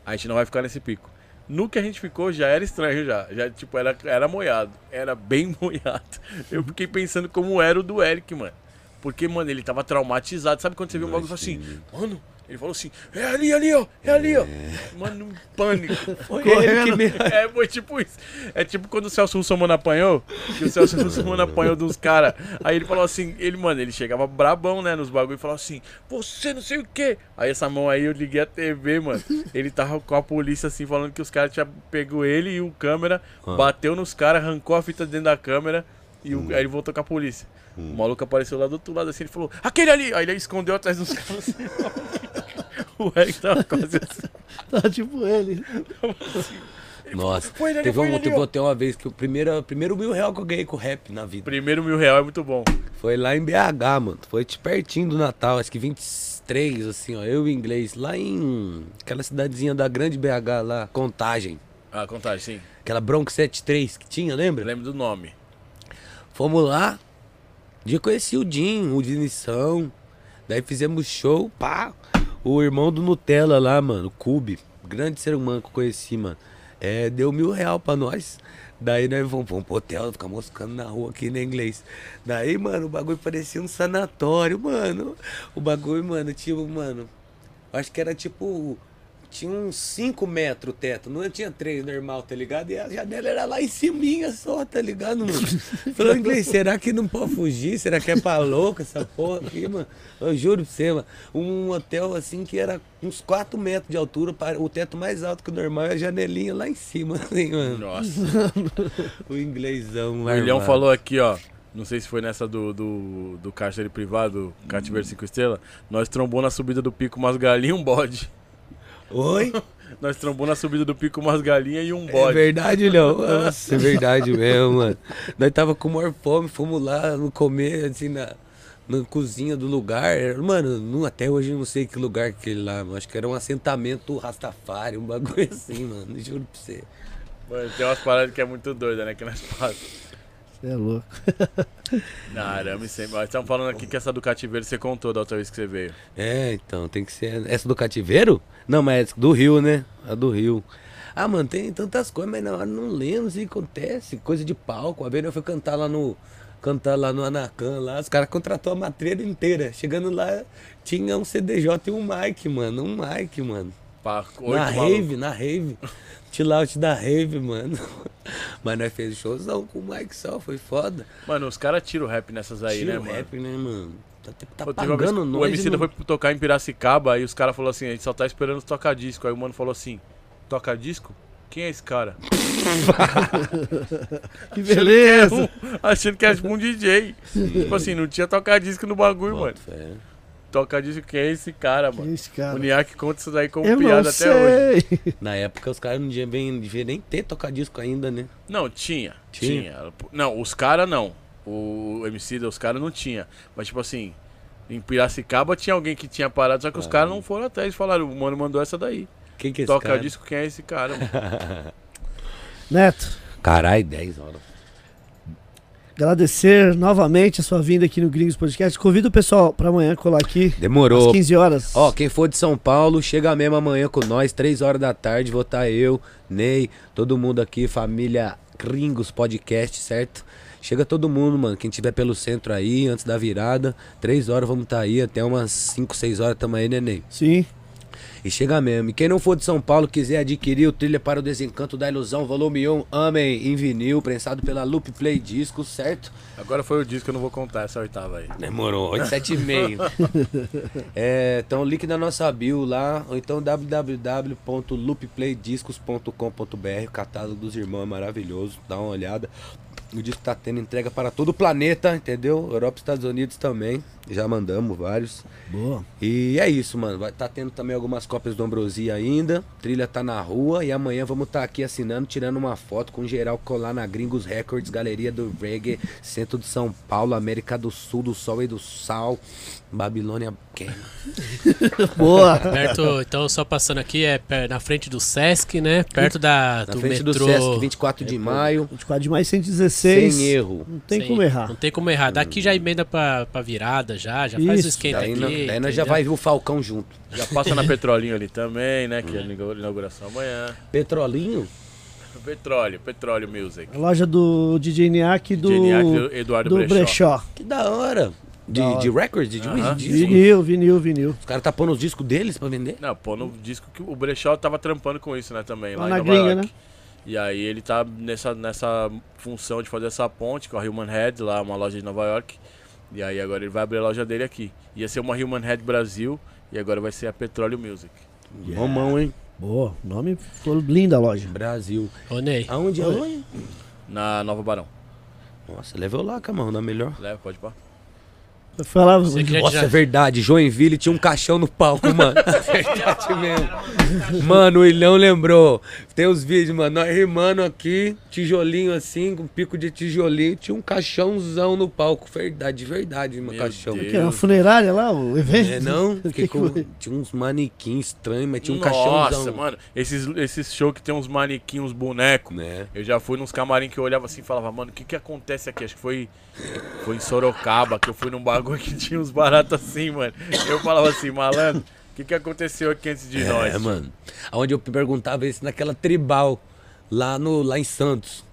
a gente não vai ficar nesse pico. No que a gente ficou já era estranho já. Já, tipo, era, era moiado. Era bem moiado. Eu fiquei pensando como era o do Eric, mano. Porque, mano, ele tava traumatizado. Sabe quando você vê um bagulho e assim, mano, ele falou assim, é ali, ali, ó, é ali, ó. Mano, um pânico. Foi ele que me... É, foi tipo isso. É tipo quando o Celso Russomano apanhou, que o Celso Russomano apanhou dos caras. Aí ele falou assim, ele, mano, ele chegava brabão, né, nos bagulho e falava assim, você não sei o quê. Aí essa mão aí eu liguei a TV, mano. Ele tava com a polícia assim, falando que os caras tinham pego ele e o câmera, bateu nos caras, arrancou a fita dentro da câmera e o- aí ele voltou com a polícia. O maluco apareceu lá do outro lado assim, ele falou, aquele ali! Aí ele escondeu atrás dos caras. o Eric tava quase assim. Tá tipo ele. Nossa, Foi ele teve, foi um, teve até uma vez que o primeiro, primeiro mil real que eu ganhei com rap na vida. Primeiro mil real é muito bom. Foi lá em BH, mano. Foi de pertinho do Natal, acho que 23, assim, ó. Eu e o inglês. Lá em aquela cidadezinha da grande BH lá, Contagem. Ah, contagem, sim. Aquela Bronx 73 que tinha, Eu lembra? lembro do nome. Fomos lá. Um dia conheci o Jim, o Dinição. Daí fizemos show, pá. O irmão do Nutella lá, mano, Cube. Grande ser humano que eu conheci, mano. É, deu mil real pra nós. Daí nós vamos, vamos pro hotel, ficar moscando na rua aqui no inglês. Daí, mano, o bagulho parecia um sanatório, mano. O bagulho, mano, tipo, mano. Acho que era tipo. Tinha uns 5 metros o teto, não tinha 3 normal, tá ligado? E a janela era lá em cima só, tá ligado, mano? Falou inglês, será que não pode fugir? Será que é pra louca essa porra aqui, mano? Eu juro pra você, mano. Um hotel assim que era uns 4 metros de altura, para- o teto mais alto que o normal e a janelinha lá em cima, assim, mano. Nossa. O inglêsão, O Ilhão falou aqui, ó. Não sei se foi nessa do, do, do cárcere privado, cativeiro 5 estrelas. Nós trombou na subida do pico umas galinhas e um bode. Oi? Nós trombou na subida do pico umas galinhas e um É bode. verdade, não. Nossa, é verdade mesmo, mano. Nós tava com maior fome, fomos lá no comer, assim, na, na cozinha do lugar. Mano, não- até hoje eu não sei que lugar que ele lá, mano. Acho que era um assentamento Rastafari, um bagulho assim, mano. Juro pra você. Mano, tem umas paradas que é muito doida, né? Que nós passamos. Você é louco. Na arame sempre. Nós estamos falando aqui que essa do cativeiro você contou da outra vez que você veio. É, então, tem que ser. Essa do cativeiro? Não, mas é do Rio, né? A do Rio. Ah, mano, tem tantas coisas, mas na hora não lembro se acontece. Coisa de palco. Uma vez eu fui cantar lá no. Cantar lá no Anacan, lá, os caras contratou a matreira inteira. Chegando lá, tinha um CDJ e um mic, mano. Um mic, mano. Pra oito na malucos. rave, na rave. Chill out da rave, mano. Mas nós fez showzão com o Mike só, foi foda. Mano, os caras tiram rap nessas aí, Tira né, o mano? rap, né, mano? Tá, tá Pô, pagando nós. o MC e não- foi tocar em Piracicaba, aí os caras falaram assim, a gente só tá esperando tocar disco. Aí o mano falou assim, toca disco? Quem é esse cara? Que beleza. Achando que era tipo um DJ. Tipo assim, não tinha tocar disco no bagulho, mano. Bota fé. Toca disco, quem é esse cara, mano? Esse cara. O Niak conta isso daí como Eu piada não até hoje. Na época os caras não deviam nem, nem ter tocado disco ainda, né? Não, tinha. Tinha? Tinha. Não, os caras não. O MC os caras não tinha. Mas tipo assim, em Piracicaba tinha alguém que tinha parado, só que os caras não foram atrás. Eles falaram, o mano mandou essa daí. Quem que é esse Toca cara? disco, quem é esse cara? mano? Neto, Caralho, 10 horas. Agradecer novamente a sua vinda aqui no Gringos Podcast. Convido o pessoal pra amanhã colar aqui Demorou. às 15 horas. Ó, quem for de São Paulo, chega mesmo amanhã com nós, 3 horas da tarde, vou estar eu, Ney, todo mundo aqui, família Gringos Podcast, certo? Chega todo mundo, mano, quem tiver pelo centro aí, antes da virada, 3 horas vamos estar aí, até umas 5, 6 horas tamo aí, né, Ney? Sim. E chega mesmo. E quem não for de São Paulo, quiser adquirir o Trilha para o Desencanto da Ilusão, volume 1, Amém, em vinil, prensado pela Loop Play Discos, certo? Agora foi o disco que eu não vou contar essa oitava aí. Demorou, 8, 7 e meio. é, então, link na nossa bio lá, ou então www.loopplaydiscos.com.br. O catálogo dos irmãos é maravilhoso, dá uma olhada. O disco tá tendo entrega para todo o planeta, entendeu? Europa e Estados Unidos também. Já mandamos vários. Boa. E é isso, mano. Vai tá tendo também algumas cópias do Ambrosia ainda. Trilha tá na rua e amanhã vamos estar aqui assinando, tirando uma foto com geral colar na Gringos Records, Galeria do Reggae, Centro de São Paulo, América do Sul, do Sol e do Sal, Babilônia. Quem? Boa. Perto, então, só passando aqui, é na frente do Sesc, né? Perto da, Na do frente metrô. do Sesc, 24 de maio. 24 de maio, 116. Sem erro. Não tem Sim, como errar. Não tem como errar. Daqui já emenda pra, pra virada, já. Já faz Isso. o esquenta Daí, aqui. daí nós já vai ver o Falcão junto. Já passa na Petrolinho ali também, né? Que é a inauguração amanhã. Petrolinho? Petróleo, Petróleo Music. A loja do DJ Niak e do, do Eduardo do Brechó. Brechó. Que da hora. De, de records? De, de, disco? Vinil, vinil, vinil. Os caras tá pondo os discos deles pra vender? Não, pô, no disco que o Brechó tava trampando com isso, né, também, lá, Lá em na Nova gringa, York. né? E aí ele tá nessa, nessa função de fazer essa ponte com a Human Head, lá uma loja de Nova York. E aí agora ele vai abrir a loja dele aqui. Ia ser uma Human Head Brasil e agora vai ser a Petróleo Music. Romão, hein? Boa, nome ficou linda a loja. Brasil. Ô, Ney. Aonde é? Na Nova Barão. Nossa, leva eu lá, Camão, na melhor. Leva, pode pá. Eu falava, Você que já- Nossa, é verdade. Joinville tinha um caixão no palco, mano. verdade mesmo. Mano, o Ilhão lembrou. Tem os vídeos, mano. Nós rimando aqui, tijolinho assim, com pico de tijolinho. Tinha um caixãozão no palco. Verdade, verdade, meu Meu caixão. Deus. que era uma funerária lá, o evento? É, não? Que Fiquei que com- foi? tinha uns manequins estranhos, mas tinha um Nossa, caixãozão. mano, esses, esses shows que tem uns manequins, uns bonecos. Né? Eu já fui nos camarim que eu olhava assim e falava, mano, o que que acontece aqui? Acho que foi, foi em Sorocaba, que eu fui num bagulho que tinha uns baratos assim, mano. Eu falava assim, malandro, o que que aconteceu aqui antes de nós? É, mano. Onde eu perguntava isso naquela tribal, lá, no, lá em Santos.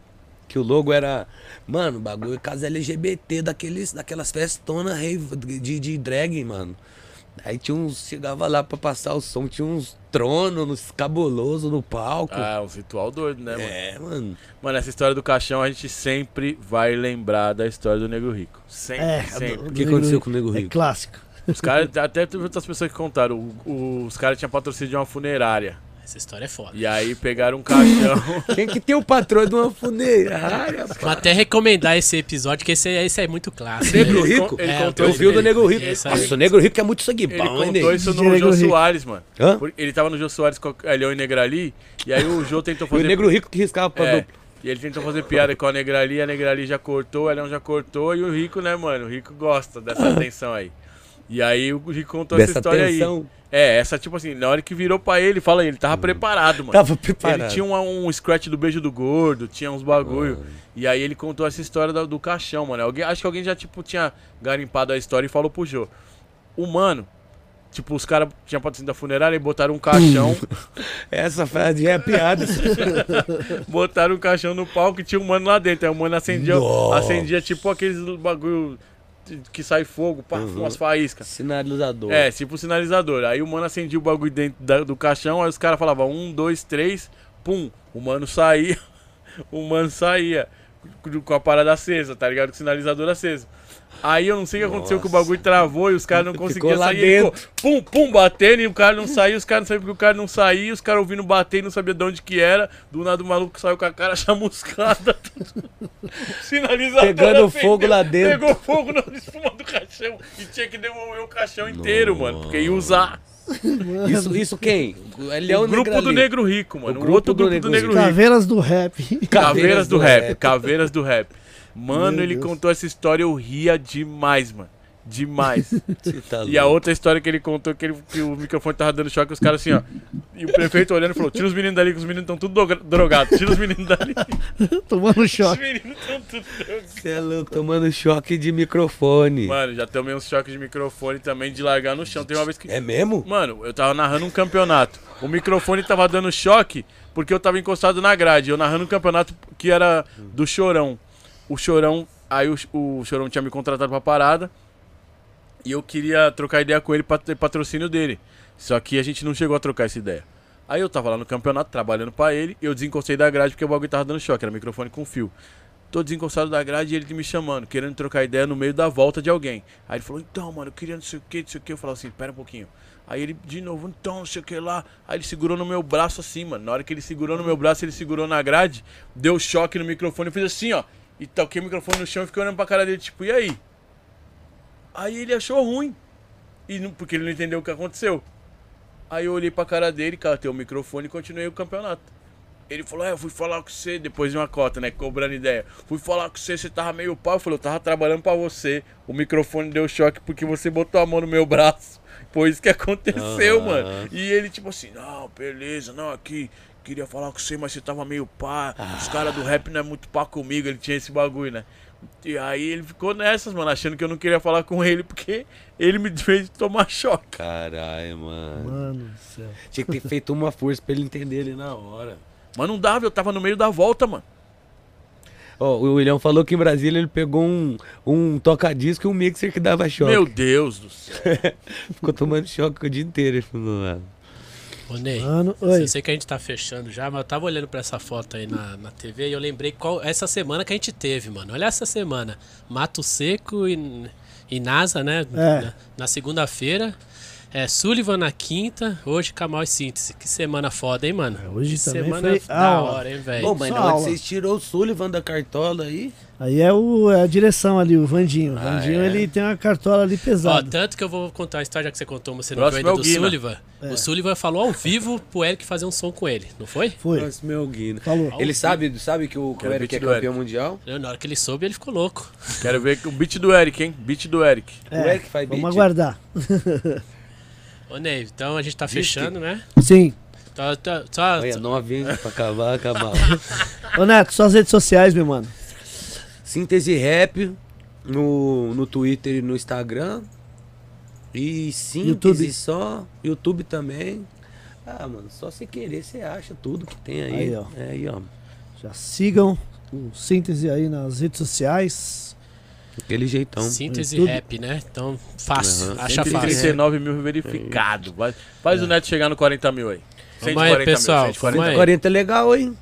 Que o logo era. Mano, bagulho casa LGBT daqueles, daquelas festonas de, de drag, mano. Aí tinha uns. Chegava lá pra passar o som, tinha uns tronos uns cabuloso no palco. Ah, um ritual doido, né, mano? é, mano. Mano, essa história do caixão a gente sempre vai lembrar da história do Nego Rico. Sempre, É, sempre. do- O que aconteceu Rico. com o Nego É Rico? clássico. Os caras, até teve outras pessoas que contaram, o- o- os caras tinham patrocínio de uma funerária. Essa história é foda. E aí pegaram um caixão. Quem que tem o patrão de uma funerária? Vou até recomendar esse episódio, que esse, esse é muito clássico. Ele- Rico? Ele É, contou Eu vi o do. Nego Rico. Esse aí. Nossa, o Nego Rico é muito sangue Ele bom, hein, contou isso no Jô. Soares, mano. Hã? Ele tava no Jô Soares com a Leão e Negrali, e aí o Jô tentou E o fazer. Negro Rico que riscava pra É, dupla. e ele tentou fazer piada com a Negrali, a Negrali já cortou, a Leão já cortou, e o Rico, né, mano? O Rico gosta dessa atenção aí. E aí o Rico contou essa Dessa história tensão. aí. É, essa tipo assim, na hora que virou pra ele, fala aí, ele tava preparado, mano. Tava preparado. Ele tinha um, um scratch do beijo do gordo, tinha uns bagulho. E aí ele contou essa história da- do, caixão, mano. Alguém, acho que alguém já, tipo, tinha garimpado a história e falou pro Jô. O mano, tipo, os caras tinham patrocínio da funerária e botaram um caixão. Essa frase é piada. botaram um caixão no palco e tinha um mano lá dentro. Aí o mano acendia, Nossa. acendia tipo aqueles bagulho que sai fogo, pá, umas faíscas. Sinalizador. É, tipo sinalizador. Aí o mano acendia o bagulho dentro da- do caixão, aí os caras falavam um, dois, três, pum. O mano saía, o mano saía com- com a parada acesa, tá ligado? Com o sinalizador aceso. Aí eu não sei o que aconteceu, que o bagulho travou e os caras não conseguiam sair. ele ficou pum, pum, batendo e o cara não saía, os caras não sabiam porque o cara não saía, os caras ouvindo bater e não sabia de onde que era. Do nada o maluco saiu com a cara chamuscada. Sinalizador. Pegando acendeu, fogo lá dentro. Pegou fogo na espuma do caixão e tinha que devolver o caixão inteiro, mano, porque ia usar. Isso, isso quem? Ele é o o grupo do ali. Negro Rico, mano. O O, grupo outro do grupo do Negro Negro Rico. Caveiras do rap. Caveiras do rap. Caveiras do rap. Mano, Meu ele Deus. contou essa história, eu ria demais, mano. Demais. Tá E a outra história que ele contou que, ele- que o microfone tava dando choque, os caras assim, ó. E o prefeito olhando e falou: tira os meninos dali, que os meninos estão tudo droga- drogados. Tira os meninos dali. Tomando Os choque. meninos estão tudo drogados. Você é louco, tomando choque de microfone. Mano, já tomei uns choques de microfone também de largar no chão. Tem uma vez que. É mesmo? Mano, eu tava narrando um campeonato. O microfone tava dando choque porque eu tava encostado na grade. Eu narrando um campeonato que era do Chorão. O Chorão, aí o, o Chorão tinha me contratado pra parada. E eu queria trocar ideia com ele pra ter patrocínio dele. Só que a gente não chegou a trocar essa ideia. Aí eu tava lá no campeonato trabalhando pra ele. Eu desencostei da grade porque o bagulho tava dando choque. Era microfone com fio. Tô desencostado da grade e ele me chamando, querendo trocar ideia no meio da volta de alguém. Aí ele falou, então, mano, eu queria não sei o que, não sei o que. Eu falava assim, pera um pouquinho. Aí ele, de novo, então, não sei o que lá. Aí ele segurou no meu braço assim, mano. Na hora que ele segurou no meu braço, ele segurou na grade, deu choque no microfone. Eu fiz assim, ó. E toquei o microfone no chão e fiquei olhando pra cara dele, tipo, e aí? Aí ele achou ruim. E não- porque ele não entendeu o que aconteceu. Aí eu olhei pra cara dele, catei o microfone e continuei o campeonato. Ele falou, é, eu fui falar com você, depois de uma cota, né, cobrando ideia. Fui falar com você, você tava meio pau. Eu falei, eu tava trabalhando pra você. O microfone deu choque porque você botou a mão no meu braço. Foi isso que aconteceu, Ah. mano. E ele, tipo assim, não, beleza, não, aqui, queria falar com você, mas você tava meio pá. Os caras do rap não é muito pá comigo, ele tinha esse bagulho, né? E aí ele ficou nessas, mano, achando que eu não queria falar com ele porque ele me fez tomar choque. Caralho, mano. Mano do céu. Tinha que ter feito uma força pra ele entender ele na hora. Mas não dava, eu tava no meio da volta, mano. Ó, o William falou que em Brasília ele pegou um, um toca-disco e um mixer que dava choque. Meu Deus do céu. Ficou tomando choque o dia inteiro. Ele falou, mano. Ô, Ney, Mano, eu oi. sei que a gente tá fechando já, mas eu tava olhando pra essa foto aí na, na TV e eu lembrei qual essa semana que a gente teve, mano. Olha essa semana. Mato Seco e, e NASA, né? É. Na, na segunda-feira. É, Sullivan na quinta, hoje Kamal e Síntese. Que semana foda, hein, mano? hoje que também semana foi da aula. hora, hein, velho? Bom, mas na hora que vocês tirou o Sullivan da cartola aí. Aí é, o, é a direção ali, o Vandinho. O Ah, Vandinho, é? ele tem uma cartola ali Ó, pesada. tanto que eu vou contar a história já que você contou, mas você não Próximo viu ainda é o do. Sullivan. O Sullivan falou ao vivo pro Eric fazer um som com ele, não foi? Foi, Nossa, meu Guina. falou. Ele sabe, sabe que o, que o Eric é campeão mundial? Eu, na hora que ele soube, ele ficou louco. Quero ver o beat do Eric, hein? Beat do Eric. o Eric faz beat. É, Vamos aguardar. Ô, Ney, então a gente tá fechando, né? Sim. Tá, tá, só, Olha, novinho pra acabar, acabar. Ô Neto, suas redes sociais, meu mano. Síntese Rap no, no Twitter e no Instagram. E síntese YouTube. só. YouTube também. Ah, mano, só se querer você acha tudo que tem aí. Aí, ó. É aí, ó. Já sigam o Síntese aí nas redes sociais. Aquele jeitão. síntese YouTube. rap, né? Então, fácil, Aham. acha fácil. 139 mil verificado. Vai- Faz o Neto chegar no 40 mil aí. Vamos aí, pessoal, mil. 140 vamos aí. 40 é legal, hein?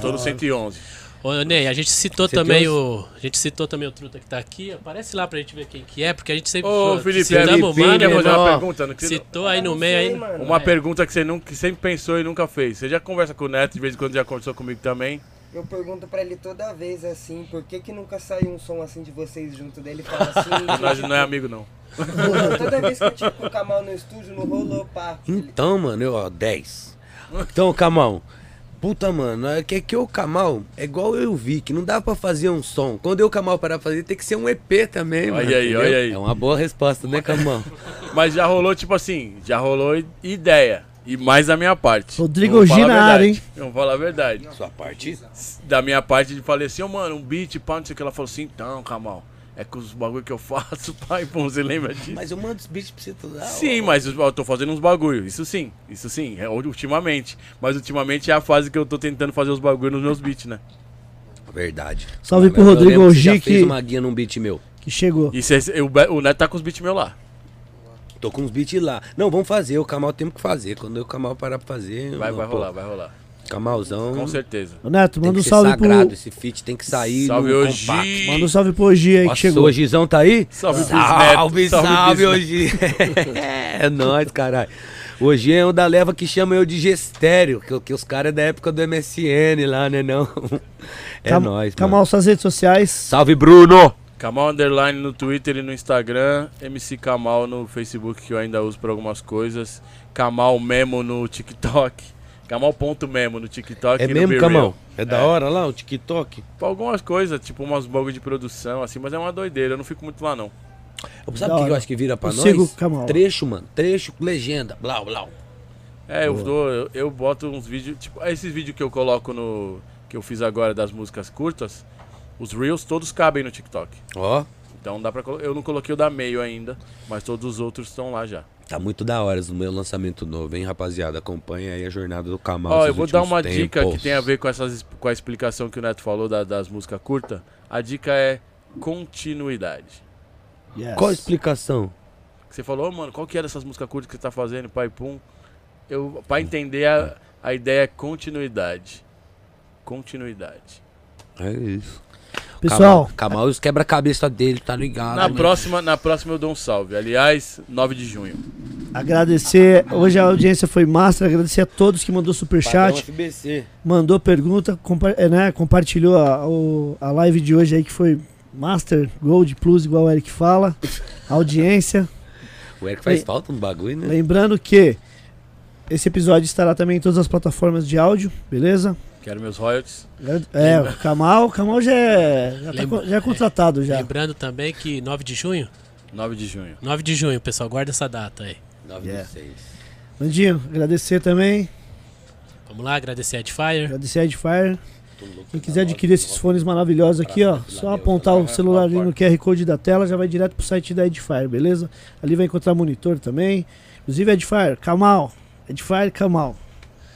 Tô no 111. Ô, Ney, a gente citou Você também o. A gente citou também o Truta que tá aqui. Aparece lá pra gente ver quem que é, porque a gente sempre. Ô, Felipe, citamos, Felipe, mano, quer fazer uma pergunta? Não- citou aí no meio aí. mano. Uma É. pergunta que você nunca, que sempre pensou e nunca fez. Você já conversa com o Neto, de vez em quando já conversou comigo também. Eu pergunto pra ele toda vez assim, por que que nunca saiu um som assim de vocês junto dele? Fala assim. Nós não é amigo, não. Toda vez que eu tive com o Kamal no estúdio, não rolou, pá. Então, mano, eu, ó, 10. Então, Kamal. Puta, mano, é que, é que o Kamal é igual eu e o Vic, não dá pra fazer um som. Quando eu o Kamal parar pra fazer, tem que ser um EP também, Olha mano. aí, entendeu? olha aí. É uma boa resposta, né, Kamal? Mas já rolou, tipo assim, já rolou ideia. E mais da minha parte. Rodrigo Eu vou falar G a na área, verdade. Eu vou falar a verdade. Sua parte? Da minha parte, de falei assim, ô mano, um beat, pá, não sei o que. Ela falou assim, então, Kamal, é com os bagulho que eu faço, pai, pô, você lembra disso? Mas eu mando os beats pra você tudo. Ah, Sim, ó. mas eu tô fazendo uns bagulho. Isso sim, isso sim, é ultimamente. Mas ultimamente é a fase que eu tô tentando fazer os bagulho nos meus beats, né? Verdade. Salve Mas pro eu Rodrigo que Ogi já fez que, uma guia num beat meu. que chegou. E cê, o, Be- o Neto tá com os beats meus lá. Tô com uns beats lá. Não, vamos fazer. O Kamal temos que fazer. Quando o Kamal parar pra fazer. Vai, não, vai pô, rolar, vai rolar. Kamalzão. Com certeza. Ô Neto, Tem manda que um ser salve sagrado. pro. Esse feat tem que sair Salve no hoje. compacto. Manda um salve pro Ogi aí que Nossa, chegou. o Gizão tá aí? Salve Salve, netos, salve, pros hoje. é nóis, caralho. Hoje é um da leva que chama eu de Gestério, que, que os caras é da época do MSN lá, né não? É Cam- nóis, mano. Kamal, suas redes sociais. Salve, Bruno! Kamal Underline no Twitter e no Instagram. MC Kamal no Facebook, que eu ainda uso para algumas coisas. Kamal Memo no TikTok. Kamal.memo no TikTok. É e no mesmo, Camão? É da hora lá, o TikTok? Pra algumas coisas, tipo umas bagulho de produção, assim, mas é uma doideira. Eu não fico muito lá, não. Sabe o que eu acho que vira pra Eu nós? sigo o Kamal. Trecho, mano. Trecho, legenda. Blau, blau. É, eu, dou, eu, eu boto uns vídeos, tipo, esses vídeos que eu coloco no. que eu fiz agora das músicas curtas, os Reels todos cabem no TikTok. Ó, Então dá pra Eu não coloquei o da meio ainda, mas todos os outros estão lá já. Tá muito da hora o meu lançamento novo, hein, rapaziada? Acompanha aí a jornada do Kamal. Ó, eu vou dar uma dica que tempos. tem a ver com, essas, com a explicação que o Neto falou da- das músicas curtas. A dica é continuidade. Yes. Qual a explicação? Você falou, "Ô, mano, qual que é dessas músicas curtas que você tá fazendo, pai pum? Eu, pra entender a, a ideia é continuidade. Continuidade. É isso. Pessoal, e os quebra-cabeça dele, tá ligado? Na né? próxima, na próxima eu dou um salve. Aliás, 9 de junho. agradecer. Hoje a audiência foi master. Agradecer a todos que mandou superchat, mandou pergunta, compa é, né, compartilhou a, a live de hoje aí que foi Master, Gold, Plus, igual o Eric fala. Audiência. O Eric faz falta um bagulho, né? Lembrando que esse episódio estará também em todas as plataformas de áudio, beleza? Quero meus royalties. É, o Kamal, o Kamal já é, já, tá Lembra- co- já é contratado já. Lembrando também que 9 de junho, 9 de junho. 9 de junho, pessoal, guarda essa data aí. 9 Yeah. de 6. Landinho, agradecer também, Vamos lá, agradecer a Edifier. agradecer a Edfire. Quem quiser adquirir esses fones maravilhosos aqui, ó, só apontar o celular ali no QR Code da tela, já vai direto pro site da Edifier, beleza? Ali vai encontrar monitor também. Inclusive Edifier, Kamal, Edifier, Kamal,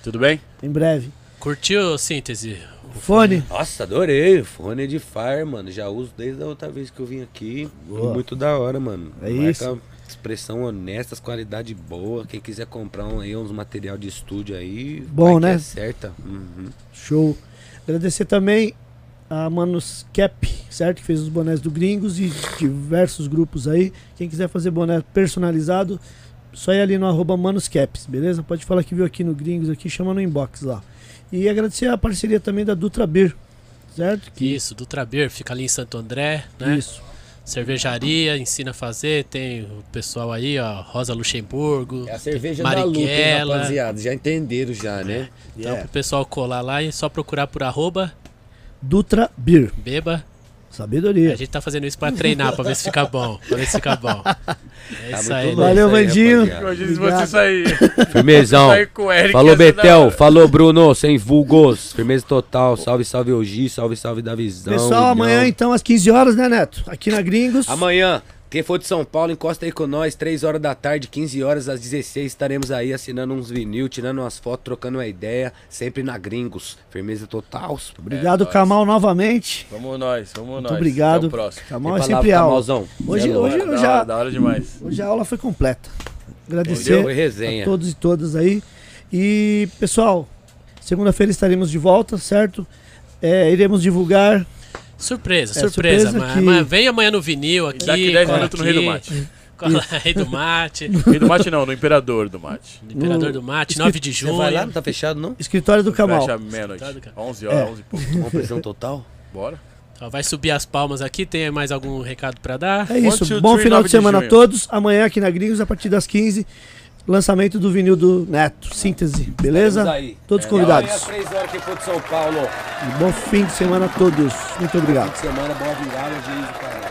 Tudo bem? em breve. Curtiu, síntese? Fone, Nossa, adorei. Fone de Fire, mano. Já uso desde a outra vez que eu vim aqui. Boa. Muito da hora, mano. É Marca isso. Expressão honesta, qualidade boa. Quem quiser comprar um, aí, uns material de estúdio aí. Bom, vai que né? É certa. Uhum. show. Agradecer também a Manos Cap, certo? Que fez os bonés do Gringos e diversos grupos aí. Quem quiser fazer boné personalizado, só ir ali no arroba Manuscaps, beleza? Pode falar que viu aqui no Gringos, aqui, chama no inbox lá. E agradecer a parceria também da Dutra Beer, certo? Que Isso, Dutra Beer, fica ali em Santo André, né? Isso. Cervejaria, ensina a fazer, tem o pessoal aí, ó, Rosa Luxemburgo. É a cerveja Marighella. da luta, rapaziada. Já entenderam já, né? Então, Yeah. pro pessoal colar lá e só procurar por arroba, Dutra Beer, beba. Sabedoria. A gente tá fazendo isso pra treinar, pra ver se fica bom. Pra ver se fica bom. É Tá isso aí, louco né? Valeu, Vandinho. Obrigado. você sair. Firmezão. Falou da Betel, falou Bruno, sem vulgos. Firmeza total. Salve, salve Ogi, salve, salve Davizão. Pessoal, Igão. amanhã então às 15 horas, né, Neto? Aqui na Gringos. Amanhã, quem for de São Paulo, encosta aí com nós, 3 horas da tarde, 15 horas às 16, estaremos aí assinando uns vinil, tirando umas fotos, trocando uma ideia, sempre na Gringos. Firmeza total. Obrigado, É, nós. Kamal, novamente. Vamos nós, vamos Muito nós. obrigado. Até o próximo. Kamal Tem é sempre aula. Hoje, Cê é louco. hoje, Da eu já, hora, da hora demais. hoje a aula foi completa. Entendeu? Agradecer Foi resenha. a todos e todas aí. E, pessoal, segunda-feira estaremos de volta, certo? É, iremos divulgar. Surpresa, É, surpresa. surpresa mas, que- mas vem amanhã no vinil aqui. Daqui 10 cola minutos no Rei do Mate. Rei do Mate. Rei do Mate não, no Imperador do Mate. do Imperador No- do Mate, Escri- 9 de Você junho. vai lá, não tá fechado não? Escritório do Kamal. Fecha meia-noite. Do ca- 11 horas, É. 11 e pouco. Uma pressão total? Bora. Vai subir as palmas aqui. Tem mais algum recado pra dar? É isso. Bom final 9 de de semana a todos. Amanhã aqui na Gringos, a partir das 15, lançamento do vinil do Neto. Síntese, beleza? Todos É, convidados. Amanhã, 3 horas, for de São Paulo. E bom fim de semana a todos. Muito obrigado. Fim de semana, boa virada, juízo, cara.